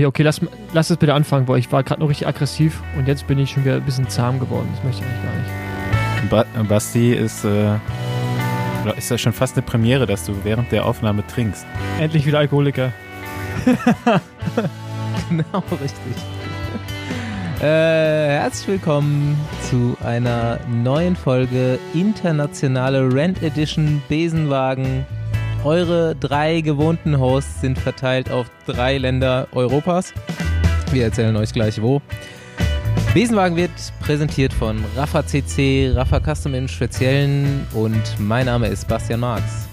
Ja, okay, lass, lass es bitte anfangen, weil ich war gerade noch richtig aggressiv und jetzt bin ich schon wieder ein bisschen zahm geworden. Das möchte ich eigentlich gar nicht. Ba Basti ist, äh, ist ja schon fast eine Premiere, dass du während der Aufnahme trinkst. Endlich wieder Alkoholiker. genau, richtig. Äh, herzlich willkommen zu einer neuen Folge Internationale Rent Edition Besenwagen. Eure drei gewohnten Hosts sind verteilt auf drei Länder Europas. Wir erzählen euch gleich wo. Besenwagen wird präsentiert von Rafa CC, Rafa Custom im Speziellen und mein Name ist Bastian Marx.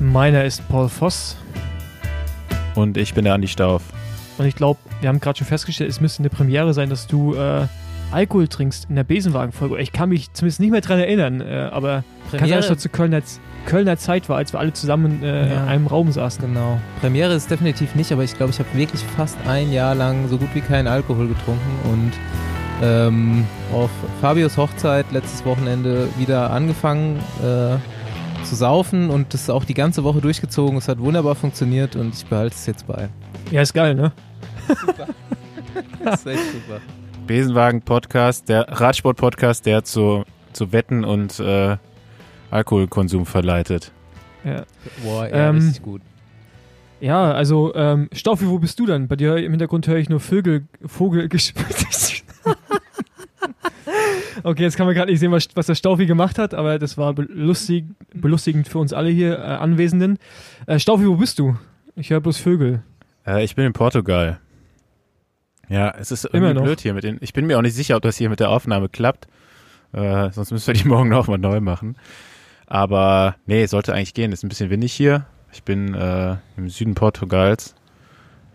Meiner ist Paul Voss Und ich bin der Andi Stauf. und ich glaube, wir haben gerade schon festgestellt, es müsste eine Premiere sein, dass du äh, Alkohol trinkst in der Besenwagen-Folge. Ich kann mich zumindest nicht mehr dran erinnern, äh, aber kann sein, dass das zu Kölner, Kölner Zeit war, als wir alle zusammen äh, Ja. in einem Raum saßen. Genau. Premiere ist definitiv nicht, aber ich glaube, ich habe wirklich fast ein Jahr lang so gut wie keinen Alkohol getrunken und ähm, auf Fabios Hochzeit letztes Wochenende wieder angefangen äh, zu saufen und das auch die ganze Woche durchgezogen. Es hat wunderbar funktioniert und ich behalte es jetzt bei. Ja, ist geil, ne? Das ist echt super. Besenwagen-Podcast, der Radsport-Podcast, der zu, zu Wetten und äh, Alkoholkonsum verleitet. Ja. Boah, ja, Ähm, richtig gut. Ja, also, ähm, Staufi, wo bist du dann? Bei dir im Hintergrund höre ich nur Vögel, Vogel Okay, jetzt kann man gerade nicht sehen, was, was der Staufi gemacht hat, aber das war belustig, belustigend für uns alle hier äh, Anwesenden. Äh, Staufi, wo bist du? Ich höre bloß Vögel. Äh, ich bin in Portugal. Ja, es ist Immer irgendwie noch. blöd hier mit den. Ich bin mir auch nicht sicher, ob das hier mit der Aufnahme klappt. Äh, sonst müssen wir die morgen noch mal neu machen. Aber nee, sollte eigentlich gehen. Ist ein bisschen windig hier. Ich bin äh, im Süden Portugals.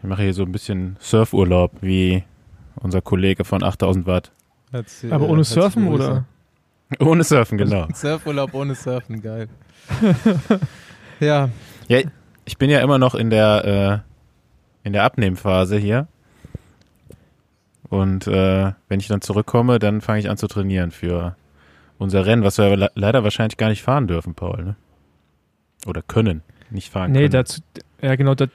Ich mache hier so ein bisschen Surfurlaub wie unser Kollege von 8000 Watt. Herzlich- Aber ohne Surfen Grüße. oder? Ohne Surfen, genau. Surfurlaub ohne Surfen, geil. ja, Ja, ich bin ja immer noch in der äh, in der Abnehmphase hier. Und äh, wenn ich dann zurückkomme, dann fange ich an zu trainieren für unser Rennen, was wir leider wahrscheinlich gar nicht fahren dürfen, Paul. Ne? Oder können, nicht fahren Nee, können. dazu, ja genau, da,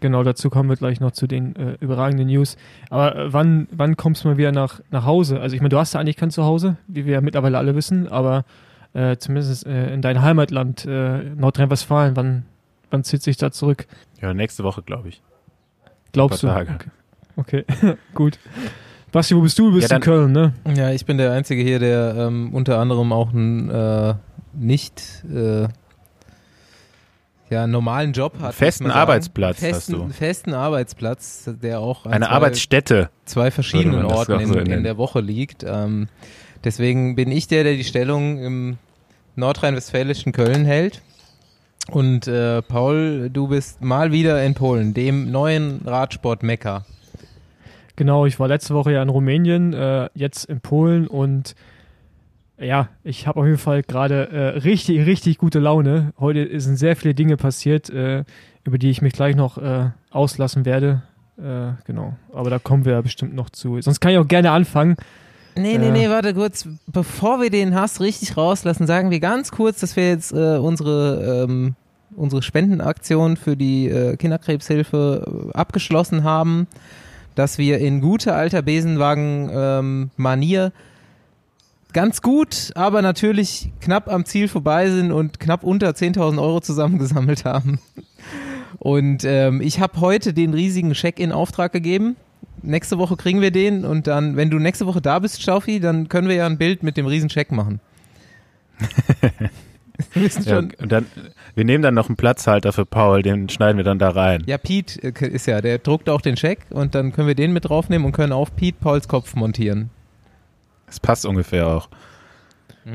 genau dazu kommen wir gleich noch zu den äh, überragenden News. Aber äh, wann, wann kommst du mal wieder nach, nach Hause? Also ich meine, du hast ja eigentlich kein Zuhause, wie wir ja mittlerweile alle wissen, aber äh, zumindest äh, in dein Heimatland, äh, Nordrhein-Westfalen, wann, wann zieht sich da zurück? ja, nächste Woche, glaube ich. Glaubst du? Okay, okay. gut. Basti, wo bist du? Du bist Ja, in dann- Köln, ne? Ja, ich bin der Einzige hier, der ähm, unter anderem auch einen äh, nicht äh, ja, normalen Job hat. Festen. Arbeitsplatz hast festen, du. Festen Arbeitsplatz, der auch an Eine zwei, Arbeitsstätte. zwei verschiedenen Orten in, so in der Woche liegt. Ähm, deswegen bin ich der, der die Stellung im nordrhein-westfälischen Köln hält. Und äh, Paul, du bist mal wieder in Polen, dem neuen Radsport-Mekka. Genau, ich war letzte Woche ja in Rumänien, äh, jetzt in Polen und ja, ich habe auf jeden Fall gerade äh, richtig, richtig gute Laune. Heute sind sehr viele Dinge passiert, äh, über die ich mich gleich noch äh, auslassen werde. Äh, genau, aber da kommen wir ja bestimmt noch zu. Sonst kann ich auch gerne anfangen. Nee, nee, Äh. nee, warte kurz. Bevor wir den Hass richtig rauslassen, sagen wir ganz kurz, dass wir jetzt unsere, ähm, unsere Spendenaktion für die äh, Kinderkrebshilfe äh, abgeschlossen haben. Dass wir in guter alter Besenwagen-Manier ganz gut, aber natürlich knapp am Ziel vorbei sind und knapp unter 10.000 Euro zusammengesammelt haben. Und ähm, ich habe heute den riesigen Scheck in Auftrag gegeben. Nächste Woche kriegen wir den und dann, wenn du nächste Woche da bist, Staufi, dann können wir ja ein Bild mit dem riesen Scheck machen. wir wissen Ja, und dann, wir nehmen dann noch einen Platzhalter für Paul, den schneiden wir dann da rein. Ja, Pete äh, ist ja, der druckt auch den Scheck und dann können wir den mit draufnehmen und können auf Pete Pauls Kopf montieren. Das passt ungefähr auch.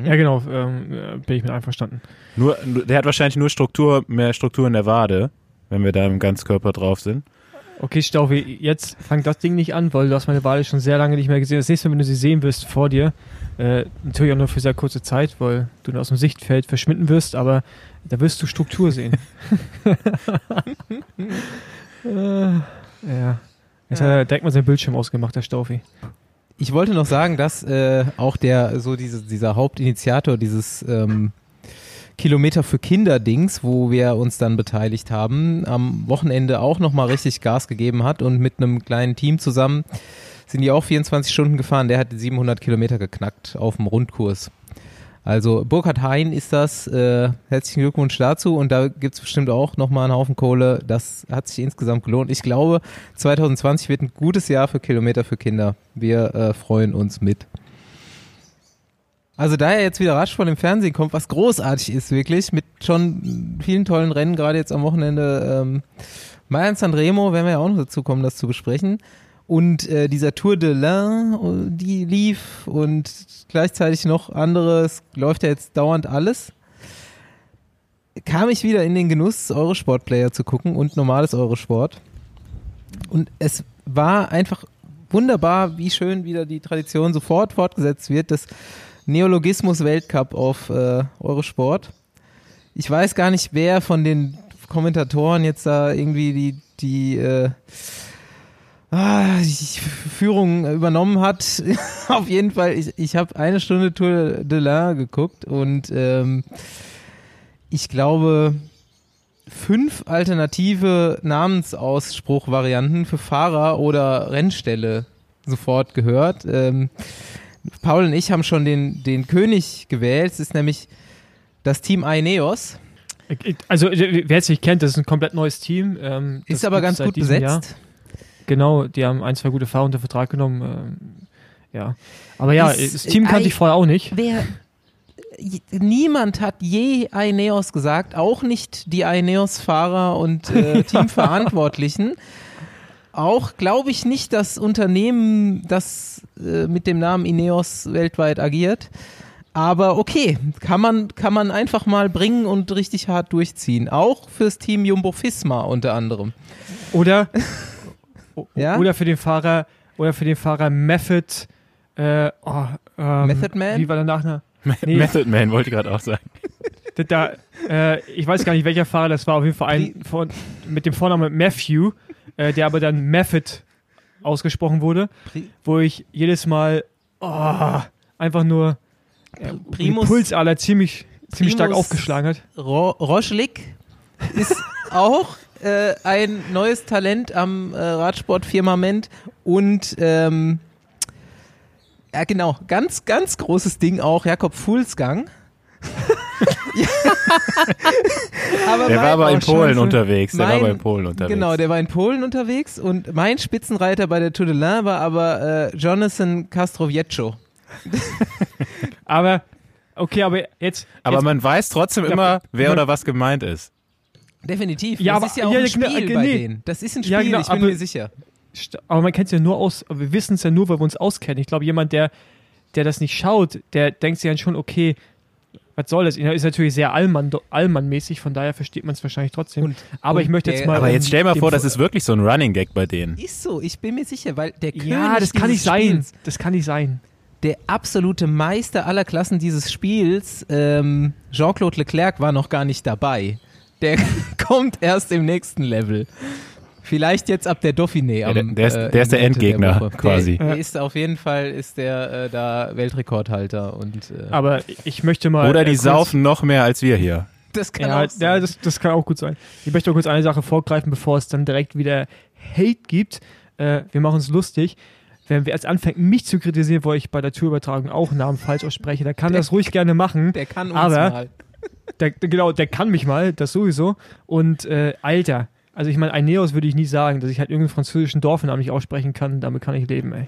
Ja, genau, ähm, äh, bin ich mit einverstanden. Nur, nur- der hat wahrscheinlich nur Struktur, mehr Struktur in der Wade, wenn wir da im Ganzkörper drauf sind. Okay, Staufi, jetzt fang das Ding nicht an, weil du hast meine Wahl schon sehr lange nicht mehr gesehen. Das nächste Mal, wenn du sie sehen wirst vor dir, äh, natürlich auch nur für sehr kurze Zeit, weil du aus dem Sichtfeld verschwinden wirst, aber da wirst du Struktur sehen. äh, ja. Jetzt hat er direkt mal seinen Bildschirm ausgemacht, der Staufi. Ich wollte noch sagen, dass äh, auch der so diese, dieser Hauptinitiator dieses ähm, Kilometer für Kinder-Dings, wo wir uns dann beteiligt haben, am Wochenende auch nochmal richtig Gas gegeben hat und mit einem kleinen Team zusammen sind die auch 24 Stunden gefahren. Der hat 700 Kilometer geknackt auf dem Rundkurs. Also Burkhard Hein ist das. Äh, herzlichen Glückwunsch dazu. Und da gibt's bestimmt auch nochmal einen Haufen Kohle. Das hat sich insgesamt gelohnt. Ich glaube, 2020 wird ein gutes Jahr für Kilometer für Kinder. Wir äh, freuen uns mit. Also da er jetzt wieder rasch von dem Fernsehen kommt, was großartig ist wirklich, mit schon vielen tollen Rennen, gerade jetzt am Wochenende ähm, Mailand Sanremo, werden wir ja auch noch dazu kommen, das zu besprechen. Und äh, dieser Tour de l'Ain, die lief und gleichzeitig noch anderes, läuft ja jetzt dauernd alles. Kam ich wieder in den Genuss, Eurosport-Player zu gucken und normales Eurosport. Und es war einfach wunderbar, wie schön wieder die Tradition sofort fortgesetzt wird, des Neologismus-Weltcup auf äh, Eurosport. Ich weiß gar nicht, wer von den Kommentatoren jetzt da irgendwie die, die äh, ah, die Führung übernommen hat. Auf jeden Fall, ich, ich habe eine Stunde Tour de l'Ain geguckt und ähm, ich glaube fünf alternative Namensausspruchvarianten für Fahrer oder Rennstelle sofort gehört. Ähm, Paul und ich haben schon den, den König gewählt. Es ist nämlich das Team Aeneos. Also, wer es nicht kennt, das ist ein komplett neues Team. Ähm, ist aber ganz gut besetzt. Jahr. Genau, die haben ein, zwei gute Fahrer unter Vertrag genommen. Ähm, ja. Aber ja, ist, das Team kannte I, ich vorher auch nicht. Wer, niemand hat je Aeneos gesagt, auch nicht die Aeneos-Fahrer und äh, Teamverantwortlichen. Auch glaube ich nicht das Unternehmen, das äh, mit dem Namen Ineos weltweit agiert. Aber okay, kann man, kann man einfach mal bringen und richtig hart durchziehen. Auch fürs Team Jumbo Fisma unter anderem. Oder ja? Oder für den Fahrer, oder für den Fahrer Method, äh, oh, ähm, Method Man? Wie war der Nachname? Nee. Method Man wollte ich gerade auch sagen. Da, äh, ich weiß gar nicht, welcher Fahrer das war. Auf jeden Fall ein von, mit dem Vornamen Matthew, äh, der aber dann Method ausgesprochen wurde, wo ich jedes Mal oh, einfach nur äh, Primus, Pulsader ziemlich, ziemlich stark aufgeschlagen hat. Ro Roschlik ist auch äh, ein neues Talent am äh, Radsport-Firmament und ähm, ja genau, ganz, ganz großes Ding auch, Jakob Fuhlsgang. aber der war aber in Polen unterwegs. Der mein, war bei Polen unterwegs. Genau, der war in Polen unterwegs und mein Spitzenreiter bei der Tour de l'Ain war aber äh, Jonathan Castrovieccio. aber okay, aber jetzt. Aber jetzt, man weiß trotzdem immer, wer oder was gemeint ist. Definitiv. Ja, das aber, ist ja auch ja, ein Spiel genau, bei nee. denen. Das ist ein Spiel, ja, genau, ich bin aber, mir sicher. Aber man kennt es ja nur aus, wir wissen es ja nur, weil wir uns auskennen. Ich glaube, jemand, der, der das nicht schaut, der denkt sich dann schon, okay, was soll das? Ist natürlich sehr Allmann, Allmann-mäßig, von daher versteht man es wahrscheinlich trotzdem. Und, aber und ich möchte jetzt mal. Aber jetzt stell mal vor, das ist wirklich so ein Running Gag bei denen. Ist so, ich bin mir sicher, weil der König Ja, das kann nicht sein. Das kann nicht sein. Der absolute Meister aller Klassen dieses Spiels, ähm, Jean-Claude Leclerc, war noch gar nicht dabei. Der kommt erst im nächsten Level. Vielleicht jetzt ab der Dauphiné. Ja, der, der, ist, äh, der ist der Endgegner der quasi. Der, der, ist auf jeden Fall ist der äh, da Weltrekordhalter und. Äh, Aber ich möchte mal. Oder die äh, saufen noch mehr als wir hier. Das kann ja, auch sein. Ja, das, das kann auch gut sein. Ich möchte auch kurz eine Sache vorgreifen, bevor es dann direkt wieder Hate gibt. Äh, wir machen uns lustig wenn wer jetzt anfängt, mich zu kritisieren, wo ich bei der Tourübertragung auch Namen falsch ausspreche, der kann der, das ruhig gerne machen. Der kann uns aber mal. Der, genau, der kann mich mal, das sowieso. Und äh, Alter, also ich meine, Aeneos würde ich nie sagen, dass ich halt irgendeinen französischen Dorfnamen nicht aussprechen kann, damit kann ich leben, ey.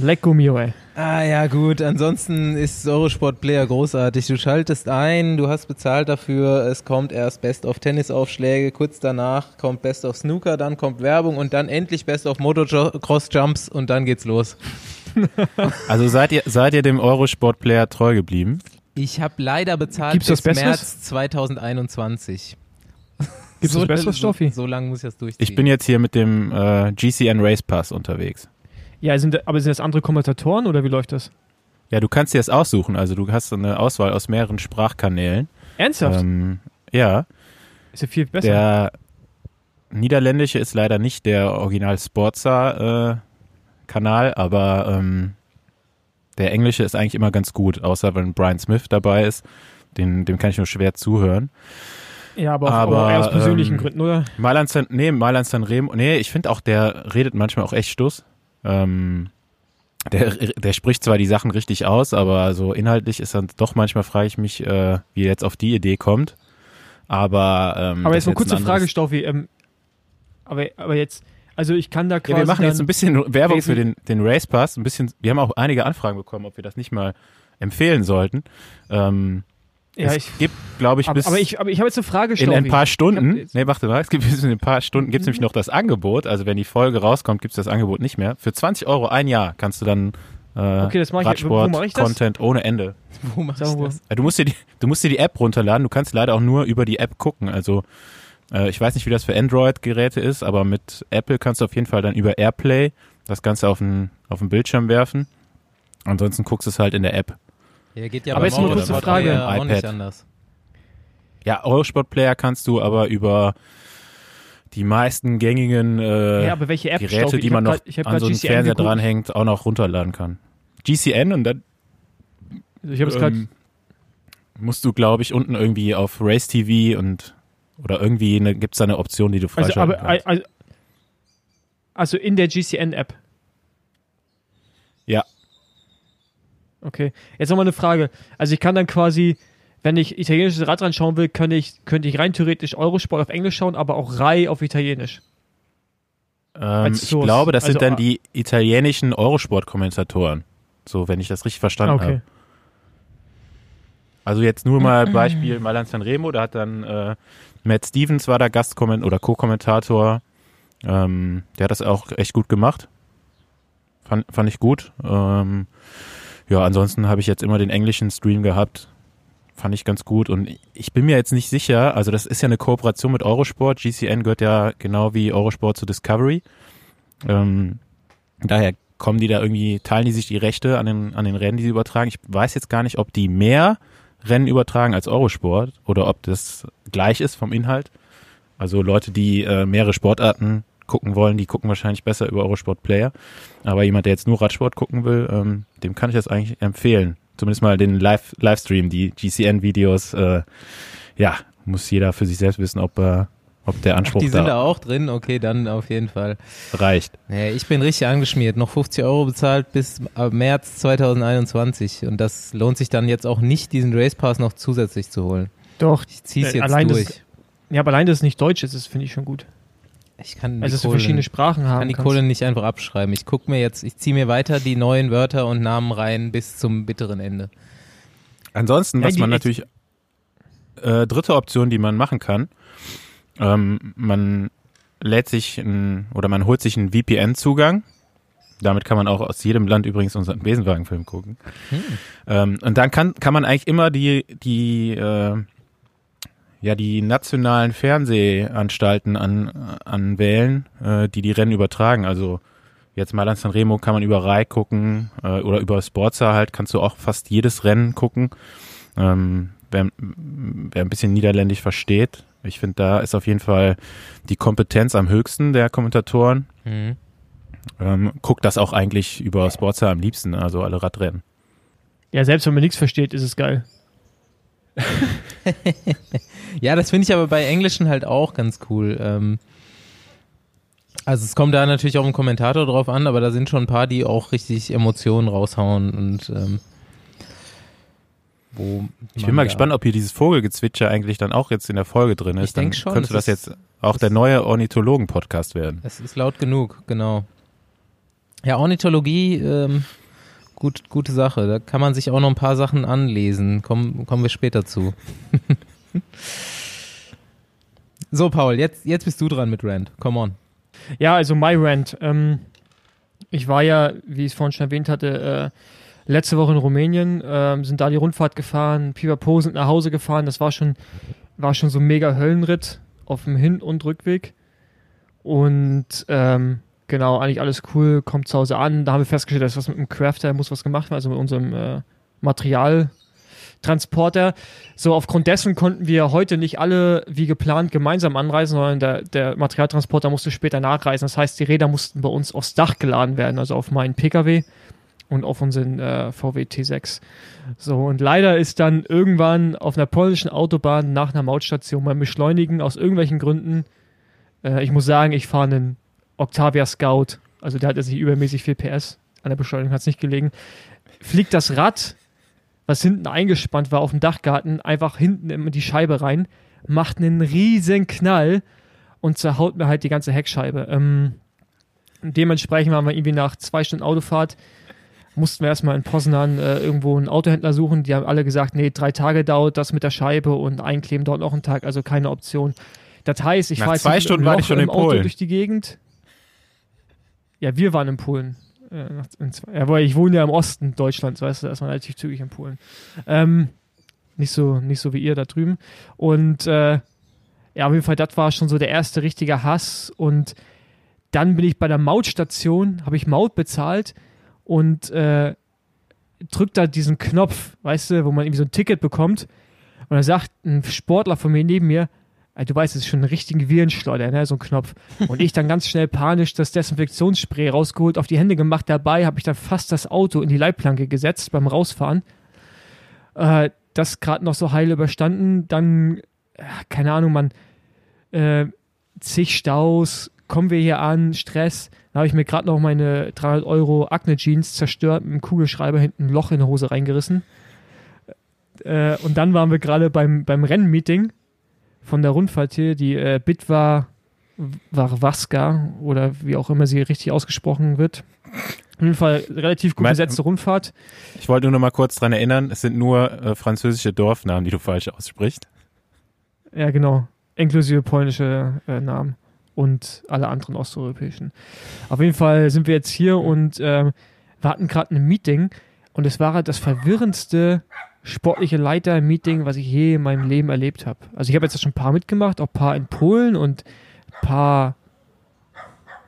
Lecco mio, ey. Ah ja, gut. Ansonsten ist Eurosport Player großartig. Du schaltest ein, du hast bezahlt dafür, es kommt erst Best of Tennisaufschläge, kurz danach kommt Best of Snooker, dann kommt Werbung und dann endlich Best of Motocross Jumps und dann geht's los. also seid ihr, seid ihr dem Eurosport Player treu geblieben? Ich habe leider bezahlt Gibt's bis März 2021. Gibt es so, Besseres, Stoffi? So, so lange muss ich das durchziehen. Ich bin jetzt hier mit dem äh, GCN Race Pass unterwegs. Ja, sind, aber sind das andere Kommentatoren oder wie läuft das? Ja, du kannst dir das aussuchen. Also du hast eine Auswahl aus mehreren Sprachkanälen. Ernsthaft? Ähm, ja. Ist ja viel besser. Der niederländische ist leider nicht der Original Sportsa äh, Kanal, aber ähm, der englische ist eigentlich immer ganz gut, außer wenn Brian Smith dabei ist. den, dem kann ich nur schwer zuhören. Ja, aber, auch, Aber, aber eher aus persönlichen ähm, Gründen, oder? Mailand San, nee, Mailand Sanremo, nee, ich finde auch, der redet manchmal auch echt Stuss. Ähm, der, der spricht zwar die Sachen richtig aus, aber so inhaltlich ist dann doch manchmal frage ich mich, äh, wie er jetzt auf die Idee kommt. Aber, ähm, Aber jetzt eine kurze ein Frage, Stoffi. Ähm, aber, aber jetzt, also ich kann da Ja, quasi. wir machen jetzt ein bisschen Werbung für den, den Race Pass. Ein bisschen, wir haben auch einige Anfragen bekommen, ob wir das nicht mal empfehlen sollten. Ähm, ja, es ich, gibt, glaube ich, aber, bis aber ich, aber ich habe jetzt eine Frage, in Stoffi. ein paar Stunden, jetzt- nee, warte mal, es gibt bis in ein paar Stunden, gibt es Mhm. nämlich noch das Angebot, also wenn die Folge rauskommt, gibt es das Angebot nicht mehr. Für 20 Euro ein Jahr kannst du dann äh, Okay, das mach ich- wo Radsport, mach ich das? Content ohne Ende. Wo machst du das? Ja, du, musst dir die, du musst dir die App runterladen, du kannst leider auch nur über die App gucken, also äh, ich weiß nicht, wie das für Android-Geräte ist, aber mit Apple kannst du auf jeden Fall dann über Airplay das Ganze auf den, auf den Bildschirm werfen. Ansonsten guckst du es halt in der App. Ja, geht ja Aber jetzt nur eine kurze Frage. ja auch nicht iPad. anders. Ja, Eurosport-Player kannst du aber über die meisten gängigen äh, ja, aber welche App, Geräte, die man noch grad, an so einen GCN Fernseher geguckt. dranhängt, auch noch runterladen kann. GCN und dann Also Ich gerade. ähm, musst du, glaube ich, unten irgendwie auf Race TV und oder irgendwie eine, gibt's da eine Option, die du Also, freischalten aber, kannst. also, also in der GCN-App. Ja. Okay. Jetzt nochmal eine Frage. Also ich kann dann quasi, wenn ich italienisches Radrennen schauen will, könnte ich, könnte ich rein theoretisch Eurosport auf Englisch schauen, aber auch Rai auf Italienisch. Ähm, ich glaube, das sind Also, dann ah- die italienischen Eurosport-Kommentatoren. So, wenn ich das richtig verstanden okay. habe. Also jetzt nur mal Beispiel Milan Sanremo, da hat dann äh, Matt Stevens war da Gastkomment oder Co-Kommentator. Ähm, der hat das auch echt gut gemacht. Fand, fand ich gut. Ähm, ja, ansonsten habe ich jetzt immer den englischen Stream gehabt. Fand ich ganz gut. Und ich bin mir jetzt nicht sicher, also das ist ja eine Kooperation mit Eurosport. GCN gehört ja genau wie Eurosport zu Discovery. Ähm, daher kommen die da irgendwie, teilen die sich die Rechte an den, an den Rennen, die sie übertragen. Ich weiß jetzt gar nicht, ob die mehr Rennen übertragen als Eurosport oder ob das gleich ist vom Inhalt. Also Leute, die äh, mehrere Sportarten gucken wollen, die gucken wahrscheinlich besser über Eurosport Player. Aber jemand, der jetzt nur Radsport gucken will, ähm, dem kann ich das eigentlich empfehlen. Zumindest mal den Live Livestream, die GCN-Videos. Äh, ja, muss jeder für sich selbst wissen, ob, äh, ob der Anspruch Die sind da da auch drin, okay, dann auf jeden Fall. reicht. Nee, ich bin richtig angeschmiert. Noch 50 Euro bezahlt bis äh, März 2021. Und das lohnt sich dann jetzt auch nicht, diesen Race Pass noch zusätzlich zu holen. Doch. Ich zieh's Äh, jetzt allein das- durch. Ja, aber allein, dass es nicht Deutsch ist, das finde ich schon gut. Ich kann Also, die dass du verschiedene Sprachen kann haben die kannst. Kohle nicht einfach abschreiben. Ich guck mir jetzt, ich ziehe mir weiter die neuen Wörter und Namen rein bis zum bitteren Ende. Ansonsten, Ja, was die man natürlich, äh, dritte Option, die man machen kann, ähm, man lädt sich ein, oder man holt sich einen VPN-Zugang. Damit kann man auch aus jedem Land übrigens unseren Besenwagenfilm gucken. Hm. Ähm, und dann kann, kann man eigentlich immer die, die, äh, ja, die nationalen Fernsehanstalten an, anwählen, äh, die die Rennen übertragen. Also jetzt mal an Sanremo kann man über Rai gucken äh, oder über Sportza halt kannst du auch fast jedes Rennen gucken. Ähm, wer, wer ein bisschen Niederländisch versteht, ich finde, da ist auf jeden Fall die Kompetenz am höchsten der Kommentatoren. Mhm. Ähm, guckt das auch eigentlich über Sportza am liebsten, also alle Radrennen. Ja, selbst wenn man nichts versteht, ist es geil. Ja, das finde ich aber bei Englischen halt auch ganz cool. Ähm, also es kommt da natürlich auch ein Kommentator drauf an, aber da sind schon ein paar, die auch richtig Emotionen raushauen und ähm, wo Ich bin mal gespannt, ob hier dieses Vogelgezwitscher eigentlich dann auch jetzt in der Folge drin ist. Ich denk Dann schon, Könnte das das jetzt auch der neue Ornithologen-Podcast werden. Es ist laut genug, genau. Ja, Ornithologie, ähm, gut, gute Sache. Da kann man sich auch noch ein paar Sachen anlesen. Kommen, kommen wir später zu. so, Paul, jetzt, jetzt bist du dran mit Rand. Come on. Ja, also My Rant. Ähm, ich war ja, wie ich es vorhin schon erwähnt hatte, äh, letzte Woche in Rumänien, ähm, sind da die Rundfahrt gefahren, Pipapo sind nach Hause gefahren. Das war schon, war schon so ein mega Höllenritt auf dem Hin- und Rückweg. Und ähm, genau, eigentlich alles cool, kommt zu Hause an. Da haben wir festgestellt, dass was mit dem Crafter muss was gemacht werden, also mit unserem äh, Materialtransporter. So, aufgrund dessen konnten wir heute nicht alle wie geplant gemeinsam anreisen, sondern der, der Materialtransporter musste später nachreisen. Das heißt, die Räder mussten bei uns aufs Dach geladen werden, also auf meinen Pkw. und auf unseren äh, VW T6. So, und leider ist dann irgendwann auf einer polnischen Autobahn nach einer Mautstation beim Beschleunigen aus irgendwelchen Gründen, äh, ich muss sagen, ich fahre einen Octavia Scout, also der hat jetzt nicht übermäßig viel PS, an der Beschleunigung hat es nicht gelegen, fliegt das Rad, was hinten eingespannt war auf dem Dachgarten, einfach hinten in die Scheibe rein, macht einen riesen Knall und zerhaut mir halt die ganze Heckscheibe. Ähm, dementsprechend waren wir irgendwie nach zwei Stunden Autofahrt, mussten wir erstmal in Poznan äh, irgendwo einen Autohändler suchen. Die haben alle gesagt, nee, drei Tage dauert das mit der Scheibe und einkleben dauert noch einen Tag, also keine Option. Das heißt, ich Nach fahre jetzt zwei Stunden war ich schon im Auto Polen. durch die Gegend. Ja, wir waren in Polen. Äh, Ja, ich wohne ja im Osten Deutschlands, weißt du, da ist man relativ zügig in Polen. Ähm, nicht so, nicht so wie ihr da drüben. Und äh, ja, auf jeden Fall, das war schon so der erste richtige Hass. Und dann bin ich bei der Mautstation, habe ich Maut bezahlt und äh, drückt da diesen Knopf, weißt du, wo man irgendwie so ein Ticket bekommt. Und da sagt ein Sportler von mir neben mir, "Ey, du weißt, es ist schon ein richtigen Virenschleuder, ne, so ein Knopf. Und ich dann ganz schnell panisch das Desinfektionsspray rausgeholt, auf die Hände gemacht. Dabei habe ich dann fast das Auto in die Leitplanke gesetzt beim Rausfahren. Äh, das gerade noch so heil überstanden. Dann, äh, keine Ahnung, man, äh, zig Staus, kommen wir hier an, Stress. Da habe ich mir gerade noch meine 300 Euro Acne Jeans zerstört, mit einem Kugelschreiber hinten ein Loch in die Hose reingerissen. Äh, und dann waren wir gerade beim, beim Rennmeeting von der Rundfahrt hier, die äh, Bitwa Warwaska oder wie auch immer sie richtig ausgesprochen wird. Auf jeden Fall relativ gut besetzte Rundfahrt. Ich wollte nur noch mal kurz dran erinnern, es sind nur äh, französische Dorfnamen, die du falsch aussprichst. Ja, genau. Inklusive polnische äh, Namen und alle anderen osteuropäischen. Auf jeden Fall sind wir jetzt hier und ähm, wir hatten gerade ein Meeting und es war halt das verwirrendste sportliche Leiter-Meeting, was ich je in meinem Leben erlebt habe. Also ich habe jetzt schon ein paar mitgemacht, auch ein paar in Polen und ein paar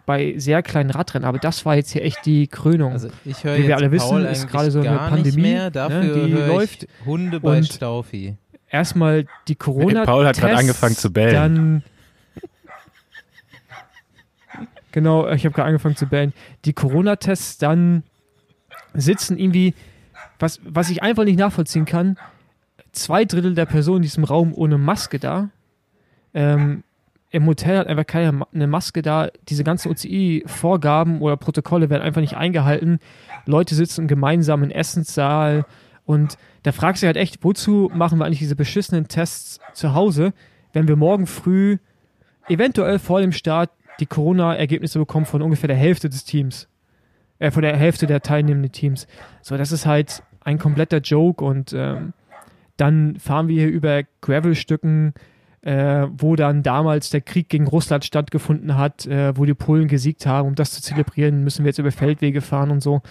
bei sehr kleinen Radrennen, aber das war jetzt hier echt die Krönung. Also ich höre Wie wir alle Paul wissen, ist gerade so eine Pandemie, mehr. ne, Dafür die höre läuft. ich Hunde bei Und- Staufi. Erstmal die corona Paul hat gerade angefangen zu bellen. Dann genau, ich habe gerade angefangen zu bellen. Die Corona-Tests, dann sitzen irgendwie, was, was ich einfach nicht nachvollziehen kann, zwei Drittel der Personen in diesem Raum ohne Maske da. Ähm, Im Hotel hat einfach keine eine Maske da. Diese ganzen OCI-Vorgaben oder Protokolle werden einfach nicht eingehalten. Leute sitzen im gemeinsamen Essenssaal und da fragst du halt echt, wozu machen wir eigentlich diese beschissenen Tests zu Hause, wenn wir morgen früh eventuell vor dem Start die Corona-Ergebnisse bekommen von ungefähr der Hälfte des Teams. Äh, von der Hälfte der teilnehmenden Teams. So, das ist halt ein kompletter Joke und ähm, dann fahren wir hier über Gravelstücken, äh, wo dann damals der Krieg gegen Russland stattgefunden hat, äh, wo die Polen gesiegt haben. Um das zu zelebrieren, müssen wir jetzt über Feldwege fahren und so.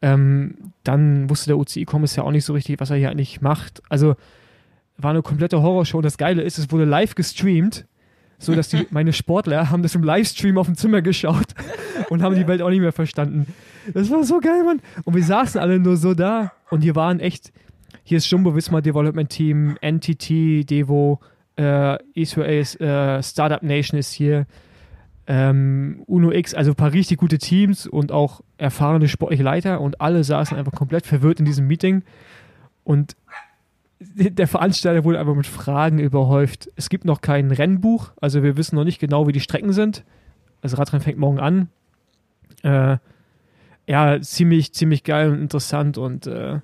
Ähm, dann wusste der UCI-Kommissar auch nicht so richtig, was er hier eigentlich macht. Also war eine komplette Horrorshow. Und das Geile ist, es wurde live gestreamt, so dass die, meine Sportler haben das im Livestream auf dem Zimmer geschaut und haben die Welt auch nicht mehr verstanden. Das war so geil, Mann. Und wir saßen alle nur so da und hier waren echt, hier ist Jumbo Visma Development Team, NTT, Devo, äh, Israel's äh, Startup Nation ist hier, ähm, Uno X, also ein paar richtig gute Teams und auch erfahrene sportliche Leiter und alle saßen einfach komplett verwirrt in diesem Meeting und der Veranstalter wurde einfach mit Fragen überhäuft. Es gibt noch kein Rennbuch, also wir wissen noch nicht genau, wie die Strecken sind. Das Radrennen fängt morgen an. Äh, ja, ziemlich, ziemlich geil und interessant und äh,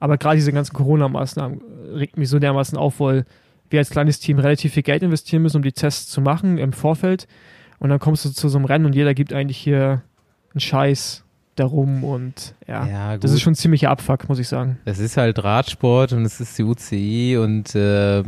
aber gerade diese ganzen Corona-Maßnahmen regt mich so dermaßen auf, weil wir als kleines Team relativ viel Geld investieren müssen, um die Tests zu machen im Vorfeld. Und dann kommst du zu so einem Rennen und jeder gibt eigentlich hier einen Scheiß darum und ja, Ja, das ist schon ein ziemlicher Abfuck, muss ich sagen. Es ist halt Radsport und es ist die UCI und äh,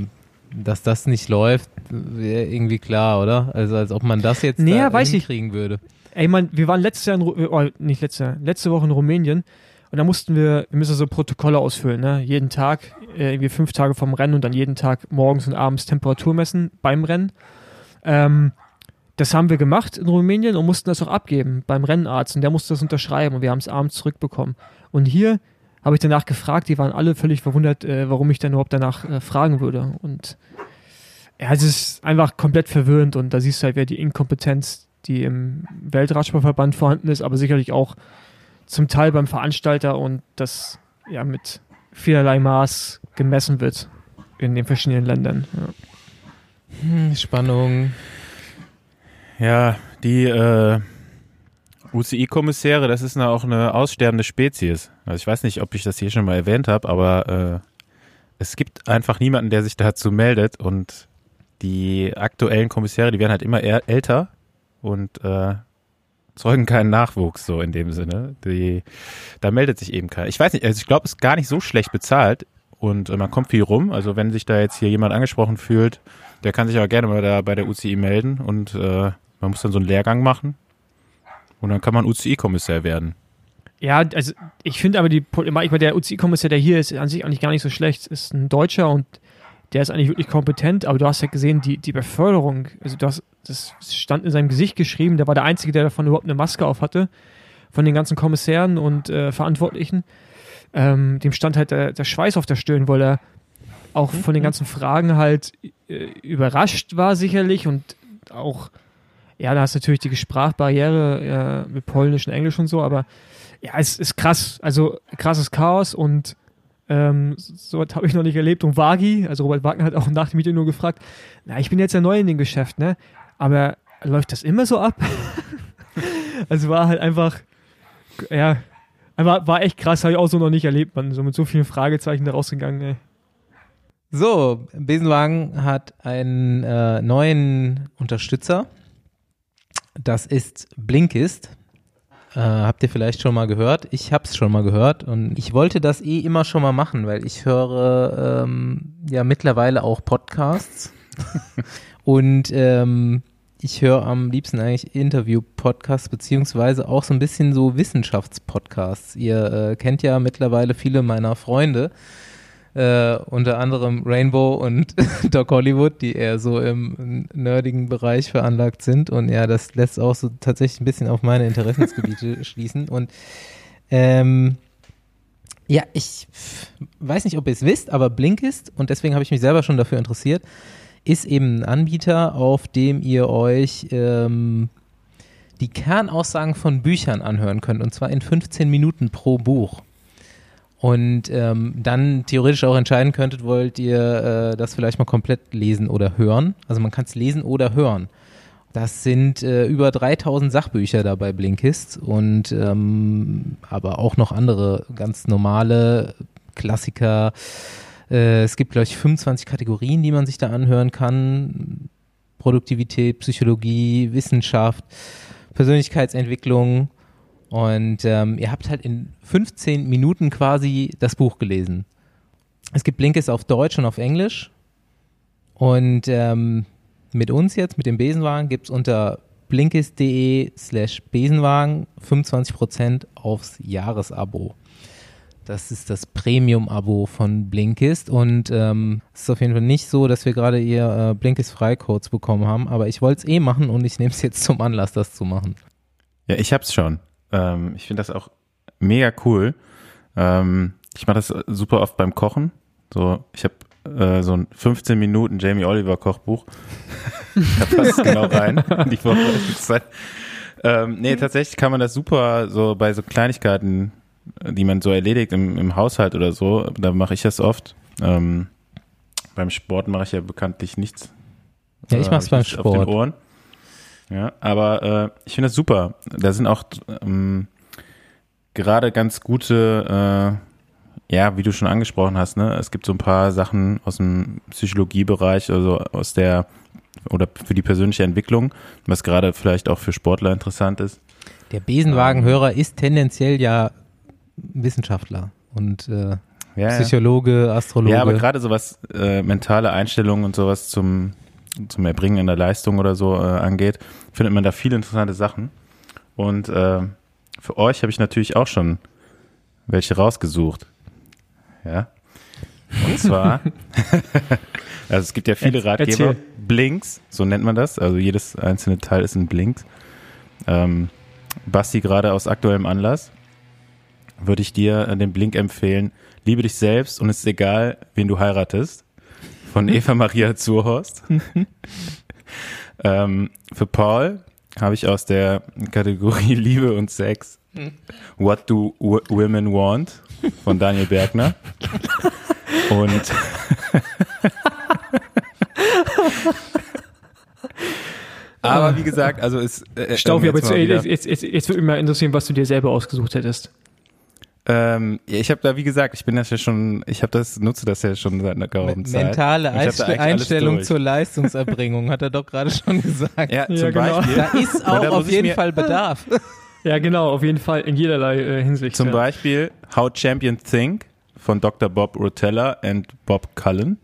dass das nicht läuft, wäre irgendwie klar, oder? Also als ob man das jetzt Nee, da weiß ich. hinkriegen würde. Ey, man, wir waren letztes Jahr in, Ru- oh, nicht letztes Jahr, letzte Woche in Rumänien und da mussten wir, wir müssen so Protokolle ausfüllen, ne? Jeden Tag, äh, irgendwie fünf Tage vom Rennen und dann jeden Tag morgens und abends Temperatur messen beim Rennen. Ähm, das haben wir gemacht in Rumänien und mussten das auch abgeben beim Rennarzt und der musste das unterschreiben und wir haben es abends zurückbekommen. Und hier habe ich danach gefragt, die waren alle völlig verwundert, äh, warum ich dann überhaupt danach äh, fragen würde. Und ja, es ist einfach komplett verwirrend und da siehst du halt wieder die Inkompetenz, die im Weltradsportverband vorhanden ist, aber sicherlich auch zum Teil beim Veranstalter und das ja mit vielerlei Maß gemessen wird in den verschiedenen Ländern. Ja. Hm, Spannung. Ja, die äh, UCI-Kommissäre, das ist auch eine aussterbende Spezies. Also ich weiß nicht, ob ich das hier schon mal erwähnt habe, aber äh, es gibt einfach niemanden, der sich dazu meldet und die aktuellen Kommissäre, die werden halt immer älter und äh, zeugen keinen Nachwuchs so in dem Sinne. Die, da meldet sich eben keiner. Ich weiß nicht, also ich glaube, es ist gar nicht so schlecht bezahlt und äh, man kommt viel rum. Also wenn sich da jetzt hier jemand angesprochen fühlt, der kann sich aber gerne mal da bei der UCI melden und äh, man muss dann so einen Lehrgang machen und dann kann man UCI-Kommissar werden. Ja, also ich finde aber die, meine, der UCI-Kommissar, der hier ist, an sich eigentlich gar nicht so schlecht. Ist ein Deutscher und der ist eigentlich wirklich kompetent, aber du hast ja gesehen, die, die Beförderung, also du hast, das stand in seinem Gesicht geschrieben, der war der Einzige, der davon überhaupt eine Maske auf hatte, von den ganzen Kommissären und äh, Verantwortlichen. Ähm, dem stand halt der, der, Schweiß auf der Stirn, weil er auch von den mhm. ganzen Fragen halt äh, überrascht war sicherlich und auch, ja, da hast du natürlich die Sprachbarriere äh, mit Polnisch und Englisch und so, aber ja, es ist krass, also krasses Chaos und ähm, so was habe ich noch nicht erlebt. Und Wagi, also Robert Wagner hat auch nach dem Meeting nur gefragt, na, ich bin jetzt ja neu in dem Geschäft, ne? Aber läuft das immer so ab? also war halt einfach, ja, einfach, war echt krass, habe ich auch so noch nicht erlebt, man. So mit so vielen Fragezeichen da rausgegangen, ey. So, Besenwagen hat einen äh, neuen Unterstützer. Das ist Blinkist. Äh, habt ihr vielleicht schon mal gehört? Ich habe es schon mal gehört und ich wollte das eh immer schon mal machen, weil ich höre ähm, ja mittlerweile auch Podcasts und ähm, ich höre am liebsten eigentlich Interview-Podcasts beziehungsweise auch so ein bisschen so Wissenschaftspodcasts. Ihr äh, kennt ja mittlerweile viele meiner Freunde äh, unter anderem Rainbow und Doc Hollywood, die eher so im nerdigen Bereich veranlagt sind. Und ja, das lässt auch so tatsächlich ein bisschen auf meine Interessensgebiete schließen. Und ähm, ja, ich weiß nicht, ob ihr es wisst, aber Blinkist, und deswegen habe ich mich selber schon dafür interessiert, ist eben ein Anbieter, auf dem ihr euch ähm, die Kernaussagen von Büchern anhören könnt, und zwar in 15 Minuten pro Buch und ähm, dann theoretisch auch entscheiden könntet, wollt ihr äh, das vielleicht mal komplett lesen oder hören. Also man kann es lesen oder hören. Das sind äh, über 3000 Sachbücher da bei Blinkist und ähm, aber auch noch andere ganz normale Klassiker. Äh, es gibt, glaube ich, 25 Kategorien, die man sich da anhören kann. Produktivität, Psychologie, Wissenschaft, Persönlichkeitsentwicklung, und ähm, ihr habt halt in 15 Minuten quasi das Buch gelesen. Es gibt Blinkes auf Deutsch und auf Englisch. Und ähm, mit uns jetzt, mit dem Besenwagen, gibt es unter blinkist.de slash Besenwagen 25% aufs Jahresabo. Das ist das Premium-Abo von Blinkist und ähm, es ist auf jeden Fall nicht so, dass wir gerade ihr äh, Blinkist-Freicodes bekommen haben, aber ich wollte es eh machen und ich nehme es jetzt zum Anlass, das zu machen. Ja, ich hab's schon. Ähm, ich finde das auch mega cool. Ähm, ich mache das super oft beim Kochen. So, ich habe äh, so ein 15 Minuten Jamie Oliver Kochbuch. da passt genau rein in die Vorbereitungszeit. Ähm, nee, tatsächlich kann man das super so bei so Kleinigkeiten, die man so erledigt im, im Haushalt oder so, da mache ich das oft. Ähm, beim Sport mache ich ja bekanntlich nichts. Ja, ich mache es beim Sport. Auf den Ohren. Ja, aber äh, ich finde das super. Da sind auch ähm, gerade ganz gute, äh, ja, wie du schon angesprochen hast, ne? Es gibt so ein paar Sachen aus dem Psychologiebereich, also aus der oder für die persönliche Entwicklung, was gerade vielleicht auch für Sportler interessant ist. Der Besenwagenhörer ist tendenziell ja Wissenschaftler und äh, ja, Psychologe, Astrologe. Ja, aber gerade sowas äh, mentale Einstellungen und sowas zum zum Erbringen in der Leistung oder so äh, angeht, findet man da viele interessante Sachen. Und äh, für euch habe ich natürlich auch schon welche rausgesucht. Ja. Und zwar, also es gibt ja viele Ratgeber. Erzähl. Blinks, so nennt man das. Also jedes einzelne Teil ist ein Blinks. Ähm, Basti gerade aus aktuellem Anlass würde ich dir den Blink empfehlen. Liebe dich selbst und es ist egal, wen du heiratest von Eva Maria Zurhorst. ähm, für Paul habe ich aus der Kategorie Liebe und Sex What Do w Women Want von Daniel Bergner. und Aber wie gesagt, also ist. Äh, Staufi, aber jetzt, jetzt, jetzt, jetzt, jetzt würde mich mal interessieren, was du dir selber ausgesucht hättest. Ähm, ich habe da, wie gesagt, ich bin das ja schon, ich habe das, nutze das ja schon seit einer geraumen Zeit. Mentale Einstellung zur Leistungserbringung, hat er doch gerade schon gesagt. Ja, ja zum genau. Beispiel. Da ist auch auf jeden Fall Bedarf. Ja, genau, auf jeden Fall, in jederlei äh, Hinsicht. Zum ja. Beispiel How Champions Think von Dr. Bob Rotella und Bob Cullen.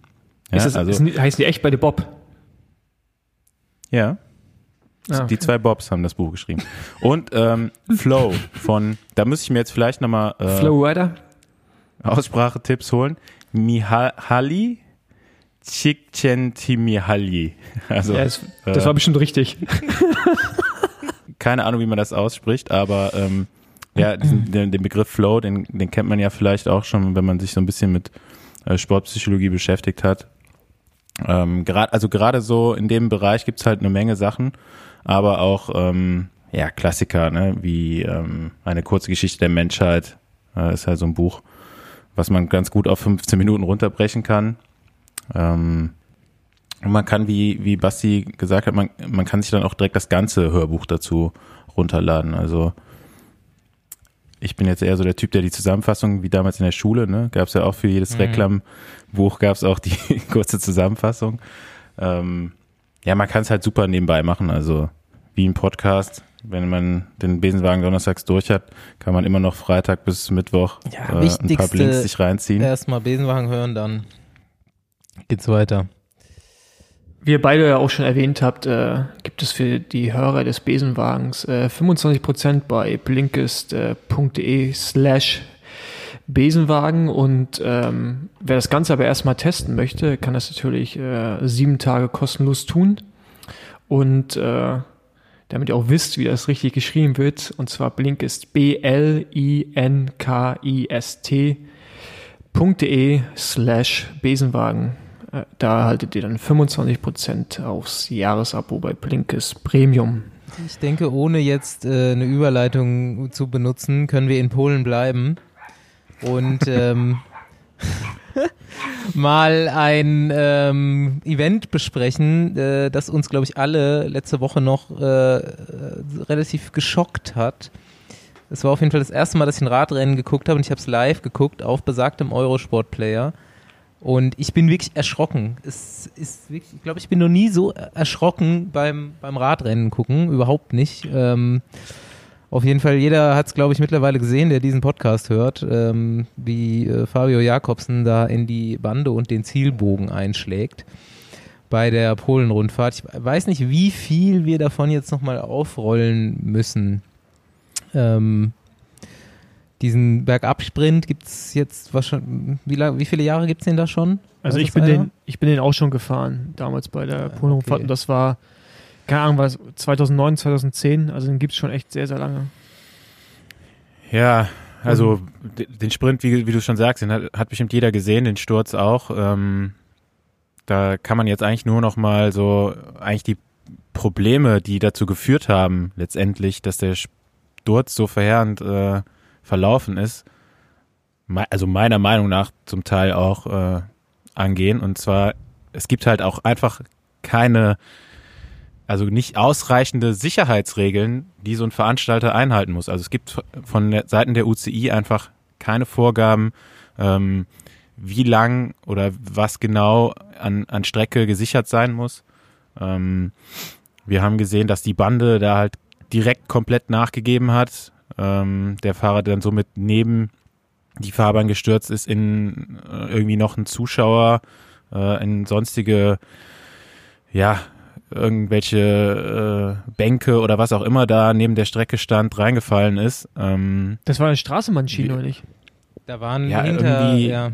Ja, ist das, also, ist, heißen die echt bei The Bob? Ja. Ah, okay. Die zwei Bobs haben das Buch geschrieben. Und ähm, Flow von, da muss ich mir jetzt vielleicht nochmal äh, Flow Rider Aussprachetipps holen. Mihaly Csikszentmihalyi. Also, ja, das, äh, das war bestimmt richtig. keine Ahnung, wie man das ausspricht, aber ähm, ja, diesen, den, den, Begriff Flow, den, den kennt man ja vielleicht auch schon, wenn man sich so ein bisschen mit äh, Sportpsychologie beschäftigt hat. Ähm, gerade, also gerade so in dem Bereich gibt's halt eine Menge Sachen aber auch ähm, ja Klassiker, ne? wie ähm, eine kurze Geschichte der Menschheit äh, ist halt so ein Buch, was man ganz gut auf 15 Minuten runterbrechen kann. Ähm, und man kann, wie, wie Basti gesagt hat, man, man kann sich dann auch direkt das ganze Hörbuch dazu runterladen. Also ich bin jetzt eher so der Typ, der die Zusammenfassung, wie damals in der Schule, ne, gab es ja auch für jedes mhm. Reklambuch gab es auch die kurze Zusammenfassung. Ähm, ja, man kann es halt super nebenbei machen. Also wie ein Podcast. Wenn man den Besenwagen donnerstags durch hat, kann man immer noch Freitag bis Mittwoch ja, äh, ein paar Blinks sich reinziehen. Erstmal Besenwagen hören, dann geht's weiter. Wie ihr beide ja auch schon erwähnt habt, äh, gibt es für die Hörer des Besenwagens äh, 25% bei blinkist.de äh, slash Besenwagen und ähm, wer das Ganze aber erstmal testen möchte, kann das natürlich äh, sieben Tage kostenlos tun. Und äh, damit ihr auch wisst, wie das richtig geschrieben wird, und zwar Blink ist B-L-I-N-K-I-S-T.de slash Besenwagen. Äh, da erhaltet ihr dann 25% aufs Jahresabo bei Blinkist Premium. Ich denke, ohne jetzt äh, eine Überleitung zu benutzen, können wir in Polen bleiben und ähm, mal ein ähm, Event besprechen, äh, das uns, glaube ich, alle letzte Woche noch äh, relativ geschockt hat. Es war auf jeden Fall das erste Mal, dass ich ein Radrennen geguckt habe und ich habe es live geguckt auf besagtem Eurosport-Player. Und ich bin wirklich erschrocken. Es ist wirklich, ich glaube, ich bin noch nie so erschrocken beim, beim Radrennen gucken. Überhaupt nicht. Ähm, auf jeden Fall, jeder hat es, glaube ich, mittlerweile gesehen, der diesen Podcast hört, ähm, wie äh, Fabio Jakobsen da in die Bande und den Zielbogen einschlägt bei der Polen-Rundfahrt. Ich weiß nicht, wie viel wir davon jetzt nochmal aufrollen müssen. Ähm, diesen Bergabsprint gibt es jetzt wahrscheinlich, wie, wie viele Jahre gibt es den da schon? Also ich bin, den, ich bin den auch schon gefahren, damals bei der Polen-Rundfahrt okay. und das war keine Ahnung, was 2009, 2010, also den gibt es schon echt sehr, sehr lange. Ja, also den Sprint, wie, wie du schon sagst, den hat, hat bestimmt jeder gesehen, den Sturz auch. Ähm, da kann man jetzt eigentlich nur noch mal so eigentlich die Probleme, die dazu geführt haben, letztendlich, dass der Sturz so verheerend äh, verlaufen ist, also meiner Meinung nach zum Teil auch äh, angehen. Und zwar, es gibt halt auch einfach keine also nicht ausreichende Sicherheitsregeln, die so ein Veranstalter einhalten muss. Also es gibt von der Seiten der UCI einfach keine Vorgaben, ähm, wie lang oder was genau an, an Strecke gesichert sein muss. Ähm, wir haben gesehen, dass die Bande da halt direkt komplett nachgegeben hat. Ähm, der Fahrer dann somit neben die Fahrbahn gestürzt ist in äh, irgendwie noch ein Zuschauer, äh, in sonstige ja, irgendwelche äh, Bänke oder was auch immer da neben der Strecke stand, reingefallen ist. Ähm, das war eine Straßenbahnschiene, oder nicht? Da waren ja, hinter, irgendwie, ja.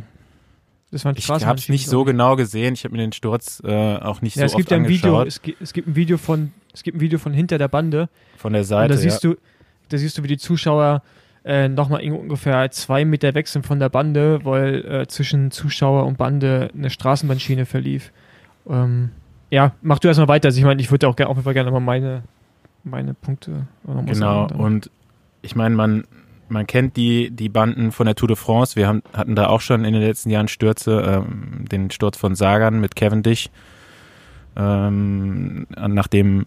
Das war ich habe es nicht so genau gesehen. Ich habe mir den Sturz äh, auch nicht ja, so es gibt oft ja ein Video, es, gibt, es gibt ein Video von, es gibt ein Video von hinter der Bande. Von der Seite. Und da siehst ja. du, da siehst du, wie die Zuschauer äh, nochmal ungefähr zwei Meter weg sind von der Bande, weil äh, zwischen Zuschauer und Bande eine Straßenbahnschiene verlief. Ähm, ja, mach du erstmal weiter. Also ich meine, ich würde auch, gerne, auch gerne mal meine, meine Punkte. Genau, und ich meine, man, man kennt die, die Banden von der Tour de France. Wir haben, hatten da auch schon in den letzten Jahren Stürze, ähm, den Sturz von Sagan mit Cavendish. Ähm, nachdem,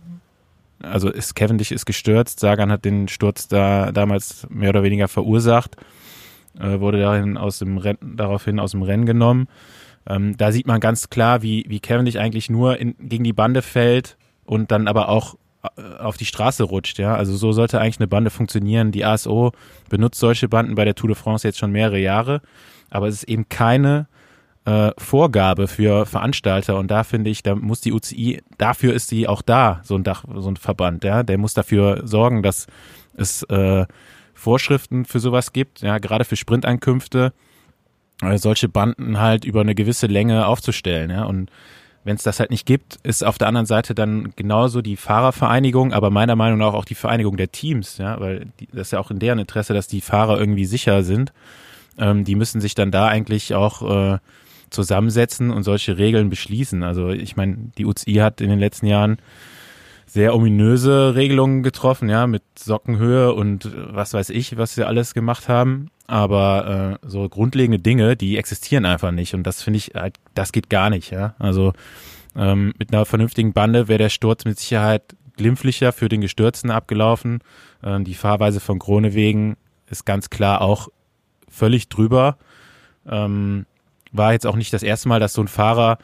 also ist Cavendish ist gestürzt, Sagan hat den Sturz da damals mehr oder weniger verursacht, äh, wurde dahin aus dem Rennen, daraufhin aus dem Rennen genommen. Ähm, da sieht man ganz klar, wie, wie Cavendish eigentlich nur in, gegen die Bande fällt und dann aber auch äh, auf die Straße rutscht, ja. Also so sollte eigentlich eine Bande funktionieren. Die ASO benutzt solche Banden bei der Tour de France jetzt schon mehrere Jahre, aber es ist eben keine äh, Vorgabe für Veranstalter und da finde ich, da muss die UCI, dafür ist sie auch da, so ein Dach, so ein Verband, ja. Der muss dafür sorgen, dass es äh, Vorschriften für sowas gibt, ja, gerade für Sprintankünfte, solche Banden halt über eine gewisse Länge aufzustellen, ja. Und wenn es das halt nicht gibt, ist auf der anderen Seite dann genauso die Fahrervereinigung, aber meiner Meinung nach auch die Vereinigung der Teams, ja, weil die, das ist ja auch in deren Interesse, dass die Fahrer irgendwie sicher sind. Ähm, die müssen sich dann da eigentlich auch äh, zusammensetzen und solche Regeln beschließen. Also ich meine, die UCI hat in den letzten Jahren sehr ominöse Regelungen getroffen, ja, mit Sockenhöhe und was weiß ich, was sie alles gemacht haben. Aber äh, so grundlegende Dinge, die existieren einfach nicht. Und das finde ich, halt, das geht gar nicht, ja. Also ähm, mit einer vernünftigen Bande wäre der Sturz mit Sicherheit glimpflicher für den Gestürzten abgelaufen. Ähm, die Fahrweise von Kronewegen ist ganz klar auch völlig drüber. Ähm, war jetzt auch nicht das erste Mal, dass so ein Fahrer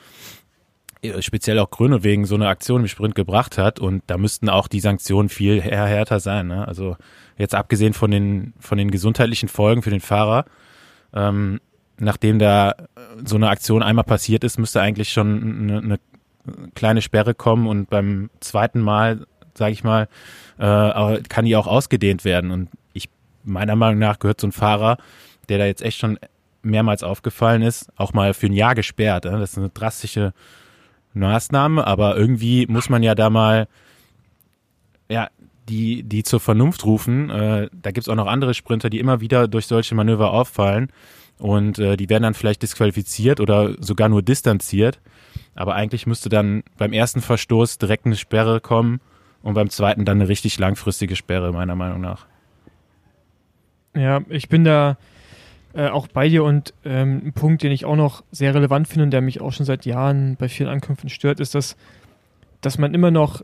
äh, speziell auch Grüne wegen so eine Aktion im Sprint gebracht hat und da müssten auch die Sanktionen viel härter sein. Ne? Also jetzt abgesehen von den von den gesundheitlichen Folgen für den Fahrer, ähm, nachdem da so eine Aktion einmal passiert ist, müsste eigentlich schon eine, eine kleine Sperre kommen und beim zweiten Mal, sage ich mal, äh, kann die auch ausgedehnt werden. Und ich meiner Meinung nach gehört so ein Fahrer, der da jetzt echt schon mehrmals aufgefallen ist, auch mal für ein Jahr gesperrt. Ne? Das ist eine drastische Maßnahme, aber irgendwie muss man ja da mal ja, die, die zur Vernunft rufen. Äh, da gibt's auch noch andere Sprinter, die immer wieder durch solche Manöver auffallen und äh, die werden dann vielleicht disqualifiziert oder sogar nur distanziert. Aber eigentlich müsste dann beim ersten Verstoß direkt eine Sperre kommen und beim zweiten dann eine richtig langfristige Sperre, meiner Meinung nach. Ja, ich bin da äh, auch bei dir und ähm, ein Punkt, den ich auch noch sehr relevant finde und der mich auch schon seit Jahren bei vielen Ankünften stört, ist, dass, dass man immer noch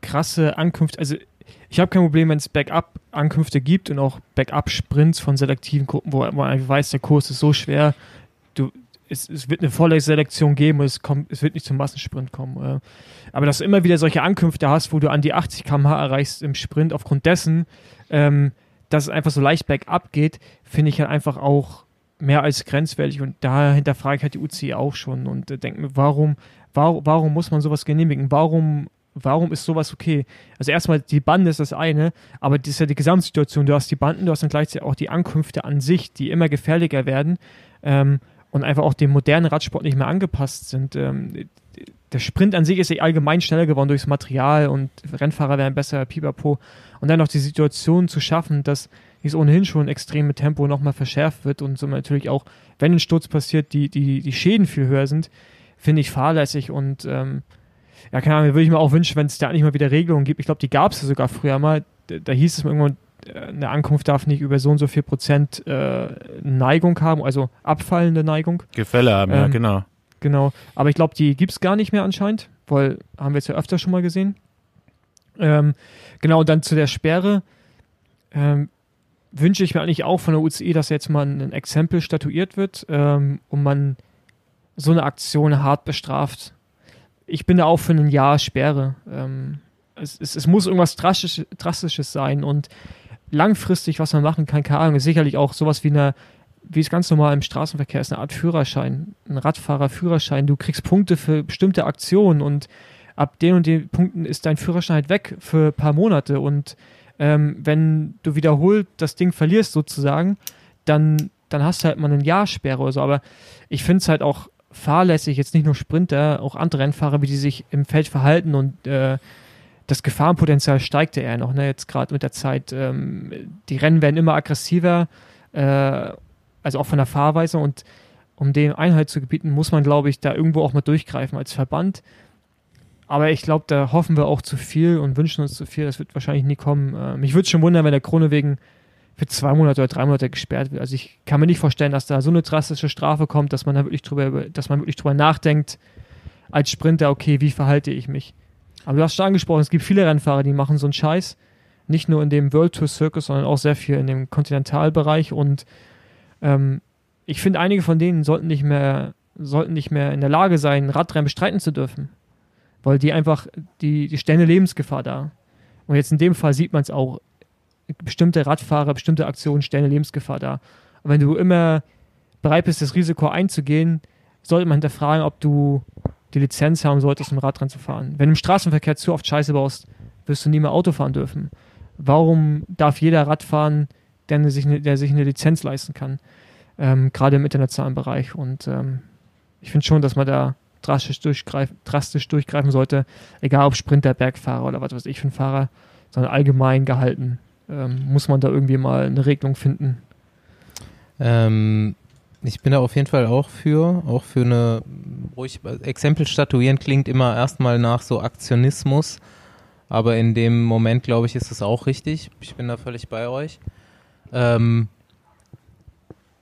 krasse Ankünfte, also ich habe kein Problem, wenn es Backup-Ankünfte gibt und auch Backup-Sprints von selektiven Gruppen, wo man einfach weiß, der Kurs ist so schwer, du, es, es wird eine Vorleselektion geben und es, kommt, es wird nicht zum Massensprint kommen. Äh. Aber dass du immer wieder solche Ankünfte hast, wo du an die 80 km/h erreichst im Sprint aufgrund dessen, ähm, dass es einfach so leicht bergab geht, finde ich halt einfach auch mehr als grenzwertig und da hinterfrage ich halt die UCI auch schon und äh, denke mir, warum, warum, warum muss man sowas genehmigen? Warum, warum ist sowas okay? Also erstmal, die Bande ist das eine, aber das ist ja die Gesamtsituation. Du hast die Banden, du hast dann gleichzeitig auch die Ankünfte an sich, die immer gefährlicher werden ähm, und einfach auch dem modernen Radsport nicht mehr angepasst sind. Ähm, der Sprint an sich ist ja allgemein schneller geworden durchs Material und Rennfahrer werden besser, pipapo. Und dann noch die Situation zu schaffen, dass dieses ohnehin schon extreme Tempo nochmal verschärft wird und so natürlich auch, wenn ein Sturz passiert, die, die, die Schäden viel höher sind, finde ich fahrlässig und ähm, ja, keine Ahnung, würde ich mir auch wünschen, wenn es da nicht mal wieder Regelungen gibt. Ich glaube, die gab es ja sogar früher mal. Da, da hieß es irgendwann, äh, eine Ankunft darf nicht über so und so viel Prozent äh, Neigung haben, also abfallende Neigung. Gefälle haben, ähm, ja, genau. Genau. Aber ich glaube, die gibt es gar nicht mehr anscheinend, weil haben wir jetzt ja öfter schon mal gesehen. Ähm, genau, und dann zu der Sperre. Ähm, wünsche ich mir eigentlich auch von der UCI, dass jetzt mal ein Exempel statuiert wird ähm, und man so eine Aktion hart bestraft. Ich bin da auch für ein Jahr Sperre. Ähm, es, es, es, muss irgendwas Drastisch, Drastisches sein und langfristig, was man machen kann, keine Ahnung, ist sicherlich auch sowas wie eine wie es ganz normal im Straßenverkehr ist, eine Art Führerschein, ein Radfahrerführerschein. Du kriegst Punkte für bestimmte Aktionen und ab den und den Punkten ist dein Führerschein halt weg für ein paar Monate. Und ähm, wenn du wiederholt das Ding verlierst sozusagen, dann, dann hast du halt mal eine Jahrsperre oder so. Aber ich finde es halt auch fahrlässig, jetzt nicht nur Sprinter, auch andere Rennfahrer, wie die sich im Feld verhalten und äh, das Gefahrenpotenzial steigt ja eher noch, ne? jetzt gerade mit der Zeit. Ähm, die Rennen werden immer aggressiver äh, also auch von der Fahrweise und um dem Einhalt zu gebieten, muss man, glaube ich, da irgendwo auch mal durchgreifen als Verband. aber ich glaube, da hoffen wir auch zu viel und wünschen uns zu viel. Das wird wahrscheinlich nie kommen. Äh, mich würde schon wundern, wenn der Krone wegen für zwei Monate oder drei Monate gesperrt wird. Also ich kann mir nicht vorstellen, dass da so eine drastische Strafe kommt, dass man da wirklich drüber, dass man wirklich drüber nachdenkt, als Sprinter, okay, wie verhalte ich mich? Aber du hast schon angesprochen, es gibt viele Rennfahrer, die machen so einen Scheiß. Nicht nur in dem World Tour Circus, sondern auch sehr viel in dem Kontinentalbereich. Und ähm, ich finde, einige von denen sollten nicht mehr, sollten nicht mehr in der Lage sein, Radrennen bestreiten zu dürfen. Weil die einfach, die, die stellen eine Lebensgefahr da. Und jetzt in dem Fall sieht man es auch. Bestimmte Radfahrer, bestimmte Aktionen stellen eine Lebensgefahr da. Und wenn du immer bereit bist, das Risiko einzugehen, sollte man hinterfragen, ob du die Lizenz haben solltest, um Radrennen zu fahren. Wenn du im Straßenverkehr zu oft Scheiße baust, wirst du nie mehr Auto fahren dürfen. Warum darf jeder Rad fahren, der sich eine, der sich eine Lizenz leisten kann? Ähm, Gerade im internationalen Bereich. Und ähm, ich finde schon, dass man da drastisch, durchgreif drastisch durchgreifen sollte, egal ob Sprinter, Bergfahrer oder was weiß ich für ein Fahrer, sondern allgemein gehalten. Ähm, muss man da irgendwie mal eine Regelung finden. Ähm, ich bin da auf jeden Fall auch für, auch für eine, ruhig, Exempel statuieren klingt immer erstmal nach so Aktionismus, aber in dem Moment, glaube ich, ist es auch richtig. Ich bin da völlig bei euch. Ähm,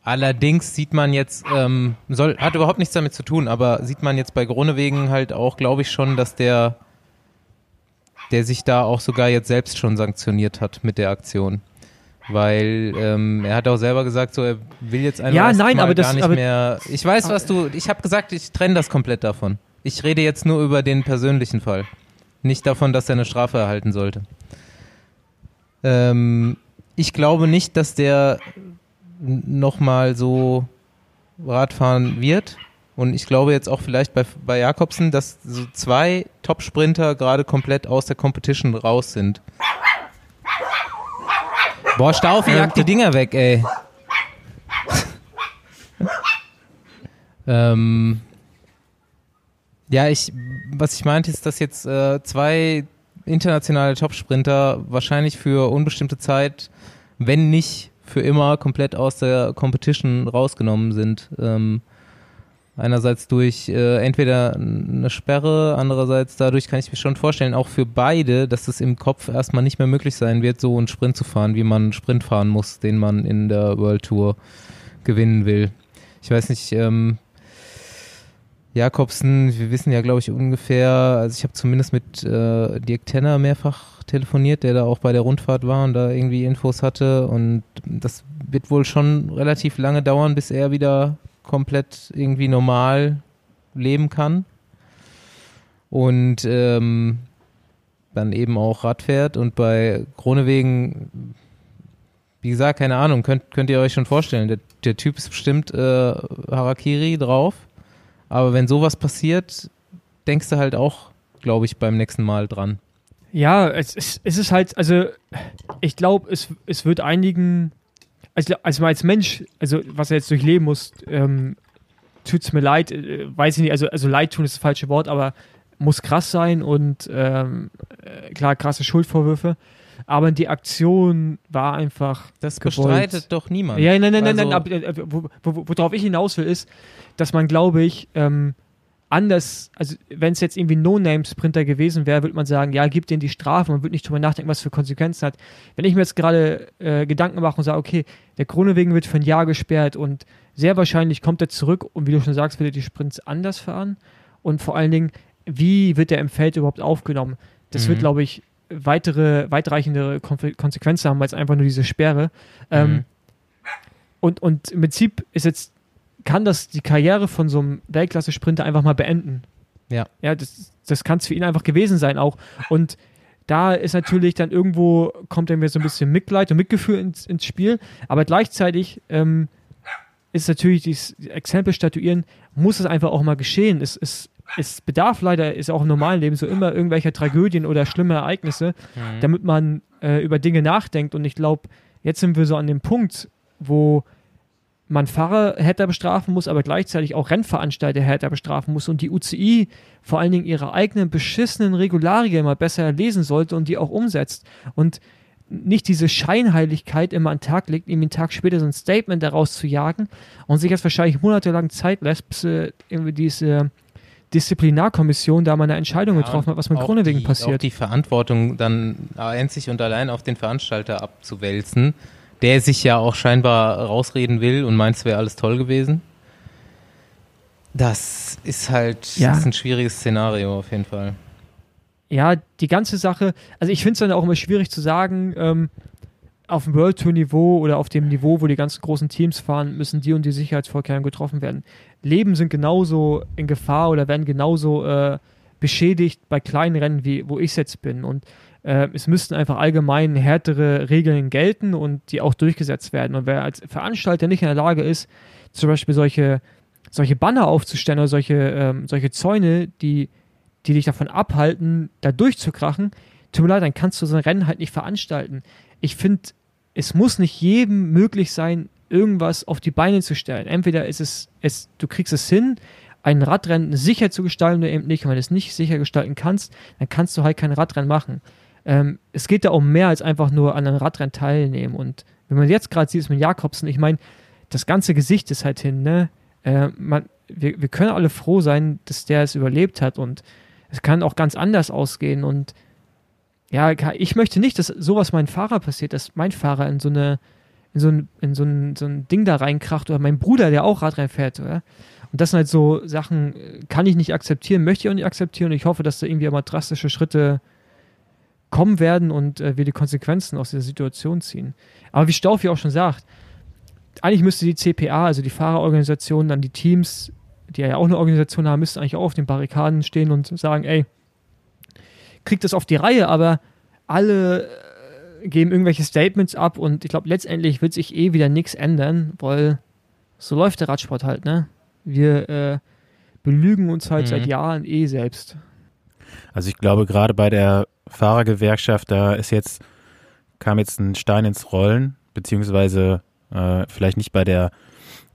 allerdings sieht man jetzt, ähm, soll, hat überhaupt nichts damit zu tun, aber sieht man jetzt bei Gronewegen halt auch, glaube ich schon, dass der, der sich da auch sogar jetzt selbst schon sanktioniert hat mit der Aktion weil ähm, er hat auch selber gesagt, so er will jetzt einfach ja, nein, aber gar das, nicht aber, mehr. Ich weiß, was du. Ich habe gesagt, ich trenne das komplett davon. Ich rede jetzt nur über den persönlichen Fall, nicht davon, dass er eine Strafe erhalten sollte. Ähm, ich glaube nicht, dass der nochmal so Radfahren wird. Und ich glaube jetzt auch vielleicht bei, bei Jakobsen, dass so zwei Top-Sprinter gerade komplett aus der Competition raus sind. Boah, Staufi jagt die Dinger weg, ey. ähm, ja, ich, was ich meinte, ist, dass jetzt äh, zwei internationale Topsprinter wahrscheinlich für unbestimmte Zeit, wenn nicht für immer, komplett aus der Competition rausgenommen sind. Ähm, Einerseits durch äh, entweder eine Sperre, andererseits dadurch kann ich mir schon vorstellen, auch für beide, dass es im Kopf erstmal nicht mehr möglich sein wird, so einen Sprint zu fahren, wie man einen Sprint fahren muss, den man in der World Tour gewinnen will. Ich weiß nicht, ähm, Jakobsen, wir wissen ja, glaube ich, ungefähr, also ich habe zumindest mit äh, Dirk Tenner mehrfach telefoniert, der da auch bei der Rundfahrt war und da irgendwie Infos hatte und das wird wohl schon relativ lange dauern, bis er wieder komplett irgendwie normal leben kann. Und ähm, dann eben auch Rad fährt und bei Kronewegen, wie gesagt, keine Ahnung, könnt, könnt ihr euch schon vorstellen, der, der Typ ist bestimmt äh, Harakiri drauf, aber wenn sowas passiert, denkst du halt auch, glaube ich, beim nächsten Mal dran. Ja, es, es, es ist halt, also ich glaube, es, es wird einigen also, also als Mensch, also was er jetzt durchleben muss, ähm, tut es mir leid, äh, weiß ich nicht, also, also leid tun ist das falsche Wort, aber muss krass sein und ähm, äh, klar, krasse Schuldvorwürfe. Aber die Aktion war einfach. Das gewollt. bestreitet doch niemand. Ja, nein, nein, also, nein, nein. Aber, wo, wo, worauf ich hinaus will, ist, dass man, glaube ich, ähm, anders, also wenn es jetzt irgendwie No-Name-Sprinter gewesen wäre, würde man sagen, ja, gib denen die Strafe, man würde nicht drüber nachdenken, was für Konsequenzen hat. Wenn ich mir jetzt gerade äh, Gedanken mache und sage, okay, der Kronewegen wird für ein Jahr gesperrt und sehr wahrscheinlich kommt er zurück und wie du schon sagst, wird er die Sprints anders fahren und vor allen Dingen, wie wird er im Feld überhaupt aufgenommen? Das mhm. wird, glaube ich, weitere, weitreichende Konsequenzen haben als einfach nur diese Sperre. Ähm, mhm. und, und im Prinzip ist jetzt kann das die Karriere von so einem Weltklasse-Sprinter einfach mal beenden. Ja. Ja, das, das kann es für ihn einfach gewesen sein auch. Und da ist natürlich dann irgendwo, kommt dann wieder so ein bisschen Mitleid und Mitgefühl ins, ins Spiel, aber gleichzeitig ähm, ist natürlich dieses Exempel statuieren, muss es einfach auch mal geschehen. Es, es, es bedarf leider, ist auch im normalen Leben so immer irgendwelcher Tragödien oder schlimme Ereignisse, mhm. damit man äh, über Dinge nachdenkt. Und ich glaube, jetzt sind wir so an dem Punkt, wo man Fahrer härter bestrafen muss, aber gleichzeitig auch Rennveranstalter härter bestrafen muss und die UCI vor allen Dingen ihre eigenen beschissenen Regularien mal besser lesen sollte und die auch umsetzt und nicht diese Scheinheiligkeit immer an den Tag legt, ihm einen Tag später so ein Statement daraus zu jagen und sich jetzt wahrscheinlich monatelang Zeit lässt, bis äh, irgendwie diese, Disziplinarkommission da mal eine Entscheidung ja, getroffen hat, was mit Grunewegen passiert. Auch die Verantwortung dann einzig und allein auf den Veranstalter abzuwälzen, der sich ja auch scheinbar rausreden will und meint, es wäre alles toll gewesen. Das ist halt ja. ist ein schwieriges Szenario auf jeden Fall. Ja, die ganze Sache, also ich finde es dann auch immer schwierig zu sagen, ähm, auf dem World Tour Niveau oder auf dem Niveau, wo die ganzen großen Teams fahren, müssen die und die Sicherheitsvorkehrungen getroffen werden. Leben sind genauso in Gefahr oder werden genauso äh, beschädigt bei kleinen Rennen, wie wo ich jetzt bin. Und äh, es müssten einfach allgemein härtere Regeln gelten und die auch durchgesetzt werden. Und wer als Veranstalter nicht in der Lage ist, zum Beispiel solche, solche Banner aufzustellen oder solche, ähm, solche Zäune, die, die dich davon abhalten, da durchzukrachen, tut mir leid, dann kannst du so ein Rennen halt nicht veranstalten. Ich finde, es muss nicht jedem möglich sein, irgendwas auf die Beine zu stellen. Entweder ist es, es du kriegst es hin, ein Radrennen sicher zu gestalten oder eben nicht. Und wenn du es nicht sicher gestalten kannst, dann kannst du halt kein Radrennen machen. Ähm, es geht da um mehr als einfach nur an einem Radrennen teilnehmen. Und wenn man jetzt gerade sieht, ist mit Jakobsen, ich meine, das ganze Gesicht ist halt hin, ne? Äh, man, wir, wir können alle froh sein, dass der es überlebt hat und es kann auch ganz anders ausgehen und ja, ich möchte nicht, dass sowas mein Fahrer passiert, dass mein Fahrer in so eine, in so ein, in so ein, so ein Ding da reinkracht oder mein Bruder, der auch Radrennen fährt, oder? Und das sind halt so Sachen, kann ich nicht akzeptieren, möchte ich auch nicht akzeptieren und ich hoffe, dass da irgendwie immer drastische Schritte kommen werden und äh, wir die Konsequenzen aus dieser Situation ziehen. Aber wie Staufi auch schon sagt, eigentlich müsste die CPA, also die Fahrerorganisation, dann die Teams, die ja auch eine Organisation haben, müssten eigentlich auch auf den Barrikaden stehen und sagen, ey, kriegt das auf die Reihe, aber alle äh, geben irgendwelche Statements ab und ich glaube, letztendlich wird sich eh wieder nichts ändern, weil so läuft der Radsport halt, ne? Wir äh, belügen uns halt mhm. seit Jahren eh selbst. Also ich glaube, gerade bei der Fahrergewerkschaft, da ist jetzt, kam jetzt ein Stein ins Rollen, beziehungsweise äh, vielleicht nicht bei der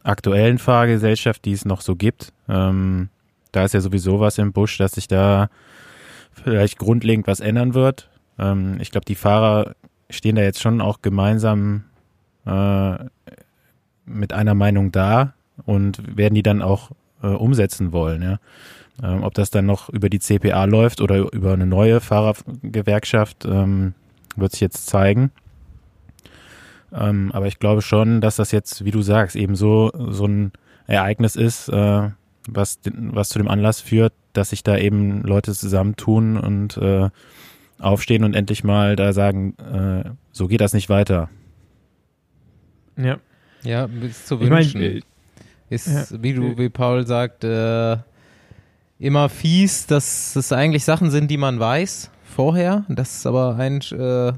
aktuellen Fahrergesellschaft, die es noch so gibt. Ähm, da ist ja sowieso was im Busch, dass sich da vielleicht grundlegend was ändern wird. Ähm, ich glaube, die Fahrer stehen da jetzt schon auch gemeinsam äh, mit einer Meinung da und werden die dann auch äh, umsetzen wollen. Ja? Ähm, ob das dann noch über die CPA läuft oder über eine neue Fahrergewerkschaft, ähm, wird sich jetzt zeigen. Ähm, aber ich glaube schon, dass das jetzt, wie du sagst, eben so, so ein Ereignis ist, äh, was, was zu dem Anlass führt, dass sich da eben Leute zusammentun und äh, aufstehen und endlich mal da sagen, äh, so geht das nicht weiter. Ja. Ja, ist zu wünschen. Ich mein, äh, ist, ja. wie du, wie Paul sagt, äh, immer fies, dass es eigentlich Sachen sind, die man weiß vorher, dass es aber ein äh,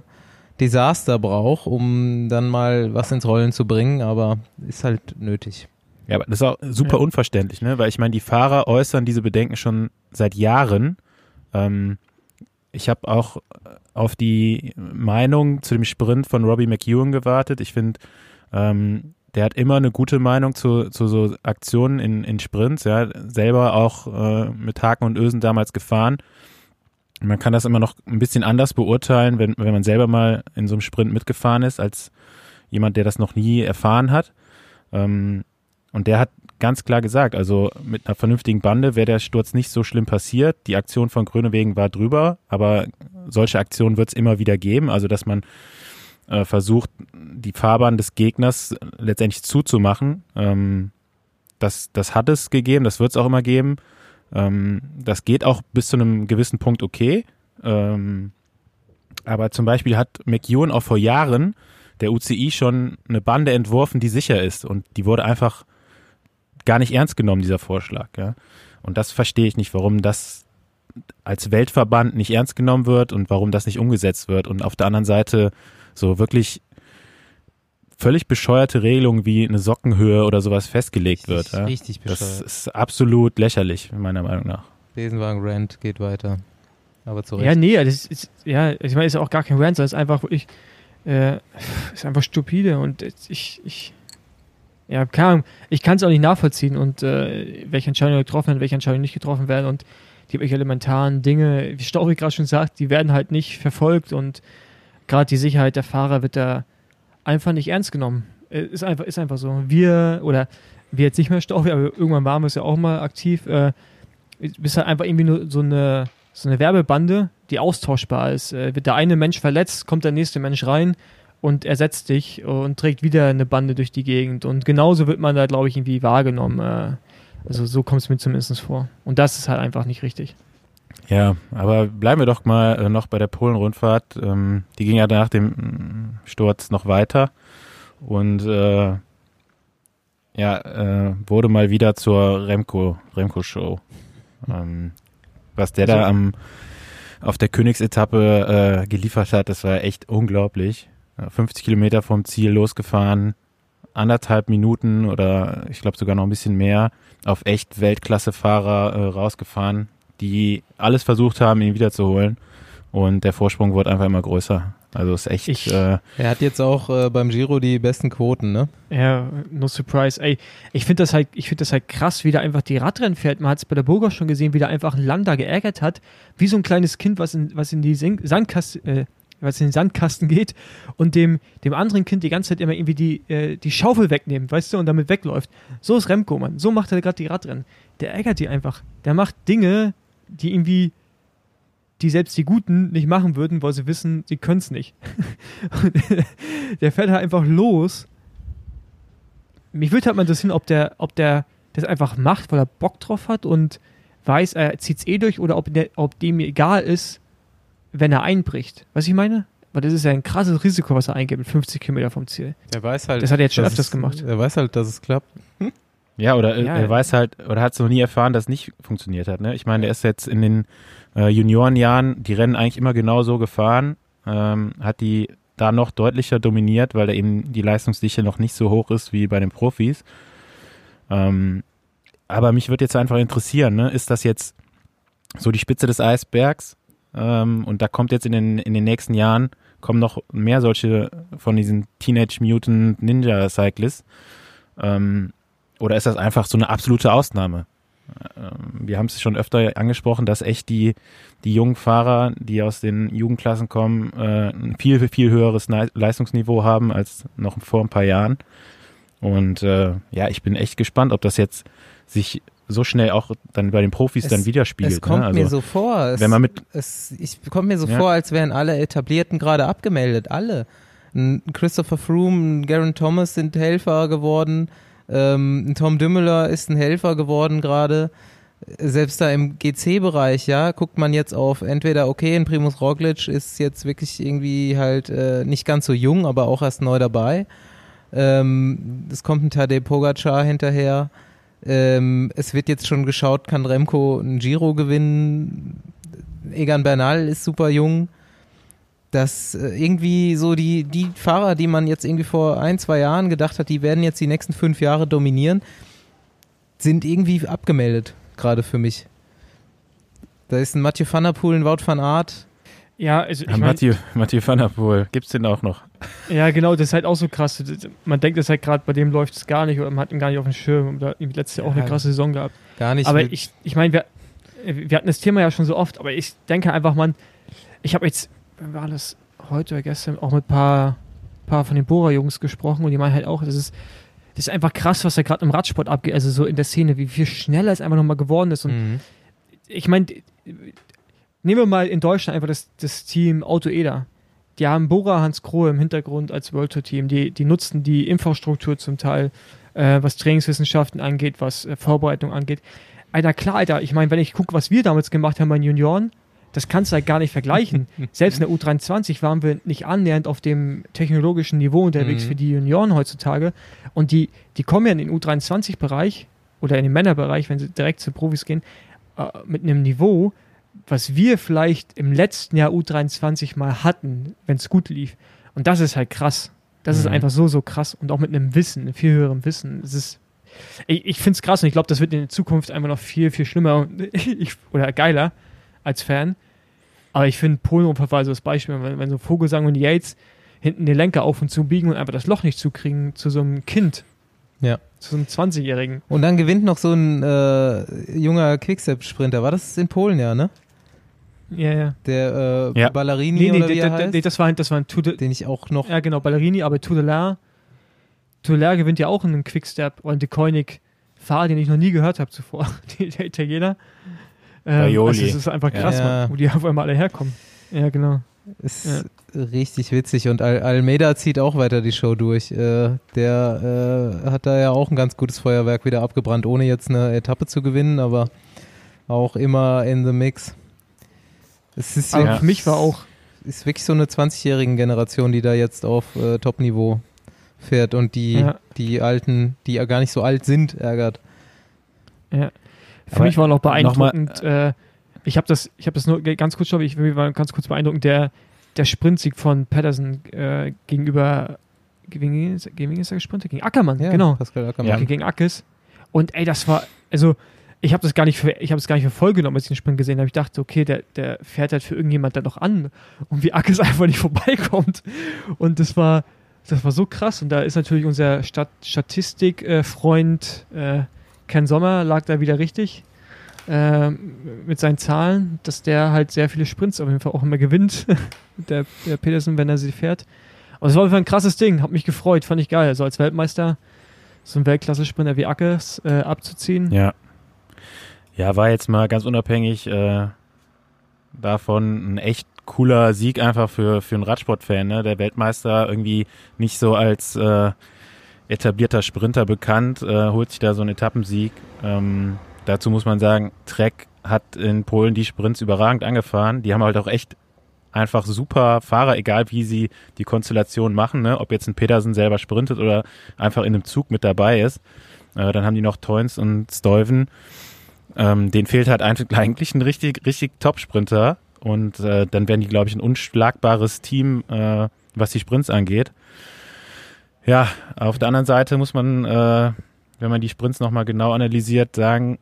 Desaster braucht, um dann mal was ins Rollen zu bringen, aber ist halt nötig. Ja, aber das ist auch super ja. unverständlich, ne? Weil ich meine, die Fahrer äußern diese Bedenken schon seit Jahren. Ähm, ich habe auch auf die Meinung zu dem Sprint von Robbie McEwen gewartet. Ich finde, ähm, der hat immer eine gute Meinung zu, zu so Aktionen in, in Sprints, ja, selber auch äh, mit Haken und Ösen damals gefahren. Man kann das immer noch ein bisschen anders beurteilen, wenn, wenn man selber mal in so einem Sprint mitgefahren ist, als jemand, der das noch nie erfahren hat. Ähm, und der hat ganz klar gesagt, also mit einer vernünftigen Bande wäre der Sturz nicht so schlimm passiert. Die Aktion von Grönewegen war drüber, aber solche Aktionen wird es immer wieder geben. Also dass man äh, versucht, die Fahrbahn des Gegners letztendlich zuzumachen. Ähm, das, das hat es gegeben, das wird es auch immer geben. Ähm, das geht auch bis zu einem gewissen Punkt okay. Ähm, aber zum Beispiel hat McEwen auch vor Jahren der UCI schon eine Bande entworfen, die sicher ist. Und die wurde einfach gar nicht ernst genommen, dieser Vorschlag. Ja? Und das verstehe ich nicht, warum das als Weltverband nicht ernst genommen wird und warum das nicht umgesetzt wird. Und auf der anderen Seite so wirklich völlig bescheuerte Regelungen wie eine Sockenhöhe oder sowas festgelegt richtig, wird. Ja? Richtig bescheuert. Das ist absolut lächerlich, meiner Meinung nach. Besenwagen Rant geht weiter. Aber zu Recht. Ja, nee, das ist, ja, ich meine, ist auch gar kein Rant, sondern ist einfach wirklich, äh, ist einfach stupide und ich, ich, ja, keine ich kann es auch nicht nachvollziehen und äh, welche Entscheidungen getroffen werden, welche Entscheidungen nicht getroffen werden und die elementaren Dinge, wie Stauri gerade schon sagt, die werden halt nicht verfolgt und gerade die Sicherheit der Fahrer wird da einfach nicht ernst genommen. Äh, ist einfach, ist einfach so. Wir, oder wir jetzt nicht mehr Stauri, aber irgendwann waren wir es ja auch mal aktiv, äh, bist halt einfach irgendwie nur so eine, so eine Werbebande, die austauschbar ist. Äh, wird der eine Mensch verletzt, kommt der nächste Mensch rein und ersetzt dich und trägt wieder eine Bande durch die Gegend. Und genauso wird man da, glaube ich, irgendwie wahrgenommen. Äh, also so kommt es mir zumindest vor. Und das ist halt einfach nicht richtig. Ja, aber bleiben wir doch mal äh, noch bei der Polen-Rundfahrt. Ähm, die ging ja nach dem mm, Sturz noch weiter und äh, ja, äh, wurde mal wieder zur Remco, Remco-Show. Ähm, was der da am, auf der Königsetappe äh, geliefert hat, das war echt unglaublich. 50 Kilometer vom Ziel losgefahren, anderthalb Minuten oder ich glaube sogar noch ein bisschen mehr auf echt Weltklasse-Fahrer äh, rausgefahren, die alles versucht haben, ihn wiederzuholen. Und der Vorsprung wurde einfach immer größer. Also ist echt. Ich, äh, er hat jetzt auch äh, beim Giro die besten Quoten, ne? Ja, no surprise. Ey, ich finde das halt, ich finde das halt krass, wie der einfach die Radrennen fährt. Man hat es bei der Burger schon gesehen, wie der einfach ein Land da geärgert hat, wie so ein kleines Kind, was in, was in die Sandkasten, äh, was in den Sandkasten geht und dem, dem anderen Kind die ganze Zeit immer irgendwie die, äh, die Schaufel wegnehmen, weißt du, und damit wegläuft. So ist Remco, Mann. So macht er gerade die Radrennen. Der ärgert die einfach. Der macht Dinge, die irgendwie die selbst die Guten nicht machen würden, weil sie wissen, sie können es nicht. der fährt halt einfach los. Mich würde halt mal interessieren, ob der, ob der das einfach macht, weil er Bock drauf hat und weiß, er zieht es eh durch oder ob, der, ob dem egal ist, wenn er einbricht. Was ich meine? Weil das ist ja ein krasses Risiko, was er eingeht mit 50 Kilometer vom Ziel. Er weiß halt. Das hat er jetzt schon öfters es, gemacht. Er weiß halt, dass es klappt. Ja, oder ja, er weiß halt, oder hat es noch nie erfahren, dass es nicht funktioniert hat. Ne? Ich meine, er ist jetzt in den äh, Juniorenjahren die Rennen eigentlich immer genau so gefahren, ähm, hat die da noch deutlicher dominiert, weil da eben die Leistungsdichte noch nicht so hoch ist wie bei den Profis. Ähm, aber mich würde jetzt einfach interessieren, ne? ist das jetzt so die Spitze des Eisbergs? Ähm, und da kommt jetzt in den, in den nächsten Jahren kommen noch mehr solche von diesen Teenage Mutant Ninja Cyclists. Ähm, oder ist das einfach so eine absolute Ausnahme? Ähm, wir haben es schon öfter angesprochen, dass echt die, die jungen Fahrer, die aus den Jugendklassen kommen, äh, ein viel, viel höheres Leistungsniveau haben als noch vor ein paar Jahren. Und äh, ja, ich bin echt gespannt, ob das jetzt sich so schnell auch dann bei den Profis es, dann widerspiegelt. Es kommt ne? also, mir so vor. Es, wenn man mit es, ich kommt mir so ja. vor, als wären alle Etablierten gerade abgemeldet. Alle. Ein Christopher Froome, ein Garen Thomas sind Helfer geworden. Ähm, Tom Dümmeler ist ein Helfer geworden gerade. Selbst da im GC-Bereich, ja, guckt man jetzt auf entweder, okay, ein Primus Roglic ist jetzt wirklich irgendwie halt äh, nicht ganz so jung, aber auch erst neu dabei. Ähm, es kommt ein Tadej Pogacar hinterher. Ähm, es wird jetzt schon geschaut, kann Remco ein Giro gewinnen. Egan Bernal ist super jung dass äh, irgendwie so die, die Fahrer, die man jetzt irgendwie vor ein, zwei Jahren gedacht hat, die werden jetzt die nächsten fünf Jahre dominieren, sind irgendwie abgemeldet, gerade für mich. Da ist ein Mathieu van der Poel, ein Wout van Aert. Ja, also ich ja, mein, Mathieu, Mathieu van der Poel, gibt's den auch noch? Ja, genau, das ist halt auch so krass. Man denkt es halt gerade, bei dem läuft es gar nicht oder man hat ihn gar nicht auf dem Schirm. Da letztes Jahr auch eine krasse Saison gehabt. Gar nicht. Aber ich, ich meine, wir, wir hatten das Thema ja schon so oft, aber ich denke einfach, man, ich habe jetzt war das heute oder gestern auch mit ein paar, paar von den Bohrer-Jungs gesprochen und die meinen halt auch, das ist, das ist einfach krass, was da gerade im Radsport abgeht, also so in der Szene, wie viel schneller es einfach nochmal geworden ist. Und mhm. ich meine, nehmen wir mal in Deutschland einfach das, das Team Auto Eder. Die haben Bora Hans Krohe im Hintergrund als World Tour Team. Die, die nutzen die Infrastruktur zum Teil, äh, was Trainingswissenschaften angeht, was äh, Vorbereitung angeht. Alter, klar, Alter, ich meine, wenn ich gucke, was wir damals gemacht haben bei den Junioren, das kannst du halt gar nicht vergleichen. Selbst in der U23 waren wir nicht annähernd auf dem technologischen Niveau unterwegs mhm. für die Junioren heutzutage. Und die, die kommen ja in den U23-Bereich oder in den Männerbereich, wenn sie direkt zu Profis gehen, äh, mit einem Niveau, was wir vielleicht im letzten Jahr U23 mal hatten, wenn es gut lief. Und das ist halt krass. Das mhm. ist einfach so, so krass. Und auch mit einem Wissen, einem viel höherem Wissen. Es ist ich, ich finde es krass und ich glaube, das wird in der Zukunft einfach noch viel, viel schlimmer ich, oder geiler als Fan. Aber ich finde, Polenunfall war so das Beispiel, wenn, wenn so Vogelsang und Yates hinten den Lenker auf und zu biegen und einfach das Loch nicht zukriegen zu so einem Kind. Ja. Zu so einem 20-Jährigen. Und dann gewinnt noch so ein äh, junger Quickstep-Sprinter. War das in Polen, ja, ne? Ja, ja. Der äh, ja. Ballerini nee, nee, oder wie er heißt? Nee, das war, das war ein Tude, Den ich auch noch... Ja, genau, Ballerini, aber Tudelair Tudelair gewinnt ja auch in einem Quickstep und De Koenig Fahrer, den ich noch nie gehört habe zuvor, der Italiener. Ähm, also es ist einfach krass, Ja. Mann, wo die auf einmal alle herkommen. Ja, genau. Ist richtig witzig und Al Almeida zieht auch weiter die Show durch. Äh, der äh, hat da ja auch ein ganz gutes Feuerwerk wieder abgebrannt, ohne jetzt eine Etappe zu gewinnen, aber auch immer in the mix. Es ist, Aber Ja. für mich war auch, ist wirklich so eine 20-jährigen Generation, die da jetzt auf äh, Top-Niveau fährt und die, Ja. die Alten, die ja gar nicht so alt sind, ärgert. ja, für Aber mich war noch noch mal- beeindruckend, äh, ich habe das, ich habe das nur ganz kurz, glaube ich, für mich war ganz kurz beeindruckend, der, der Sprintsieg von Patterson äh, gegenüber, gegen, wen ist- gegen wen ist er gesprintet? Gegen Ackermann, Ja, genau. Pascal Ackermann. Ja. gegen Ackes. Und ey, das war, also ich habe das gar nicht für, ich habe es gar nicht für voll genommen, als ich den Sprint gesehen habe. Ich dachte, okay, der, der fährt halt für irgendjemand da noch an und wie Ackes einfach nicht vorbeikommt. Und das war, das war so krass. Und da ist natürlich unser Stat Statistikfreund äh, Ken Sommer lag da wieder richtig. ähm, mit seinen Zahlen, dass der halt sehr viele Sprints auf jeden Fall auch immer gewinnt, der, der Peterson, wenn er sie fährt. Und es war auf jeden Fall ein krasses Ding, hat mich gefreut, fand ich geil. Also als Weltmeister so einen Weltklasse-Sprinter wie Ackes äh, abzuziehen. Ja. Ja, war jetzt mal ganz unabhängig äh, davon ein echt cooler Sieg einfach für, für einen Radsportfan. Ne? Der Weltmeister irgendwie nicht so als äh, etablierter Sprinter bekannt, äh, holt sich da so einen Etappensieg. Ähm, dazu muss man sagen, Trek hat in Polen die Sprints überragend angefahren. Die haben halt auch echt einfach super Fahrer, egal wie sie die Konstellation machen, ne? ob jetzt ein Pedersen selber sprintet oder einfach in einem Zug mit dabei ist. Äh, dann haben die noch Toins und Stuyven. Ähm, den fehlt halt eigentlich ein richtig, richtig Top-Sprinter. Und äh, dann werden die, glaube ich, ein unschlagbares Team, äh, was die Sprints angeht. Ja, auf der anderen Seite muss man, äh, wenn man die Sprints nochmal genau analysiert, sagen,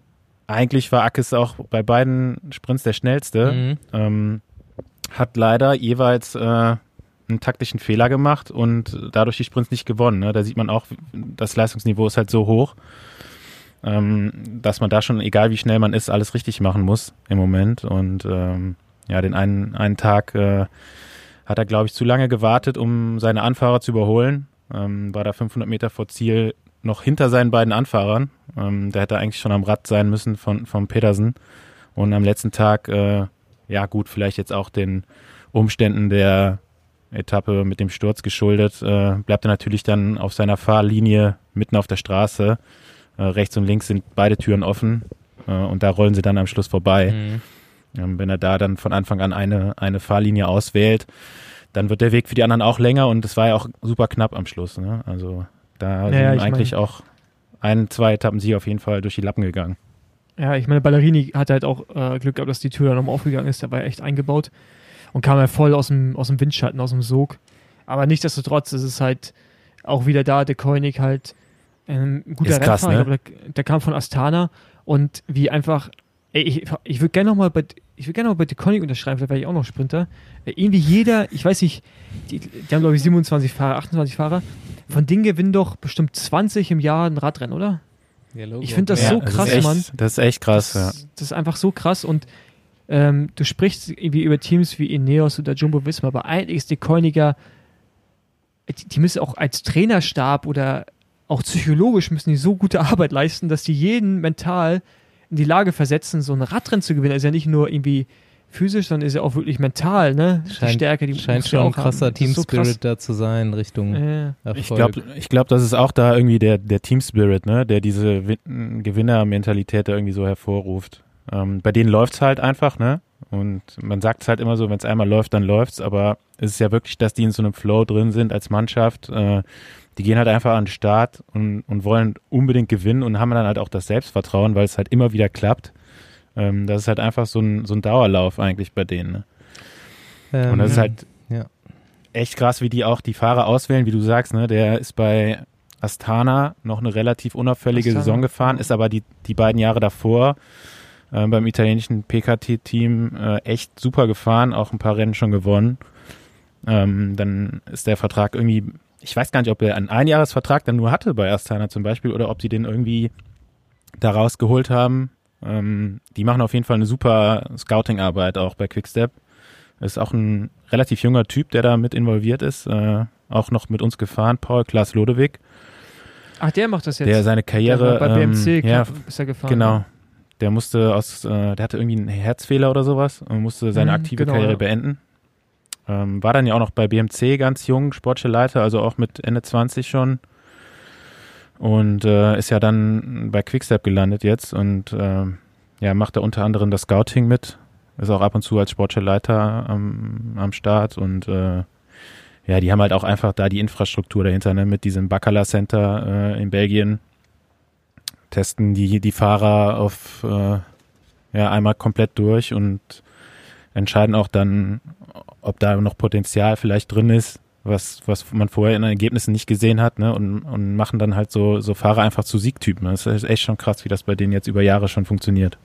eigentlich war Ackes auch bei beiden Sprints der schnellste. Mhm. Ähm, hat leider jeweils äh, einen taktischen Fehler gemacht und dadurch die Sprints nicht gewonnen. Ne? Da sieht man auch, das Leistungsniveau ist halt so hoch, ähm, dass man da schon, egal wie schnell man ist, alles richtig machen muss im Moment. Und ähm, ja, den einen, einen Tag äh, hat er, glaube ich, zu lange gewartet, um seine Anfahrer zu überholen. Ähm, war da 500 Meter vor Ziel noch hinter seinen beiden Anfahrern. Ähm, der hätte eigentlich schon am Rad sein müssen von, von Petersen. Und am letzten Tag, äh, ja gut, vielleicht jetzt auch den Umständen der Etappe mit dem Sturz geschuldet, äh, bleibt er natürlich dann auf seiner Fahrlinie mitten auf der Straße. Äh, rechts und links sind beide Türen offen äh, und da rollen sie dann am Schluss vorbei. Mhm. Ähm, wenn er da dann von Anfang an eine, eine Fahrlinie auswählt, dann wird der Weg für die anderen auch länger und es war ja auch super knapp am Schluss. Ne? Also da Ja, sind eigentlich auch ein, zwei Etappen sie auf jeden Fall durch die Lappen gegangen. Ja, ich meine, Ballerini hat halt auch äh, Glück gehabt, dass die Tür dann nochmal aufgegangen ist. Der war ja echt eingebaut und kam ja voll aus dem, aus dem Windschatten, aus dem Sog. Aber nichtsdestotrotz ist es halt auch wieder da, der Koenig halt ähm, ein guter Ist krass, Rennfahrer. ne? Ich glaub, der, der kam von Astana und wie einfach, ey, ich, ich würde gerne nochmal bei, ich würde gerne noch bei De Koenig unterschreiben, vielleicht wäre ich auch noch Sprinter. Äh, irgendwie jeder, ich weiß nicht, die, die haben glaube ich 27 Fahrer, 28 Fahrer. Von denen gewinnen doch bestimmt 20 im Jahr ein Radrennen, oder? Ich finde das Ja. so das krass, echt, Mann. Das ist echt krass, ja. das, das ist einfach so krass und ähm, du sprichst irgendwie über Teams wie Ineos oder Jumbo Visma, aber eigentlich ist die Koiniger, die, die müssen auch als Trainerstab oder auch psychologisch müssen die so gute Arbeit leisten, dass die jeden mental in die Lage versetzen, so ein Radrennen zu gewinnen. Also ja nicht nur irgendwie physisch, sondern ist ja auch wirklich mental, ne? die Scheint- Stärke, die Scheint schon ein krasser ist so krass. Team-Spirit da zu sein Richtung Ja. Erfolg. Ich glaube, ich glaub, das ist auch da irgendwie der, der Team Spirit, ne, der diese Win- Gewinnermentalität da irgendwie so hervorruft. Ähm, bei denen läuft's halt einfach, ne? Und man sagt es halt immer so, wenn es einmal läuft, dann läuft's, aber es ist ja wirklich, dass die in so einem Flow drin sind als Mannschaft. Äh, die gehen halt einfach an den Start und, und wollen unbedingt gewinnen und haben dann halt auch das Selbstvertrauen, weil es halt immer wieder klappt. Ähm, das ist halt einfach so ein, so ein Dauerlauf eigentlich bei denen. Ne? Ähm, Und das ist halt ja. echt krass, wie die auch die Fahrer auswählen, wie du sagst, ne? Der ist bei Astana noch eine relativ unauffällige Astana, Saison gefahren, ist aber die, die beiden Jahre davor äh, beim italienischen PKT-Team äh, echt super gefahren, auch ein paar Rennen schon gewonnen. Ähm, dann ist der Vertrag irgendwie, ich weiß gar nicht, ob er einen Einjahresvertrag dann nur hatte bei Astana zum Beispiel oder ob sie den irgendwie da rausgeholt haben. Ähm, die machen auf jeden Fall eine super Scouting-Arbeit auch bei Quickstep. Ist auch ein relativ junger Typ, der da mit involviert ist. Äh, auch noch mit uns gefahren, Paul Klaas Lodewig, Ach, der macht das jetzt. der seine Der Karriere war bei ähm, BMC ja, ist er gefahren. genau. Der musste aus, äh, der hatte irgendwie einen Herzfehler oder sowas und musste seine Mhm, aktive genau, Karriere ja. beenden. Ähm, war dann ja auch noch bei BMC ganz jung, sportliche Leiter, also auch mit Ende 20 schon. Und äh, ist ja dann bei Quickstep gelandet jetzt und ähm, ja, macht da unter anderem das Scouting mit. Ist auch ab und zu als sportliche Leiter am, am Start und äh, ja, die haben halt auch einfach da die Infrastruktur dahinter, ne, mit diesem Bacala Center äh, in Belgien. Testen die, die Fahrer auf äh, ja, einmal komplett durch und entscheiden auch dann, ob da noch Potenzial vielleicht drin ist, was, was man vorher in den Ergebnissen nicht gesehen hat, ne? Und, und machen dann halt so, so Fahrer einfach zu Siegtypen. Das ist echt schon krass, wie das bei denen jetzt über Jahre schon funktioniert.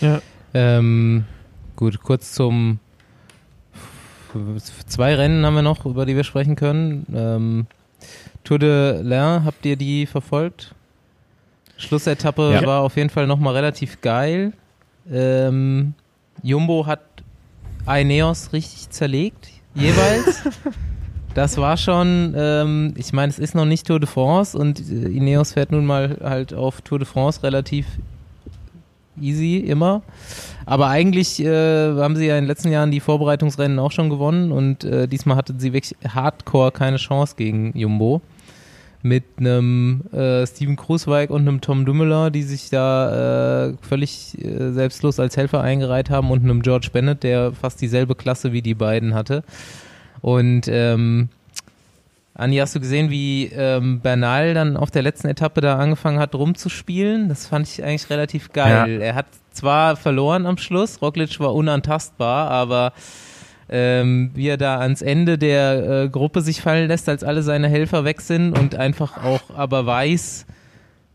Ja. Ähm, gut, kurz zum zwei Rennen haben wir noch, über die wir sprechen können. Ähm, Tour de l'Ain, habt ihr die verfolgt? Schlussetappe Ja. war auf jeden Fall nochmal relativ geil. Ähm, Jumbo hat Ineos richtig zerlegt, jeweils. Das war schon, ähm, ich meine, es ist noch nicht Tour de France und äh, Ineos fährt nun mal halt auf Tour de France relativ easy immer. Aber eigentlich äh, haben sie ja in den letzten Jahren die Vorbereitungsrennen auch schon gewonnen und äh, diesmal hatten sie wirklich hardcore keine Chance gegen Jumbo. Mit einem äh, Steven Krusweig und einem Tom Dumoulin, die sich da äh, völlig äh, selbstlos als Helfer eingereiht haben und einem George Bennett, der fast dieselbe Klasse wie die beiden hatte. Und ähm, Andi, hast du gesehen, wie ähm, Bernal dann auf der letzten Etappe da angefangen hat rumzuspielen? Das fand ich eigentlich relativ geil. Er hat zwar verloren am Schluss, Roglic war unantastbar, aber ähm, wie er da ans Ende der äh, Gruppe sich fallen lässt, als alle seine Helfer weg sind und einfach auch aber weiß,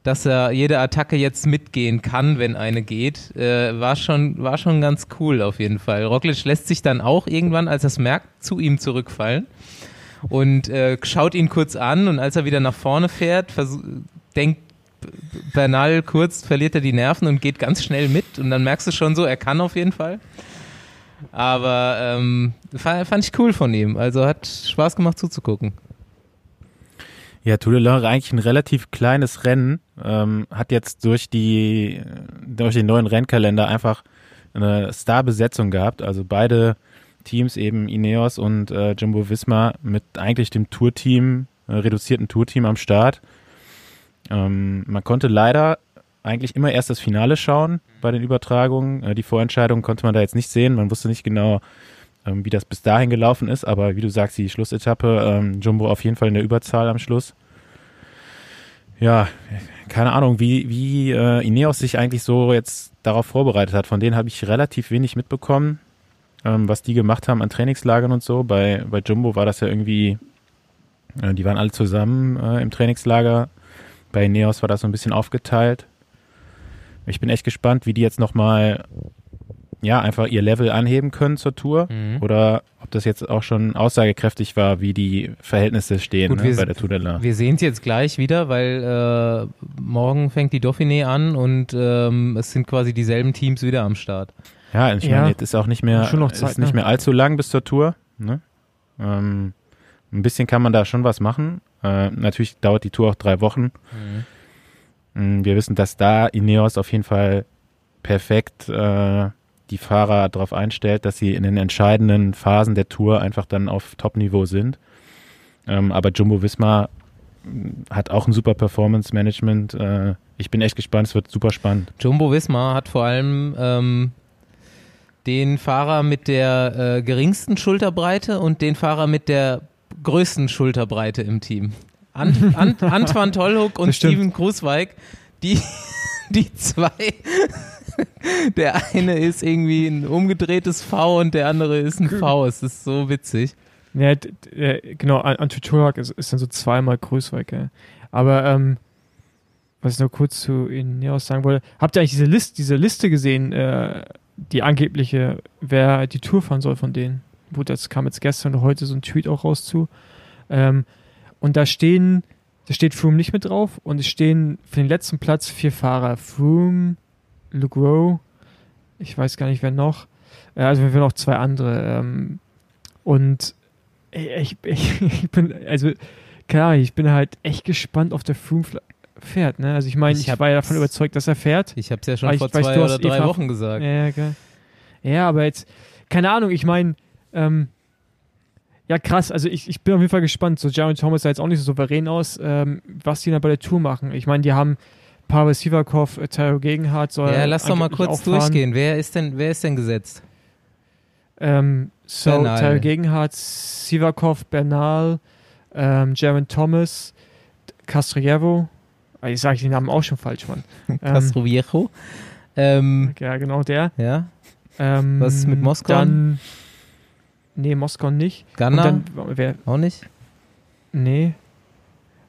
dass er jede Attacke jetzt mitgehen kann, wenn eine geht, äh, war schon war schon ganz cool auf jeden Fall. Roglic lässt sich dann auch irgendwann, als er es merkt, zu ihm zurückfallen und äh, schaut ihn kurz an und als er wieder nach vorne fährt, denkt Bernal kurz, verliert er die Nerven und geht ganz schnell mit und dann merkst du schon so, er kann auf jeden Fall. Aber ähm, fand, ich cool von ihm. Also hat Spaß gemacht zuzugucken. Ja, Tour de l'Ain eigentlich ein relativ kleines Rennen, ähm, hat jetzt durch die durch den neuen Rennkalender einfach eine Starbesetzung gehabt. Also beide Teams eben Ineos und äh, Jumbo Visma mit eigentlich dem Tourteam, äh, reduzierten Tourteam am Start. Ähm, man konnte leider eigentlich immer erst das Finale schauen bei den Übertragungen. Äh, die Vorentscheidung konnte man da jetzt nicht sehen. Man wusste nicht genau, ähm, wie das bis dahin gelaufen ist. Aber wie du sagst, die Schlussetappe, ähm, Jumbo auf jeden Fall in der Überzahl am Schluss. Ja, keine Ahnung, wie, wie äh, Ineos sich eigentlich so jetzt darauf vorbereitet hat. Von denen habe ich relativ wenig mitbekommen, ähm, was die gemacht haben an Trainingslagern und so. Bei, bei Jumbo war das ja irgendwie, äh, die waren alle zusammen äh, im Trainingslager. Bei Ineos war das so ein bisschen aufgeteilt. Ich bin echt gespannt, wie die jetzt nochmal, ja, einfach ihr Level anheben können zur Tour. Mhm. Oder ob das jetzt auch schon aussagekräftig war, wie die Verhältnisse stehen Gut, ne, wir- bei der Tour de l'Ain. Wir sehen es jetzt gleich wieder, weil äh, morgen fängt die Dauphiné an und ähm, es sind quasi dieselben Teams wieder am Start. Ja, ich Ja. meine, jetzt ist auch nicht mehr, Schon noch Zeit, ist nicht ne? mehr allzu lang bis zur Tour. Ne? Ähm, ein bisschen kann man da schon was machen. Äh, natürlich dauert die Tour auch drei Wochen. Mm, Wir wissen, dass da Ineos auf jeden Fall perfekt äh, die Fahrer darauf einstellt, dass sie in den entscheidenden Phasen der Tour einfach dann auf Top-Niveau sind. Ähm, aber Jumbo Visma mm, hat auch ein super Performance-Management. Äh, ich bin echt gespannt, es wird super spannend. Jumbo Visma hat vor allem ähm, den Fahrer mit der äh, geringsten Schulterbreite und den Fahrer mit der größten Schulterbreite im Team. Ant, Ant, Antoine Tollhook und. Steven Krusweig, die, die zwei, der eine ist irgendwie ein umgedrehtes V und der andere ist ein V. Es ist so witzig. Ja, äh, genau, An- Antiturak ist, ist dann so zweimal Größweig, ja. Aber, ähm, was ich noch kurz zu Ineos sagen wollte, habt ihr eigentlich diese, List, diese Liste gesehen, äh, die angebliche, wer die Tour fahren soll von denen? Wo das kam jetzt gestern oder heute so ein Tweet auch raus zu. Ähm, und da stehen, da steht Froome nicht mit drauf und es stehen für den letzten Platz vier Fahrer. Froome, Legros, ich weiß gar nicht, wer noch. Äh, also wir noch zwei andere. Ähm, und ich, ich, ich bin, also, Ahnung, ich bin halt echt gespannt auf der Froome, fährt. Ne? Also ich meine, Ich ich, war ja davon überzeugt, dass er fährt. Ich habe es ja schon vor weiß, zwei du oder drei Eva- Wochen gesagt. Ja, geil. ja, aber jetzt, keine Ahnung, ich meine, ähm, ja krass, also ich, ich bin auf jeden Fall gespannt. So Jaron Thomas sah jetzt auch nicht so souverän aus, ähm, was die dann bei der Tour machen. Ich meine, die haben Pavel Sivakov, äh, Tyro Gegenhardt soll Ja, lass doch mal kurz auch fahren. durchgehen. Wer ist denn, wer ist denn gesetzt? Ähm, so, Bernal. Tyro Gegenhardt, Sivakov, Bernal, ähm, Jaron Thomas, Castrojevo. Ah, Jetzt sage ich den Namen auch schon falsch, Mann. Ähm, Castro Viejo. Ähm, ja, genau der. ja, Ähm, Was ist mit Moskau? Dann, nee, Moskau nicht. Und Ganna dann, wer, auch nicht. nee.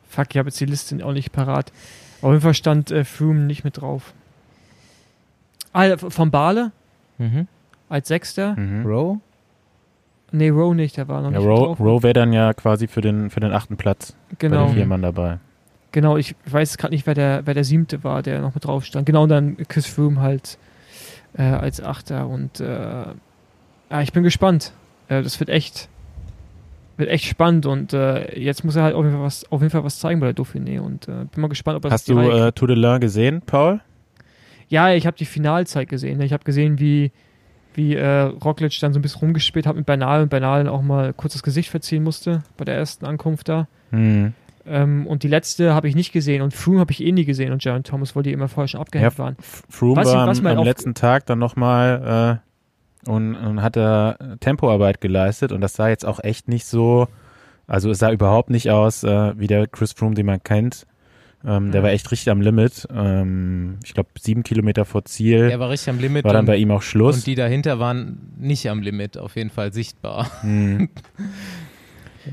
Fuck, ich habe jetzt die Liste auch nicht parat. Auf jeden Fall stand äh, Froome nicht mit drauf. Ah, von Bale Mhm. als Sechster. Mhm. Row? Nee, Rowe nicht, der war noch Ja, nicht Rowe drauf. Rowe wäre dann ja quasi für den, für den achten Platz bei genau, den vier Mann dabei. genau. Ich weiß gerade nicht, wer der, wer der Siebte war, der noch mit drauf stand. Genau, und dann Chris Froome halt äh, als Achter. Und äh, ja, ich bin gespannt. Äh, das wird echt, wird echt spannend. Und äh, jetzt muss er halt auf jeden Fall was, auf jeden Fall was zeigen bei der Dauphiné. Und äh, bin mal gespannt, ob er Hast du äh, Tour de l'Ain gesehen, Paul? Ja, ich habe die Finalzeit gesehen. Ich habe gesehen, wie, wie äh, Roglic dann so ein bisschen rumgespielt hat mit Bernal und Bernal dann auch mal kurz das Gesicht verziehen musste bei der ersten Ankunft da. Hm. Ähm, und die letzte habe ich nicht gesehen und Froome habe ich eh nie gesehen und Jaron Thomas, weil die immer vorher schon abgehängt waren. F- Froome Was- war was am, am letzten Tag dann nochmal äh, und, und hat da Tempoarbeit geleistet und das sah jetzt auch echt nicht so, also es sah überhaupt nicht aus äh, wie der Chris Froome, den man kennt. Ähm, Der Mhm. war echt richtig am Limit. Ähm, ich glaube, sieben Kilometer vor Ziel Er war richtig am Limit. war dann und, bei ihm auch Schluss. und die dahinter waren nicht am Limit, auf jeden Fall sichtbar. Hm.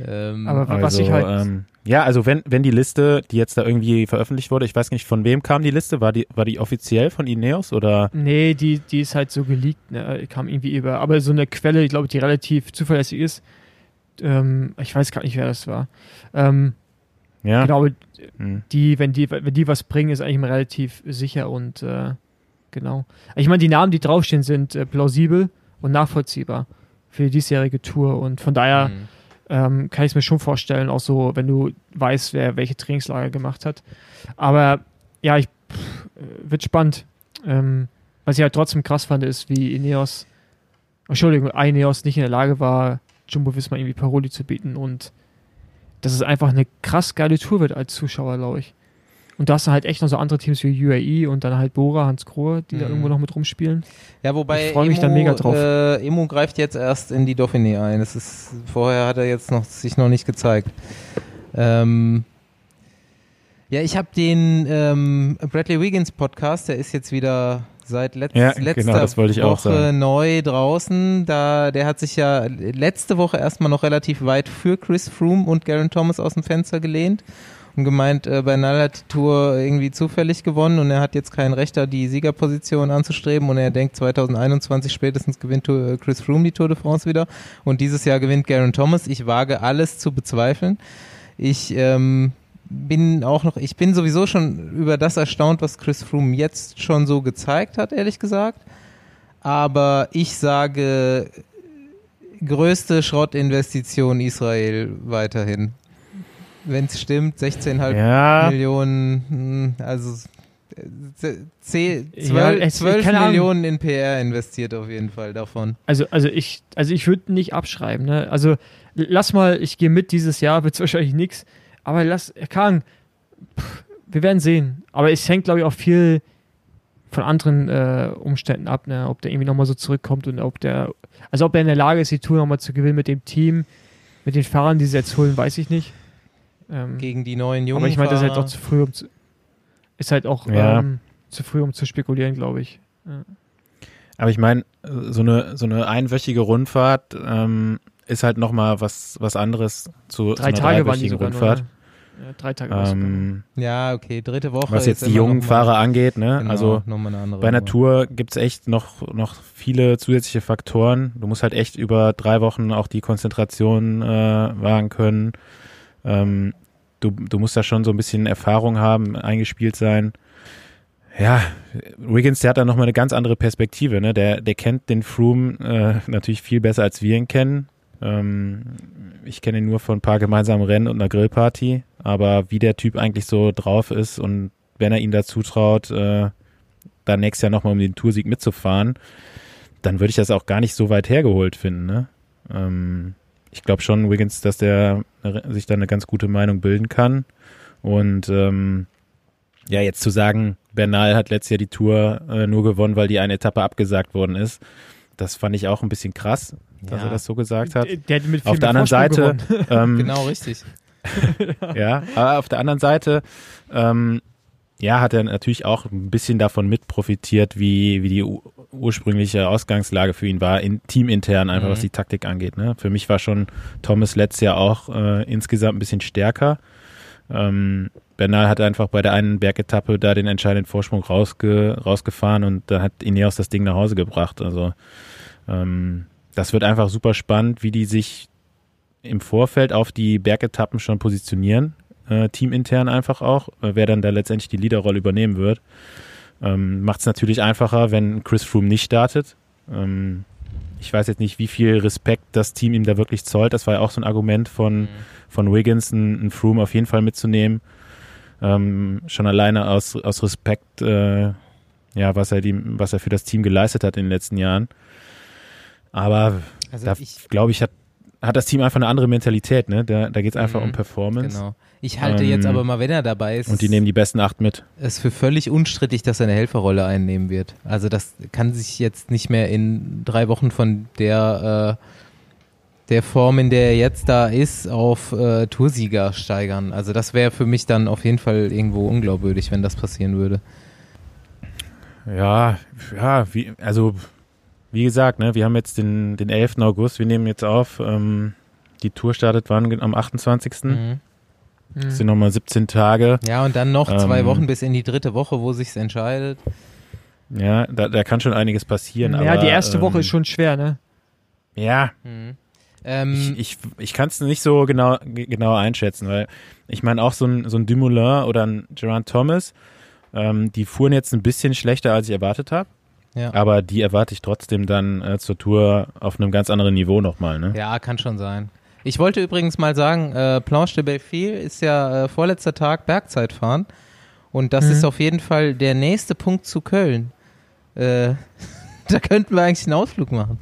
Ähm, Aber was Also, ich halt. ähm, ja, also wenn, wenn die Liste, die jetzt da irgendwie veröffentlicht wurde, ich weiß nicht, von wem kam die Liste? War die, war die offiziell von Ineos oder? nee, die, die ist halt so geleakt, ne? kam irgendwie über. Aber so eine Quelle, ich glaube, die relativ zuverlässig ist. Ähm, ich weiß gar nicht, wer das war. Ähm, Ja. Genau, Hm. die, wenn die, wenn die was bringen, ist eigentlich immer relativ sicher und äh, genau. Ich meine, die Namen, die draufstehen, sind äh, plausibel und nachvollziehbar für die diesjährige Tour und von daher mhm. Ähm, kann ich es mir schon vorstellen, auch so, wenn du weißt, wer welche Trainingslager gemacht hat. Aber ja, ich pff, wird spannend. Ähm, was ich halt trotzdem krass fand, ist, wie Ineos, Entschuldigung, Ineos nicht in der Lage war, Jumbo Visma irgendwie Paroli zu bieten und dass es einfach eine krass geile Tour wird als Zuschauer, glaube ich. Und da hast du halt echt noch so andere Teams wie UAE und dann halt Bora, Hans Krohe, die da Mhm. irgendwo noch mit rumspielen. Ja, wobei Ich freu mich da mega drauf. Äh, Emo greift jetzt erst in die Dauphiné ein. Das ist, vorher hat er jetzt noch, sich noch nicht gezeigt. Ähm, ja, ich habe den ähm, Bradley Wiggins Podcast, der ist jetzt wieder seit letz Ja, letzter genau, das wollte ich Woche neu draußen. Da, der hat sich ja letzte Woche erstmal noch relativ weit für Chris Froome und Garen Thomas aus dem Fenster gelehnt und gemeint, äh, Bernal hat die Tour irgendwie zufällig gewonnen und er hat jetzt kein Recht, da die Siegerposition anzustreben und er denkt 2021 spätestens gewinnt äh, Chris Froome die Tour de France wieder und dieses Jahr gewinnt Garen Thomas. Ich wage alles zu bezweifeln. Ich ähm, bin auch noch, ich bin sowieso schon über das erstaunt, was Chris Froome jetzt schon so gezeigt hat, ehrlich gesagt. Aber ich sage, größte Schrottinvestition Israel weiterhin. Wenn es stimmt, 16,5 Ja, Millionen, hm, also äh, 10, Ja, 12, es- 12 keine Ahnung. Millionen in PR investiert auf jeden Fall davon. Also, also ich, also ich würde nicht abschreiben, ne? Also lass mal, ich gehe mit dieses Jahr, wird es wahrscheinlich nichts, aber lass, Kang, pff, wir werden sehen. Aber es hängt, glaube ich, auch viel von anderen äh, Umständen ab, ne? Ob der irgendwie nochmal so zurückkommt und ob der, also ob er in der Lage ist, die Tour nochmal zu gewinnen mit dem Team, mit den Fahrern, die sie jetzt holen, weiß ich nicht. Ähm, Gegen die neuen Jungen. aber ich meine, das ist halt auch zu früh, um zu, ist halt auch Ja. ähm, zu früh, um zu spekulieren, glaube ich. aber ich meine, so eine, so eine einwöchige Rundfahrt ähm, ist halt nochmal was, was anderes zu, Drei zu einer Tage waren die dreiwöchigen sogar nur. Rundfahrt. Ne? Ja, drei Tage es. Ähm, Ja, okay, dritte Woche. was jetzt die jungen Fahrer angeht, ne? Genau, Also eine andere bei einer Nummer. Tour gibt's echt noch, noch viele zusätzliche Faktoren. Du musst halt echt über drei Wochen auch die Konzentration äh, wahren können. Ähm, du, du musst da schon so ein bisschen Erfahrung haben, eingespielt sein. Ja, Wiggins, der hat da nochmal eine ganz andere Perspektive. Ne? Der, der kennt den Froome äh, natürlich viel besser, als wir ihn kennen. Ähm, ich kenne ihn nur von ein paar gemeinsamen Rennen und einer Grillparty, aber wie der Typ eigentlich so drauf ist und wenn er ihn dazu traut, äh, dann nächstes Jahr nochmal um den Toursieg mitzufahren, dann würde ich das auch gar nicht so weit hergeholt finden. Ne? Ähm, ich glaube schon, Wiggins, dass der sich da eine ganz gute Meinung bilden kann. Und ähm, ja, jetzt zu sagen, Bernal hat letztes Jahr die Tour äh, nur gewonnen, weil die eine Etappe abgesagt worden ist, das fand ich auch ein bisschen krass, dass Ja. er das so gesagt hat. Der, der hat mit viel Auf der anderen Vorsprung Seite, ähm, Genau, richtig. ja, aber auf der anderen Seite, ähm, ja, hat er natürlich auch ein bisschen davon mit profitiert, wie, wie die ursprüngliche Ausgangslage für ihn war, in, teamintern einfach, Mhm. was die Taktik angeht. Ne? Für mich war schon Thomas letztes Jahr auch äh, insgesamt ein bisschen stärker. Ähm, Bernal hat einfach bei der einen Bergetappe da den entscheidenden Vorsprung rausge, rausgefahren und dann hat Ineos das Ding nach Hause gebracht. Also ähm, das wird einfach super spannend, wie die sich im Vorfeld auf die Bergetappen schon positionieren, äh, teamintern einfach auch, wer dann da letztendlich die Leaderrolle übernehmen wird. Ähm, Macht es natürlich einfacher, wenn Chris Froome nicht startet. Ähm, ich weiß jetzt nicht, wie viel Respekt das Team ihm da wirklich zollt. Das war ja auch so ein Argument von, von Wiggins, einen, Froome auf jeden Fall mitzunehmen. Ähm, schon alleine aus, aus Respekt, äh, ja, was er, die, was er für das Team geleistet hat in den letzten Jahren. Aber Also da ich, glaube ich, hat, hat das Team einfach eine andere Mentalität, ne? Da, da geht es einfach Mhm, um Performance. genau. Ich halte Ähm, jetzt aber mal, wenn er dabei ist, Und die nehmen die besten acht mit. es für völlig unstrittig, dass er eine Helferrolle einnehmen wird. Also das kann sich jetzt nicht mehr in drei Wochen von der, äh, der Form, in der er jetzt da ist, auf äh, Toursieger steigern. Also das wäre für mich dann auf jeden Fall irgendwo unglaubwürdig, wenn das passieren würde. Ja, ja, wie, also wie gesagt, ne, wir haben jetzt den, den 11. August, wir nehmen jetzt auf, ähm, die Tour startet wann? Am 28. Mhm. Das sind nochmal 17 Tage. Ja, und dann noch zwei Ähm, Wochen bis in die dritte Woche, wo sich's entscheidet. Ja, da, da kann schon einiges passieren. ja, aber, die erste Woche ähm, ist schon schwer, ne? Ja, Mhm. Ähm, ich, ich, ich kann es nicht so genau, genau einschätzen, weil ich meine auch so ein, so ein Dumoulin oder ein Gerard Thomas, ähm, die fuhren jetzt ein bisschen schlechter, als ich erwartet habe. Ja. Aber die erwarte ich trotzdem dann äh, zur Tour auf einem ganz anderen Niveau nochmal. Ne? Ja, kann schon sein. Ich wollte übrigens mal sagen, äh, Planche de Belleville ist ja äh, vorletzter Tag Bergzeitfahren und das Mhm. ist auf jeden Fall der nächste Punkt zu Köln. Äh, da könnten wir eigentlich einen Ausflug machen.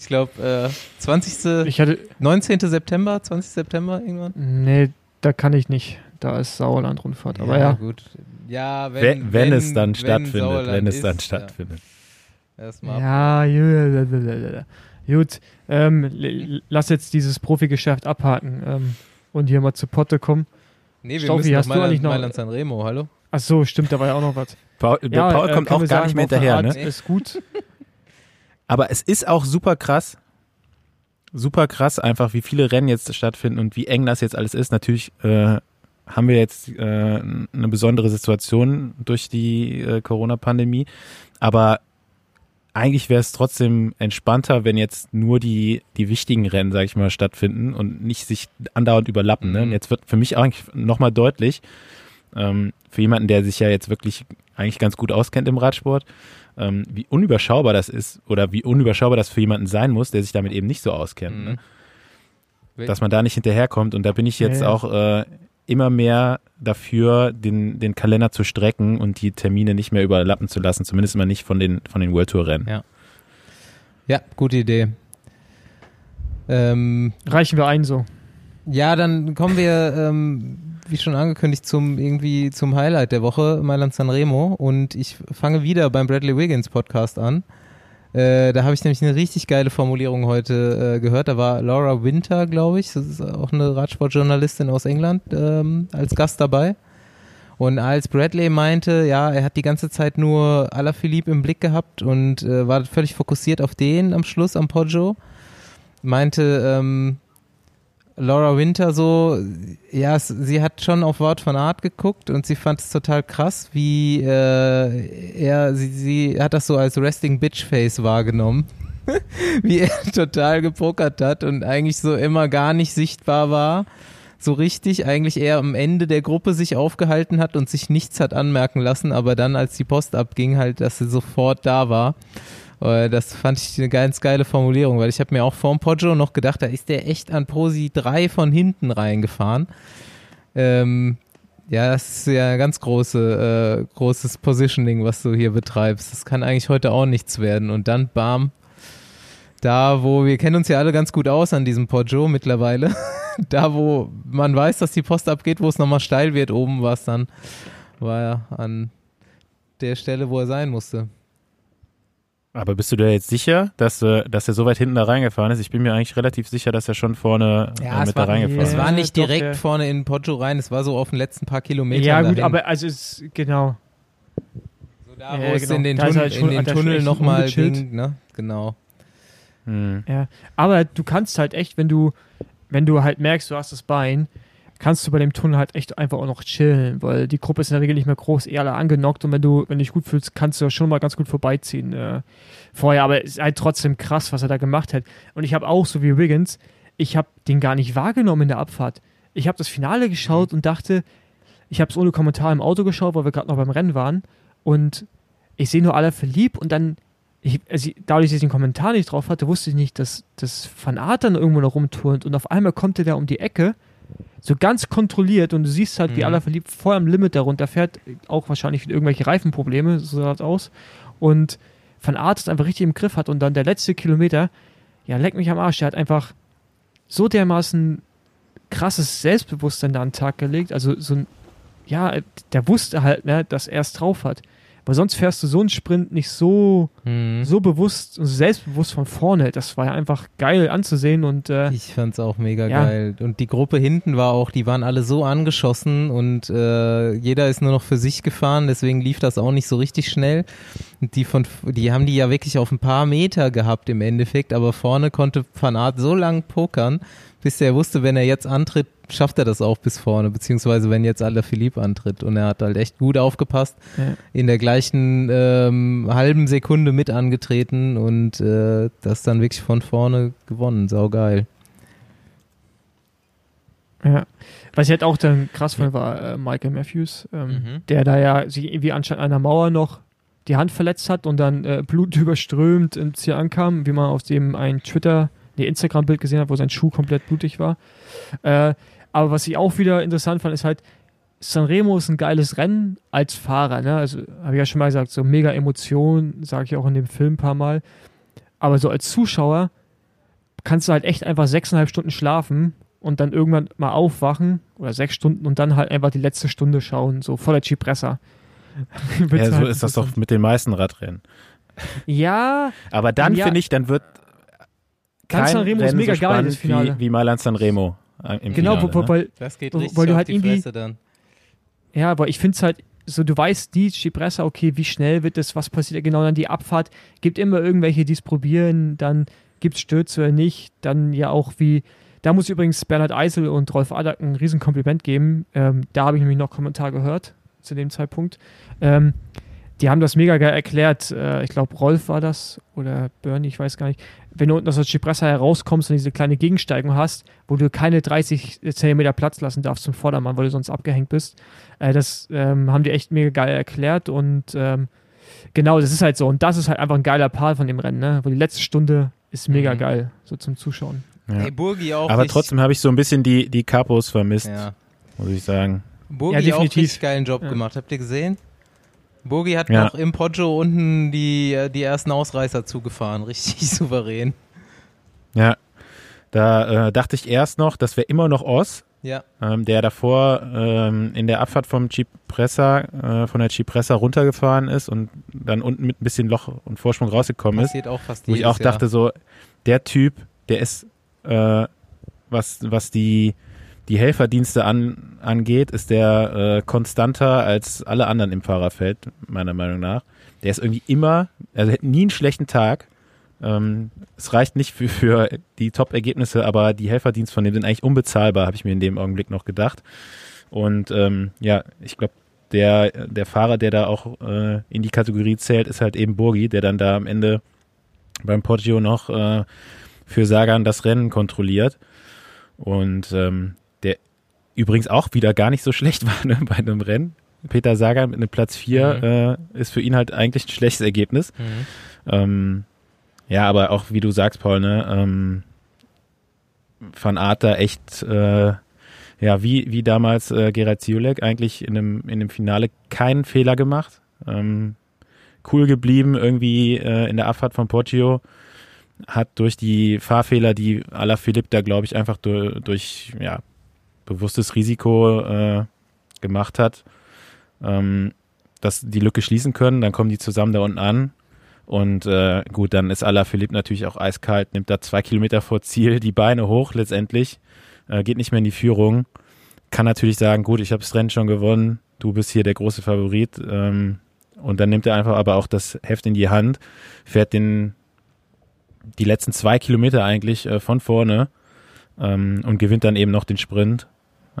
Ich glaube, äh, 20. Ich hatte, 19. September, 20. September irgendwann. nee, da kann ich nicht. Da ist Sauerland-Rundfahrt. Aber ja, gut. Ja, wenn, wenn, wenn, es dann wenn stattfindet, Sauerland wenn es ist, dann stattfindet. Ja, erstmal ja, ja, gut. Ähm, lass jetzt dieses Profigeschäft abhaken ähm, und hier mal zu Potte kommen. Nee, wir Staufi, müssen hast noch du Mailand, eigentlich noch- Mailand San Remo, hallo? Ach so, stimmt, da war ja auch noch was. Paul, der Ja, Paul äh, kommt auch gar sagen, nicht mehr hinterher. Ne? Ist gut. Aber es ist auch super krass. Super krass, einfach wie viele Rennen jetzt stattfinden und wie eng das jetzt alles ist. Natürlich äh, haben wir jetzt äh, eine besondere Situation durch die äh, Corona-Pandemie. Aber eigentlich wäre es trotzdem entspannter, wenn jetzt nur die, die wichtigen Rennen, sag ich mal, stattfinden und nicht sich andauernd überlappen. Ne? Mhm. Und jetzt wird für mich eigentlich nochmal deutlich, ähm, für jemanden, der sich ja jetzt wirklich eigentlich ganz gut auskennt im Radsport, ähm, wie unüberschaubar das ist oder wie unüberschaubar das für jemanden sein muss, der sich damit eben nicht so auskennt. Ne? Mhm. Dass man da nicht hinterherkommt. Und da bin ich jetzt ja. auch äh, immer mehr dafür, den, den Kalender zu strecken und die Termine nicht mehr überlappen zu lassen, zumindest mal nicht von den, von den World Tour Rennen. Ja. Ja, gute Idee. Ähm, Reichen wir ein so. ja, dann kommen wir, ähm, wie schon angekündigt, zum irgendwie zum Highlight der Woche, Mailand Sanremo. Und ich fange wieder beim Bradley Wiggins Podcast an. Äh, da habe ich nämlich eine richtig geile Formulierung heute äh, gehört. Da war Laura Winter, glaube ich, das ist auch eine Radsportjournalistin aus England, ähm, als Gast dabei. Und als Bradley meinte, ja, er hat die ganze Zeit nur Alaphilippe im Blick gehabt und äh, war völlig fokussiert auf den am Schluss, am Poggio, meinte ähm, Laura Winter so, ja, sie hat schon auf Wort von Art geguckt und sie fand es total krass, wie äh, er, sie, sie hat das so als Resting Bitch Face wahrgenommen. wie er total gepokert hat und eigentlich so immer gar nicht sichtbar war so richtig eigentlich eher am Ende der Gruppe sich aufgehalten hat und sich nichts hat anmerken lassen, aber dann, als die Post abging, halt, dass sie sofort da war. Äh, Das fand ich eine ganz geile Formulierung, weil ich habe mir auch vorm Poggio noch gedacht, da ist der echt an Posi 3 von hinten reingefahren. Ähm, ja, das ist ja ein ganz große, äh, großes Positioning, was du hier betreibst. Das kann eigentlich heute auch nichts werden. Und dann, bam, da, wo wir kennen uns ja alle ganz gut aus an diesem Poggio mittlerweile. da, wo man weiß, dass die Post abgeht, wo es nochmal steil wird, oben war es dann, war er an der Stelle, wo er sein musste. Aber bist du dir jetzt sicher, dass, äh, dass er so weit hinten da reingefahren ist? Ich bin mir eigentlich relativ sicher, dass er schon vorne Ja, äh, es mit da reingefahren Es ist. war nicht direkt ja. vorne in Poggio rein, es war so auf den letzten paar Kilometern. Ja, gut, dahin. aber also es, genau. so da, wo Ja, es genau. in den, Da ist Tunnel, halt schon- in den Tunnel nochmal ging, ne? Genau. Hm. Ja, aber du kannst halt echt, wenn du, wenn du halt merkst, du hast das Bein, kannst du bei dem Tunnel halt echt einfach auch noch chillen, weil die Gruppe ist in der Regel nicht mehr groß, eher alle angenockt und wenn du, wenn du dich gut fühlst, kannst du ja schon mal ganz gut vorbeiziehen äh, vorher, aber es ist halt trotzdem krass, was er da gemacht hat. Und ich habe auch, so wie Wiggins, ich habe den gar nicht wahrgenommen in der Abfahrt. Ich habe das Finale geschaut und dachte, ich habe es ohne Kommentar im Auto geschaut, weil wir gerade noch beim Rennen waren und ich sehe nur alle verliebt und dann ich, also dadurch, dass ich den Kommentar nicht drauf hatte, wusste ich nicht, dass das Van Aert dann irgendwo noch rumturnt und auf einmal kommt er da um die Ecke, so ganz kontrolliert und du siehst halt, wie Mhm. aller verliebt voll am Limit darunter fährt, auch wahrscheinlich mit irgendwelche Reifenprobleme, so sah das aus. Und Van Aert es einfach richtig im Griff hat und dann der letzte Kilometer, ja, leck mich am Arsch, der hat einfach so dermaßen krasses Selbstbewusstsein da an den Tag gelegt, also so ein, ja, der wusste halt, ne, dass er es drauf hat. Weil sonst fährst du so einen Sprint nicht so Mhm. so bewusst und selbstbewusst von vorne. Das war ja einfach geil anzusehen und äh, Ich fand's auch mega Ja. geil. Und die Gruppe hinten war auch, die waren alle so angeschossen und äh, jeder ist nur noch für sich gefahren, deswegen lief das auch nicht so richtig schnell. Und die von, die haben die ja wirklich auf ein paar Meter gehabt im Endeffekt, aber vorne konnte Van Aert so lang pokern, bis er wusste, wenn er jetzt antritt, schafft er das auch bis vorne, beziehungsweise wenn jetzt aller Philipp antritt. Und er hat halt echt gut aufgepasst, Ja. in der gleichen ähm, halben Sekunde mit angetreten und äh, das dann wirklich von vorne gewonnen. Saugeil. ja. Was ich halt auch dann krass fand, war äh, Michael Matthews, ähm, Mhm. der da ja sich irgendwie anscheinend an der Mauer noch die Hand verletzt hat und dann äh, Blut überströmt ins Ziel ankam, wie man auf dem ein Twitter, nee, Instagram-Bild gesehen hat, wo sein Schuh komplett blutig war. Äh, aber was ich auch wieder interessant fand, ist halt, Sanremo ist ein geiles Rennen als Fahrer, ne? Also habe ich ja schon mal gesagt, so mega Emotion, sage ich auch in dem Film ein paar Mal. Aber so als Zuschauer kannst du halt echt einfach sechseinhalb Stunden schlafen und dann irgendwann mal aufwachen oder sechs Stunden und dann halt einfach die letzte Stunde schauen, so voller Cipressa. Wird's Ja, so halt ist das doch mit den meisten Radrennen. Ja, Aber dann Ja. finde ich, dann wird kein Sanremo ist Rennen mega so geil, spannend das Finale. Wie, wie Mailand Sanremo äh, im genau, Finale, wo, ne? weil, Das geht Weil- richtig weil du auf halt die irgendwie-. Ja, aber ich finde es halt so, du weißt nie, Cipressa, okay, wie schnell wird das, was passiert genau dann die Abfahrt, gibt immer irgendwelche, die es probieren, dann gibt es Stürze oder nicht, dann ja auch wie, da muss ich übrigens Bernhard Eisel und Rolf Adack ein Riesenkompliment geben, ähm, da habe ich nämlich noch Kommentar gehört zu dem Zeitpunkt. Ähm, die haben das mega geil erklärt. Äh, ich glaube, Rolf war das oder Bernie, ich weiß gar nicht. Wenn du unten aus der Cipressa herauskommst und diese kleine Gegensteigung hast, wo du keine 30 Zentimeter Platz lassen darfst zum Vordermann, weil du sonst abgehängt bist. Äh, das ähm, haben die echt mega geil erklärt und ähm, genau, das ist halt so. Und das ist halt einfach ein geiler Part von dem Rennen, ne? Weil die letzte Stunde ist mega Mhm. geil, so zum Zuschauen. Ja. Ey, Burgi auch Aber trotzdem habe ich so ein bisschen die, die Capos vermisst, Ja. muss ich sagen. Burgi Ja, auch definitiv. richtig geilen Job Ja. gemacht. Habt ihr gesehen? Burgi hat Ja. noch im Poggio unten die, die ersten Ausreißer zugefahren. Richtig souverän. Ja, da äh, dachte ich erst noch, das wäre immer noch Oz, Ja. ähm, der davor ähm, in der Abfahrt vom Cipressa, äh, von der Cipressa runtergefahren ist und dann unten mit ein bisschen Loch und Vorsprung rausgekommen ist. Passiert auch fast Wo ich auch dachte, so, der Typ, der ist, äh, was, was die, die Helferdienste an, angeht, ist der äh, konstanter als alle anderen im Fahrerfeld, meiner Meinung nach. Der ist irgendwie immer, also hat nie einen schlechten Tag. Ähm, es reicht nicht für, für die Top-Ergebnisse, aber die Helferdienste von dem sind eigentlich unbezahlbar, habe ich mir in dem Augenblick noch gedacht. Und ähm, ja, ich glaube, der, der Fahrer, der da auch äh, in die Kategorie zählt, ist halt eben Burgi, der dann da am Ende beim Poggio noch äh, für Sagan das Rennen kontrolliert. Und ähm, übrigens auch wieder gar nicht so schlecht war ne, bei einem Rennen. Peter Sagan mit einem Platz 4 äh, ist für ihn halt eigentlich ein schlechtes Ergebnis. Mhm. Ähm, ja, aber auch wie du sagst, Paul, ne, ähm, Van Aert da echt, äh, ja, wie, wie damals äh, Gerard Ziolek eigentlich in dem, in dem Finale keinen Fehler gemacht. Ähm, cool geblieben, irgendwie äh, in der Abfahrt von Poggio. Hat durch die Fahrfehler, die Alaphilippe da, glaube ich, einfach durch, durch ja, bewusstes Risiko äh, gemacht hat, ähm, dass die Lücke schließen können. Dann kommen die zusammen da unten an. Und äh, gut, dann ist Alaphilippe natürlich auch eiskalt, nimmt da zwei Kilometer vor Ziel die Beine hoch letztendlich, äh, geht nicht mehr in die Führung. Kann natürlich sagen, gut, ich habe das Rennen schon gewonnen, du bist hier der große Favorit. Ähm, und dann nimmt er einfach aber auch das Heft in die Hand, fährt den die letzten zwei Kilometer eigentlich äh, von vorne ähm, und gewinnt dann eben noch den Sprint.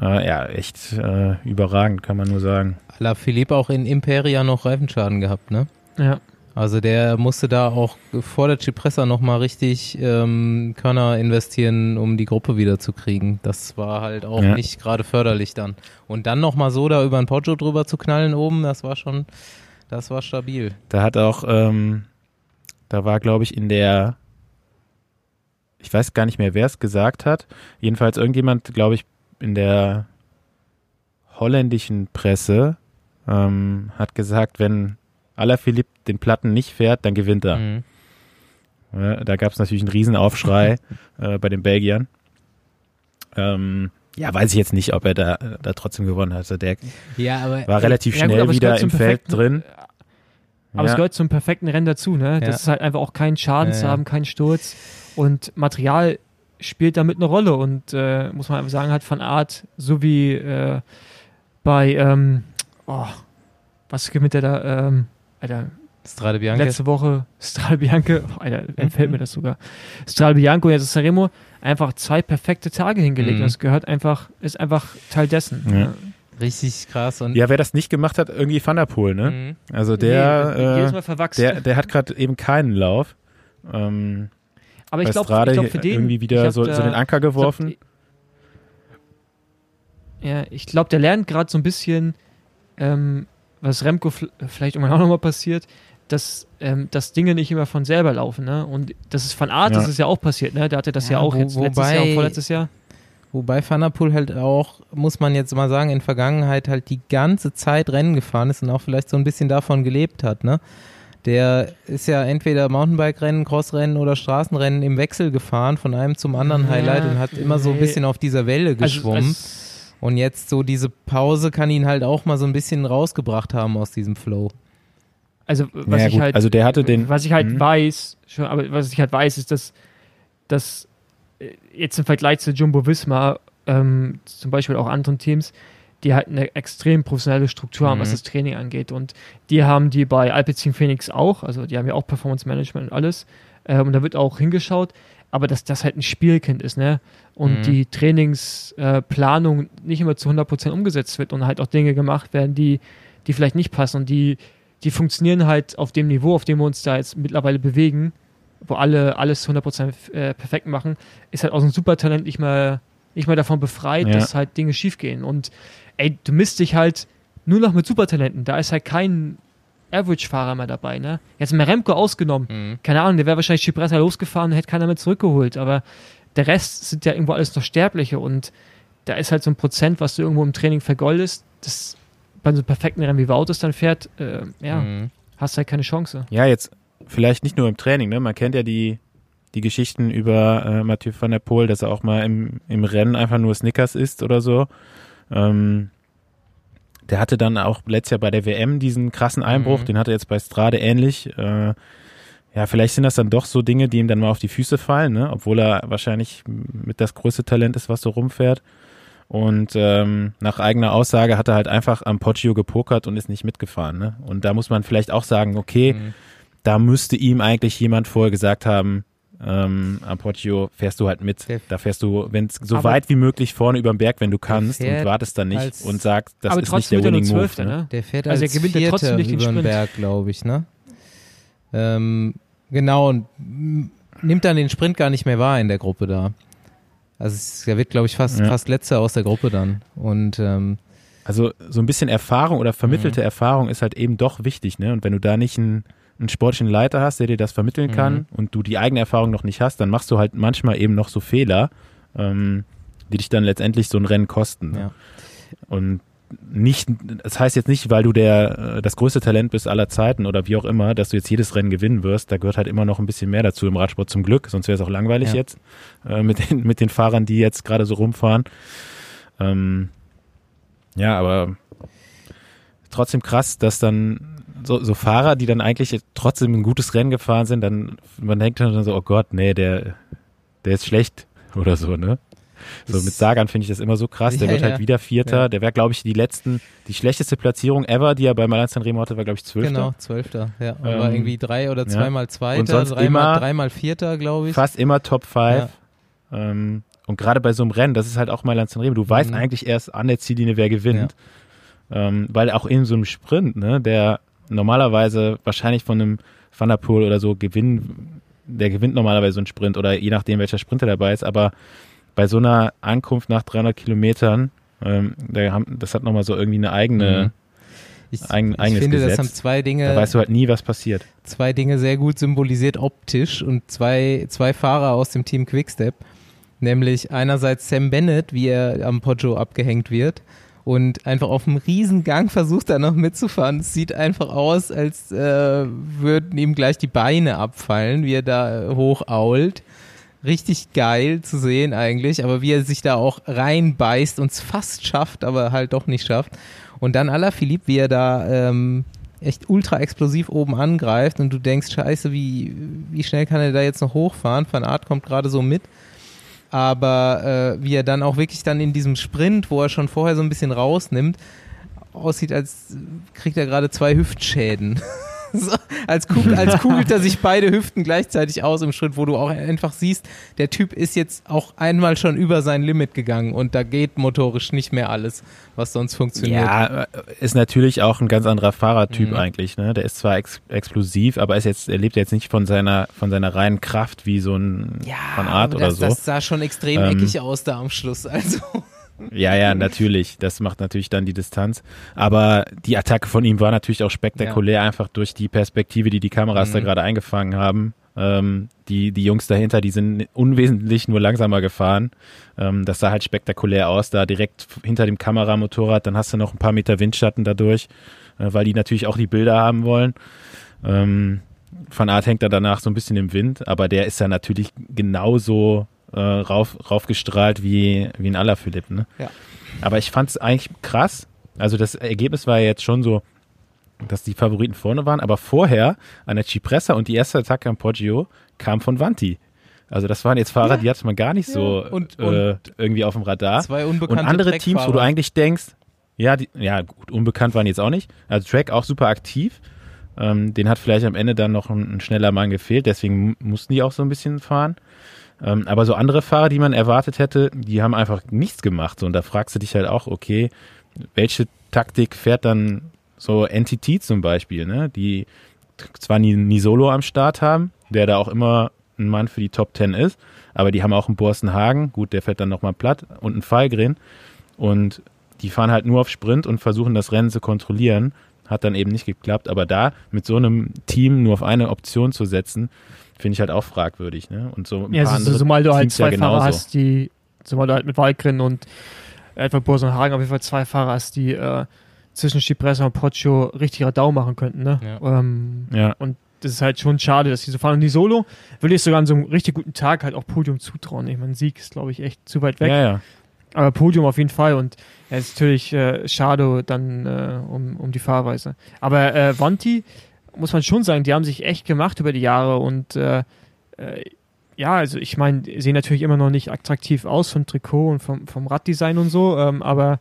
Äh, ja, echt äh, überragend, kann man nur sagen. La Philippe auch in Imperia noch Reifenschaden gehabt, ne? Ja. Also der musste da auch vor der Cipressa nochmal richtig ähm, Körner investieren, um die Gruppe wieder zu kriegen. Das war halt auch Ja. nicht gerade förderlich dann. Und dann nochmal so da über ein Poggio drüber zu knallen oben, das war schon, das war stabil. Da hat auch, ähm, da war, glaube ich, in der, ich weiß gar nicht mehr, wer es gesagt hat. Jedenfalls irgendjemand, glaube ich, in der holländischen Presse ähm, hat gesagt, wenn Alaphilippe den Platten nicht fährt, dann gewinnt er. Mhm. Ja, da gab es natürlich einen Riesenaufschrei äh, bei den Belgiern. Ähm, ja, weiß ich jetzt nicht, ob er da, da trotzdem gewonnen hat. Also der Ja, aber war relativ Ja, gut, schnell es wieder im Feld drin. Aber es Ja. gehört zum perfekten Rennen dazu, ne? Das ist halt einfach auch kein Schaden zu haben, kein Sturz. Und Material spielt damit eine Rolle und äh, muss man einfach sagen, hat von Art, so wie äh, bei, ähm, oh, was gewinnt der da, ähm, Alter, Strade Bianca. letzte Woche Strade Bianco, oh, Alter, entfällt mir das sogar. Strade Bianco und jetzt Sanremo einfach zwei perfekte Tage hingelegt. Mhm. Und das gehört einfach, ist einfach Teil dessen. Ja. Richtig krass. Und Ja, wer das nicht gemacht hat, irgendwie Van der Poel, ne? Mhm. Also Nee, der, jedes äh, Mal verwachsen. der, der hat gerade eben keinen Lauf. Ähm, aber ich glaube, glaub, für den irgendwie wieder so, da- so den Anker geworfen. Ich glaub, ja, ich glaube, der lernt gerade so ein bisschen, ähm, was Remco vielleicht irgendwann auch nochmal passiert, dass, ähm, dass Dinge nicht immer von selber laufen. Ne? Und das ist von Art, Ja. das ist ja auch passiert. Ne? Der hatte das ja, Ja, auch wo- jetzt letztes wobei- Jahr und vorletztes Jahr. Wobei Van der Poel halt auch, muss man jetzt mal sagen, in Vergangenheit halt die ganze Zeit Rennen gefahren ist und auch vielleicht so ein bisschen davon gelebt hat, ne? Der ist ja entweder Mountainbike-Rennen, Crossrennen oder Straßenrennen im Wechsel gefahren von einem zum anderen Ja, Highlight und hat immer so ein bisschen auf dieser Welle geschwommen. Also, und jetzt so diese Pause kann ihn halt auch mal so ein bisschen rausgebracht haben aus diesem Flow. also, was Ja, ich gut, halt, also der hatte den- was ich halt Mhm. weiß, schon, aber was ich halt weiß, ist, dass, dass äh, jetzt im Vergleich zu Jumbo Visma, ähm, zum Beispiel auch anderen Teams, die halt eine extrem professionelle Struktur haben, Mhm. was das Training angeht. Und die haben die bei Alpecin Phoenix auch, also die haben ja auch Performance Management und alles. Ähm, und da wird auch hingeschaut, aber dass das halt ein Spielkind ist, ne? Und Mhm. die Trainingsplanung nicht immer zu 100% umgesetzt wird und halt auch Dinge gemacht werden, die, die vielleicht nicht passen und die, die funktionieren halt auf dem Niveau, auf dem wir uns da jetzt mittlerweile bewegen, wo alle alles zu 100% äh, perfekt machen, ist halt auch so ein Supertalent nicht mehr, nicht mehr davon befreit, Ja. dass halt Dinge schiefgehen. Und ey, du misst dich halt nur noch mit Supertalenten. Da ist halt kein Average-Fahrer mehr dabei, ne? Jetzt mal Remco ausgenommen. Keine Ahnung, der wäre wahrscheinlich Cipressa losgefahren und hätte keiner mehr zurückgeholt. Aber der Rest sind ja irgendwo alles noch Sterbliche und da ist halt so ein Prozent, was du irgendwo im Training vergoldest, das bei so einem perfekten Rennen wie Wout es dann fährt, äh, ja, Mhm. hast halt keine Chance. Ja, jetzt vielleicht nicht nur im Training, ne? Man kennt ja die, die Geschichten über äh, Mathieu van der Poel, dass er auch mal im, im Rennen einfach nur Snickers isst oder so. Ähm, der hatte dann auch letztes Jahr bei der WM diesen krassen Einbruch, Mhm. den hat er jetzt bei Strade ähnlich. Äh, ja, vielleicht sind das dann doch so Dinge, die ihm dann mal auf die Füße fallen, ne? obwohl er wahrscheinlich mit das größte Talent ist, was so rumfährt. Und ähm, nach eigener Aussage hat er halt einfach am Poggio gepokert und ist nicht mitgefahren. Ne? Und da muss man vielleicht auch sagen, okay, Mhm. da müsste ihm eigentlich jemand vorher gesagt haben, ähm, am Poggio fährst du halt mit. Der- Da fährst du, wenn es so Aber- weit wie möglich vorne über den Berg, wenn du kannst und wartest dann nicht als- und sagst, das ist nicht der er Winning Move. Ne? ne? Der fährt Also er als gewinnt ja Vierter trotzdem nicht den über den Sprint. Berg, glaube ich, ne? Ähm, genau, und nimmt dann den Sprint gar nicht mehr wahr in der Gruppe da. Also er wird, glaube ich, fast, Ja. fast letzter aus der Gruppe dann. Und ähm, Also so ein bisschen Erfahrung oder Mhm. vermittelte Erfahrung ist halt eben doch wichtig, ne? Und wenn du da nicht einen einen sportlichen Leiter hast, der dir das vermitteln kann Mhm. und du die eigene Erfahrung noch nicht hast, dann machst du halt manchmal eben noch so Fehler, ähm, die dich dann letztendlich so ein Rennen kosten. ne? Ja. Und nicht, das heißt jetzt nicht, weil du der äh, das größte Talent bist aller Zeiten oder wie auch immer, dass du jetzt jedes Rennen gewinnen wirst. Da gehört halt immer noch ein bisschen mehr dazu im Radsport zum Glück, sonst wäre es auch langweilig Ja. jetzt äh, mit den mit den Fahrern, die jetzt gerade so rumfahren. Ähm, ja, aber trotzdem krass, dass dann so, so Fahrer, die dann eigentlich trotzdem ein gutes Rennen gefahren sind, dann man denkt dann so, oh Gott, nee, der der ist schlecht oder so, ne? So mit Sagan finde ich das immer so krass. Der Ja, wird halt ja. wieder Vierter. Ja. Der wäre, glaube ich, die letzten, die schlechteste Platzierung ever, die er bei Milan Sanremo hatte, war, glaube ich, Zwölfter. Genau, Zwölfter. Ja, und Ähm, war irgendwie drei oder zweimal Zweiter, Und sonst dreimal, immer- dreimal Vierter, glaube ich. Fast immer Top 5. Ähm, und gerade bei so einem Rennen, das ist halt auch Milan Sanremo, du weißt Mhm. eigentlich erst an der Ziellinie, wer gewinnt. Ähm, weil auch in so einem Sprint, ne, der normalerweise wahrscheinlich von einem Van der Poel oder so gewinnen, der gewinnt normalerweise so einen Sprint oder je nachdem, welcher Sprinter dabei ist, aber bei so einer Ankunft nach 300 Kilometern, ähm, da haben, das hat nochmal so irgendwie eine eigene, Mhm. Ich, Eigen- ich finde, das Gesetz. haben zwei Dinge, da weißt du halt nie, was passiert. zwei Dinge sehr gut symbolisiert optisch und zwei, zwei Fahrer aus dem Team Quickstep. Nämlich einerseits Sam Bennett, wie er am Poggio abgehängt wird und einfach auf einem Riesengang versucht er noch mitzufahren. Es sieht einfach aus, als äh, würden ihm gleich die Beine abfallen, wie er da hochault. Richtig geil zu sehen eigentlich, aber wie er sich da auch reinbeißt und es fast schafft, aber halt doch nicht schafft. Und dann Alaphilippe, wie er da ähm, echt ultra explosiv oben angreift und du denkst, scheiße, wie, wie schnell kann er da jetzt noch hochfahren? Van Art kommt gerade so mit. Aber äh, wie er dann auch wirklich dann in diesem Sprint, wo er schon vorher so ein bisschen rausnimmt, aussieht, als kriegt er gerade zwei Hüftschäden. so, als, kugel, als kugelt er sich beide Hüften gleichzeitig aus im Schritt, wo du auch einfach siehst, der Typ ist jetzt auch einmal schon über sein Limit gegangen und da geht motorisch nicht mehr alles, was sonst funktioniert. Ja, äh, ist natürlich auch ein ganz anderer Fahrertyp Mhm. eigentlich. Ne? Der ist zwar ex explosiv, aber ist jetzt, er lebt jetzt nicht von seiner, von seiner reinen Kraft wie so ein Ja, von Art aber oder das, so. das sah schon extrem Ähm, eckig aus da am Schluss. Also Ja, ja, natürlich. Das macht natürlich dann die Distanz. Aber die Attacke von ihm war natürlich auch spektakulär, einfach durch die Perspektive, die die Kameras da Mhm. gerade eingefangen haben. Ähm, die, die Jungs dahinter, die sind unwesentlich nur langsamer gefahren. Ähm, das sah halt spektakulär aus, da direkt hinter dem Kameramotorrad. Dann hast du noch ein paar Meter Windschatten dadurch, äh, weil die natürlich auch die Bilder haben wollen. Ähm, Van Art hängt da danach so ein bisschen im Wind, aber der ist ja natürlich genauso äh, rauf, raufgestrahlt wie, wie ein Alaphilippe. Ne? Ja. Aber ich fand es eigentlich krass. Also das Ergebnis war ja jetzt schon so, dass die Favoriten vorne waren, aber vorher an der Cipressa und die erste Attacke am Poggio kam von Vanti. Also das waren jetzt Fahrer, die hatte man gar nicht so Ja, und- äh, irgendwie auf dem Radar. zwei Und unbekannte andere Teams, wo du eigentlich denkst, ja, die, ja, gut, unbekannt waren jetzt auch nicht. Also Track auch super aktiv. Ähm, den hat vielleicht am Ende dann noch ein, ein schneller Mann gefehlt, deswegen mu- mussten die auch so ein bisschen fahren. Ähm, aber so andere Fahrer, die man erwartet hätte, die haben einfach nichts gemacht. Und da fragst du dich halt auch, okay, welche Taktik fährt dann so NTT zum Beispiel, ne? Die zwar nie, nie Solo am Start haben, der da auch immer ein Mann für die Top Ten ist, aber die haben auch einen Borsten Hagen, gut, der fährt dann nochmal platt und einen Fallgren und die fahren halt nur auf Sprint und versuchen das Rennen zu kontrollieren. Hat dann eben nicht geklappt, aber da mit so einem Team nur auf eine Option zu setzen, finde ich halt auch fragwürdig. Ne? Und so ein Ja, paar so, andere zumal du halt Teams zwei ja Fahrer hast, die, zumal du halt mit Walkren und etwa Burs und Hagen auf jeden Fall zwei Fahrer hast, die äh, zwischen Cipressa und Poggio richtig Radau machen könnten, ne? Ja. Ähm, Ja, und das ist halt schon schade, dass die so fahren. Und die Solo will ich sogar an so einem richtig guten Tag halt auch Podium zutrauen. Ich meine, Sieg ist, glaube ich, echt zu weit weg. ja, ja. Aber Podium auf jeden Fall und ja, ist natürlich äh, schade dann äh, um, um die Fahrweise. Aber äh, Vanti, muss man schon sagen, die haben sich echt gemacht über die Jahre und äh, äh, ja, also ich meine, sehen natürlich immer noch nicht attraktiv aus vom Trikot und vom, vom Raddesign und so, ähm, aber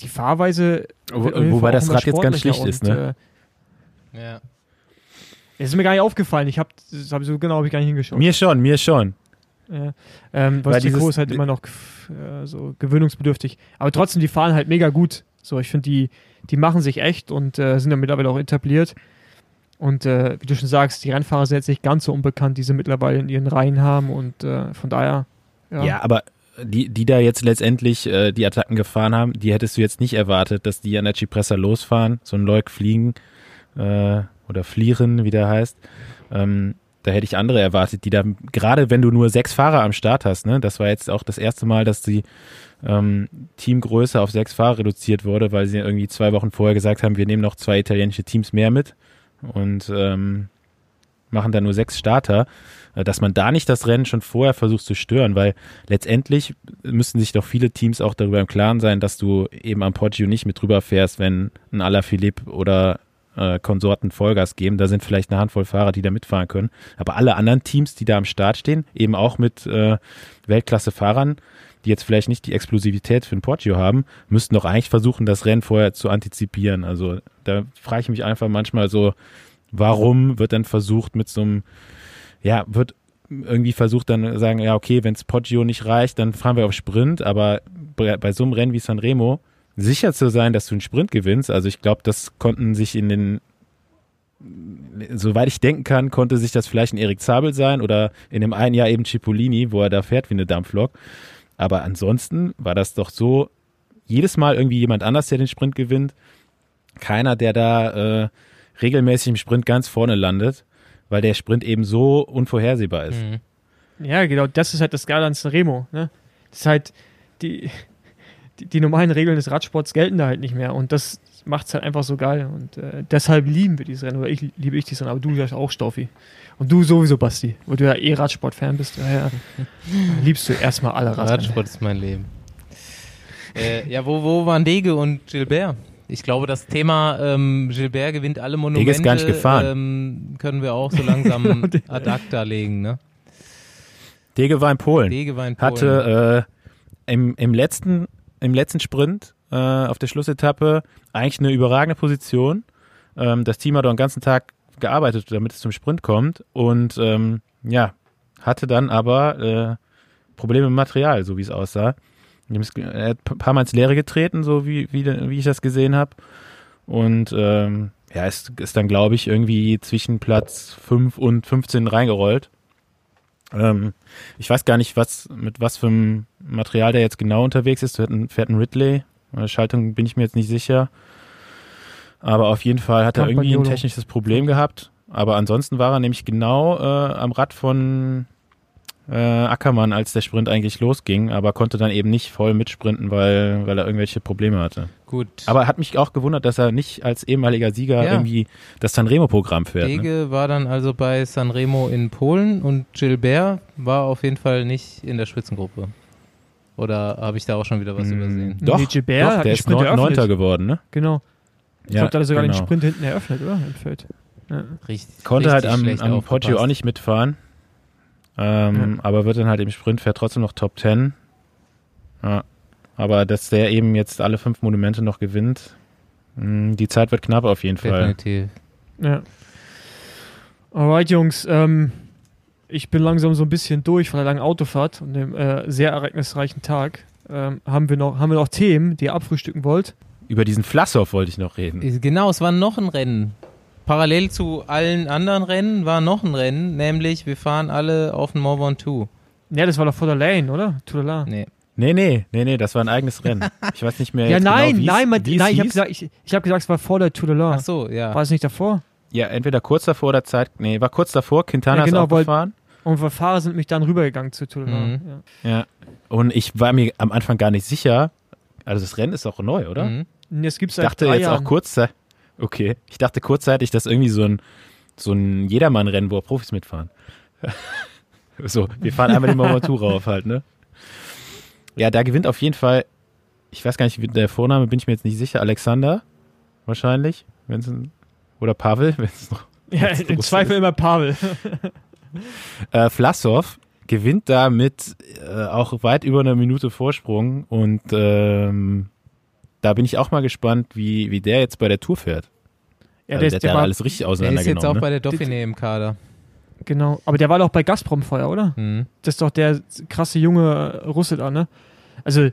die Fahrweise. Wo, wobei das Rad jetzt ganz schlicht ist, und, ne? Äh, Ja. das ist mir gar nicht aufgefallen. Ich habe, habe so genau habe ich gar nicht hingeschaut. Mir schon, mir schon. Ja. Ähm, Weil das Trikot dieses- ist halt immer noch äh, so gewöhnungsbedürftig. Aber trotzdem, die fahren halt mega gut. So, ich finde, die, die machen sich echt und äh, sind ja mittlerweile auch etabliert. Und äh, wie du schon sagst, die Rennfahrer sind jetzt nicht ganz so unbekannt, die sie mittlerweile in ihren Reihen haben. Und äh, von daher, ja. Ja, aber die, die da jetzt letztendlich äh, die Attacken gefahren haben, die hättest du jetzt nicht erwartet, dass die an der Cipressa losfahren, so ein Leuk fliegen äh, oder Flieren, wie der heißt. Ähm, da hätte ich andere erwartet, die da, gerade wenn du nur sechs Fahrer am Start hast, ne, das war jetzt auch das erste Mal, dass die ähm, Teamgröße auf sechs Fahrer reduziert wurde, weil sie irgendwie zwei Wochen vorher gesagt haben, wir nehmen noch zwei italienische Teams mehr mit und ähm, machen da nur sechs Starter, äh, dass man da nicht das Rennen schon vorher versucht zu stören, weil letztendlich müssten sich doch viele Teams auch darüber im Klaren sein, dass du eben am Poggio nicht mit drüber fährst, wenn ein Alaphilippe oder äh, Konsorten Vollgas geben. Da sind vielleicht eine Handvoll Fahrer, die da mitfahren können. Aber alle anderen Teams, die da am Start stehen, eben auch mit äh, Weltklasse-Fahrern, die jetzt vielleicht nicht die Explosivität für ein Poggio haben, müssten doch eigentlich versuchen, das Rennen vorher zu antizipieren. Also da frage ich mich einfach manchmal so, warum wird dann versucht mit so einem, ja, wird irgendwie versucht dann sagen, ja, okay, wenns Poggio nicht reicht, dann fahren wir auf Sprint, aber bei so einem Rennen wie Sanremo sicher zu sein, dass du einen Sprint gewinnst, also ich glaube, das konnten sich in den soweit ich denken kann, konnte sich das vielleicht ein Erik Zabel sein oder in dem einen Jahr eben Cipollini, wo er da fährt wie eine Dampflok. Aber ansonsten war das doch so, jedes Mal irgendwie jemand anders, der den Sprint gewinnt. Keiner, der da äh, regelmäßig im Sprint ganz vorne landet, weil der Sprint eben so unvorhersehbar ist. Mhm. Ja, genau, das ist halt das Geile an Sanremo. Ne? Das ist halt, die, die, die normalen Regeln des Radsports gelten da halt nicht mehr und das macht es halt einfach so geil und äh, deshalb lieben wir dieses Rennen, oder ich liebe ich dieses Rennen, aber du ja auch, Staufi. Und du sowieso, Basti, wo du ja eh Radsport-Fan bist, daher liebst du erstmal alle Radrennen. Radsport ist mein Leben. Äh, ja, wo, wo waren Dege und Gilbert? Ich glaube, das Thema ähm, Gilbert gewinnt alle Monumente Dege ist gar nicht gefahren. Ähm, können wir auch so langsam ad acta legen. Ne? Dege war in Polen. Dege war in Polen. Hatte äh, im, im, letzten, im letzten Sprint äh, auf der Schlussetappe eigentlich eine überragende Position. Ähm, das Team hat auch den ganzen Tag gearbeitet, damit es zum Sprint kommt. Und ähm, ja, hatte dann aber äh, Probleme mit Material, so wie es aussah. Er hat ein paar Mal ins Leere getreten, so wie, wie, wie ich das gesehen habe. Und ähm, ja, ist, ist dann, glaube ich, irgendwie zwischen Platz 5 und 15 reingerollt. Ähm, ich weiß gar nicht, was mit was für einem Material der jetzt genau unterwegs ist. Fährt fährt ein Ridley. Schaltung bin ich mir jetzt nicht sicher. Aber auf jeden Fall hat er irgendwie ein technisches Problem gehabt. Aber ansonsten war er nämlich genau äh, am Rad von äh, Ackermann, als der Sprint eigentlich losging, aber konnte dann eben nicht voll mitsprinten, weil, weil er irgendwelche Probleme hatte. Gut. Aber hat mich auch gewundert, dass er nicht als ehemaliger Sieger Ja. irgendwie das Sanremo-Programm fährt. Ne? Dege war dann also bei Sanremo in Polen und Gilbert war auf jeden Fall nicht in der Spitzengruppe. Oder habe ich da auch schon wieder was Mm, übersehen? Doch, Nee, Gilbert doch hat der ist. Neunter geworden, ne? Genau. Ich Ja, glaube, da hat er sogar genau. den Sprint hinten eröffnet, oder? Im Feld. Ja. Richtig, Konnte halt richtig am, schlecht am aufgepasst. Poggio auch nicht mitfahren. Ähm, Aber wird dann halt im Sprint fährt trotzdem noch Top 10. Ja. Aber dass der eben jetzt alle fünf Monumente noch gewinnt, mh, die Zeit wird knapp auf jeden Fall. Definitiv. Ja. Alright, Jungs. Ähm, ich bin langsam so ein bisschen durch von der langen Autofahrt und dem äh, sehr ereignisreichen Tag. Ähm, haben, wir noch, haben wir noch Themen, die ihr abfrühstücken wollt? Über diesen Flassow wollte ich noch reden. Genau, es war noch ein Rennen. Parallel zu allen anderen Rennen war noch ein Rennen, nämlich wir fahren alle auf den Mont Ventoux. Ja, das war doch vor der Lane, oder? Tourla. Nee. Nee, nee, nee, nee, das war ein eigenes Rennen. Ich weiß nicht mehr. Ja, jetzt nein, genau, nein, man, nein, ich habe gesagt, ich, ich hab gesagt, es war vor der Tour de La. Ach so, ja. War es nicht davor? Ja, entweder kurz davor oder Zeit. Nee, war kurz davor. Quintana Ja, genau, ist auch weil- gefahren. Und wir Fahrer sind mich dann rübergegangen zu La. Mhm. Ja. Ja. Und ich war mir am Anfang gar nicht sicher. Also das Rennen ist auch neu, oder? Mhm. Jetzt gibt's Ich dachte jetzt Jahren. auch kurzzeitig. Okay. Ich dachte kurzzeitig, dass irgendwie so ein so ein Jedermann-Rennen, wo auch Profis mitfahren. so, wir fahren einmal den Mont Ventoux rauf halt, ne? Ja, da gewinnt auf jeden Fall. Ich weiß gar nicht, wie der Vorname bin ich mir jetzt nicht sicher. Alexander wahrscheinlich, wenn es oder Pavel, wenn es noch Ja, im Zweifel ist. immer Pavel. Äh, Vlasov gewinnt da mit äh, auch weit über einer Minute Vorsprung und ähm, da bin ich auch mal gespannt, wie, wie der jetzt bei der Tour fährt. Ja, also der, der, der ja war, alles richtig Der ist jetzt auch auseinandergenommen. Ne? bei der Dauphiné im Kader. genau. Aber der war doch bei Gazprom vorher, oder? Mhm. Das ist doch der krasse junge Russe da, ne? Also, wir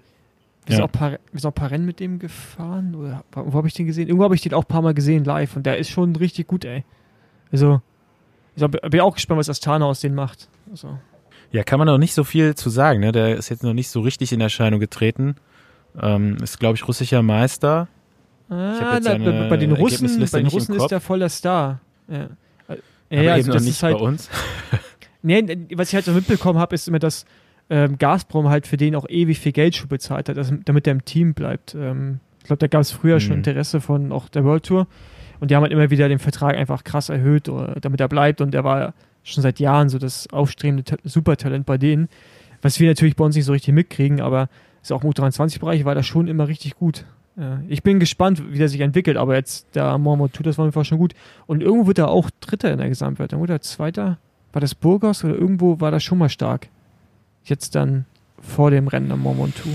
sind, Ja. auch paar, wir sind auch ein paar Rennen mit dem gefahren. Oder wo habe ich den gesehen? Irgendwo habe ich den auch ein paar Mal gesehen live und der ist schon richtig gut, ey. Also, ich bin auch gespannt, was Astana aus denen macht. Also, Ja, kann man noch nicht so viel zu sagen. Ne? Der ist jetzt noch nicht so richtig in Erscheinung getreten. Ähm, ist, glaube ich, russischer Meister. ah, seine bei, den Russen, bei den Russen ist Kopf. der voll der Star. Ja, ja, ja also das nicht ist halt, bei uns. Nee, was ich halt so mitbekommen habe, ist immer, dass ähm, Gazprom halt für den auch ewig viel Geld schon bezahlt hat, also, damit er im Team bleibt. Ähm, ich glaube, da gab es früher schon Mhm. Interesse von auch der World Tour. Und die haben halt immer wieder den Vertrag einfach krass erhöht, oder, damit er bleibt. Und er war schon seit Jahren so das aufstrebende Ta- Supertalent bei denen. Was wir natürlich bei uns nicht so richtig mitkriegen, aber ist auch im U23-Bereich war das schon immer richtig gut. Ja, ich bin gespannt, wie der sich entwickelt, aber jetzt der Mormont tut das war einfach schon gut. Und irgendwo wird er auch Dritter in der Gesamtwertung, oder? Zweiter? War das Burgos oder irgendwo war das schon mal stark? Jetzt dann vor dem Rennen am Mormont 2.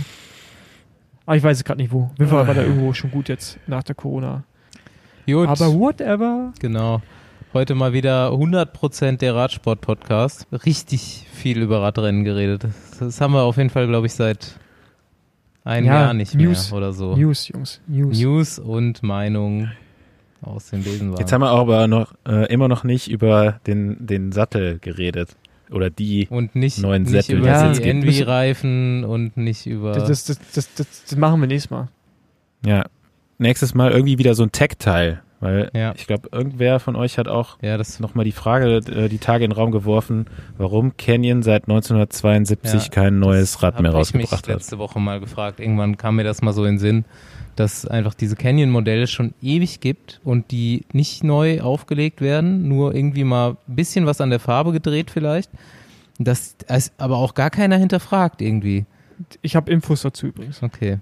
Aber ich weiß es gerade nicht wo. Auf jeden Fall war der irgendwo schon gut jetzt nach der Corona. Gut, Aber whatever. genau. Heute mal wieder 100% der Radsport-Podcast. Richtig viel über Radrennen geredet. Das, das haben wir auf jeden Fall, glaube ich, seit einem Ja, Jahr nicht News. mehr oder so. News, Jungs. News. News und Meinung aus den Besenwagen. Jetzt haben wir aber noch, äh, immer noch nicht über den, den Sattel geredet. Oder die. und nicht, neuen nicht Sättel, über die es die. Envy-Reifen und nicht über... Das, das, das, das, das, das machen wir nächstes Mal. Ja. Nächstes Mal irgendwie wieder so ein Tech-Teil. Weil Ja. ich glaube, irgendwer von euch hat auch ja, das nochmal die Frage, äh, die Tage in den Raum geworfen, warum Canyon seit 1972 Ja, kein neues Rad mehr ich mich rausgebracht hat. letzte Woche mal gefragt. Irgendwann kam mir das mal so in den Sinn, dass einfach diese Canyon-Modelle schon ewig gibt und die nicht neu aufgelegt werden, nur irgendwie mal ein bisschen was an der Farbe gedreht vielleicht. Das ist aber auch gar keiner hinterfragt irgendwie. Ich habe Infos dazu übrigens. Okay.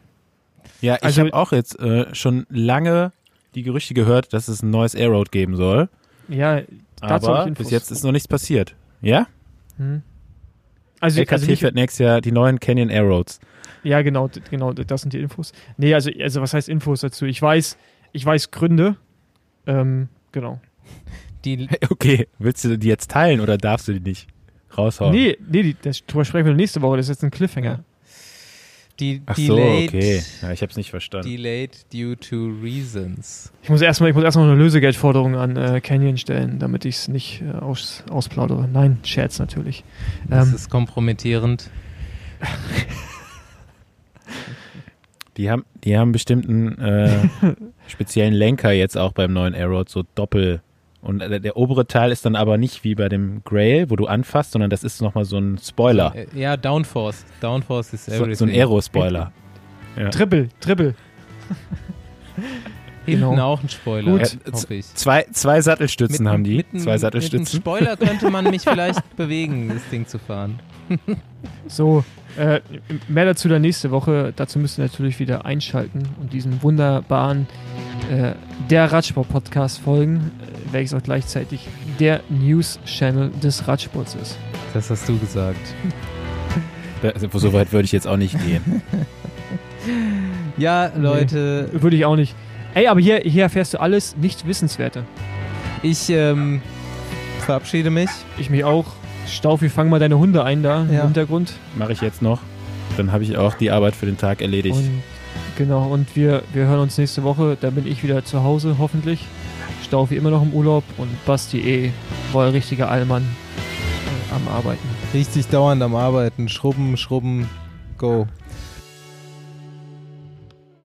Ja, ich Also- habe auch jetzt äh, schon lange die Gerüchte gehört, dass es ein neues Airroad geben soll. Ja, dazu Aber ich Infos. bis jetzt ist noch nichts passiert. Ja? Hm. Also, LKT also nicht, fährt nächstes Jahr die neuen Canyon Airroads. ja, genau, genau, das sind die Infos. Nee, also, also was heißt Infos dazu? Ich weiß, ich weiß Gründe. Ähm, genau. Die, Okay, willst du die jetzt teilen oder darfst du die nicht raushauen? Nee, nee, die, das drüber sprechen wir nächste Woche, das ist jetzt ein Cliffhanger. Die Ach so, delayed, okay. Ja, ich habe es nicht verstanden. delayed due to reasons. Ich muss erstmal, ich muss erstmal eine Lösegeldforderung an äh, Canyon stellen, damit ich es nicht äh, aus, ausplaudere. Nein, Scherz natürlich. Das Ähm, ist kompromittierend. Die haben, die haben bestimmt einen äh, speziellen Lenker jetzt auch beim neuen Aeroad, so Doppel. Und äh, der obere Teil ist dann aber nicht wie bei dem Grail, wo du anfasst, sondern das ist nochmal so ein Spoiler. Äh, Ja, Downforce. Downforce ist So, everything. so ein Aero-Spoiler. Ja. Triple, Triple. Hinten Genau. auch ein Spoiler, Gut. Hoffe ich. Zwei, zwei Sattelstützen Mit- haben die. mit zwei Mit Sattelstützen. einem Spoiler könnte man mich vielleicht bewegen, das Ding zu fahren. So, äh, mehr dazu dann nächste Woche. Dazu müsst ihr natürlich wieder einschalten und diesen wunderbaren äh, der Radsport-Podcast folgen, äh, welches auch gleichzeitig der News-Channel des Radsports ist. Das hast du gesagt. Also, so weit würde ich jetzt auch nicht gehen. Ja, Leute, Würde ich auch nicht. Ey, aber hier, hier erfährst du alles Nicht-Wissenswerte. ich ähm, verabschiede mich. Ich mich auch. Staufi, fang mal deine Hunde ein da Ja. im Hintergrund. Mache ich jetzt noch. Dann habe ich auch die Arbeit für den Tag erledigt. Und, genau, und wir, wir hören uns nächste Woche. Da bin ich wieder zu Hause, hoffentlich. Staufi immer noch im Urlaub und Basti eh, wohl richtiger Allmann äh, am Arbeiten. Richtig dauernd am Arbeiten. Schrubben, schrubben, go.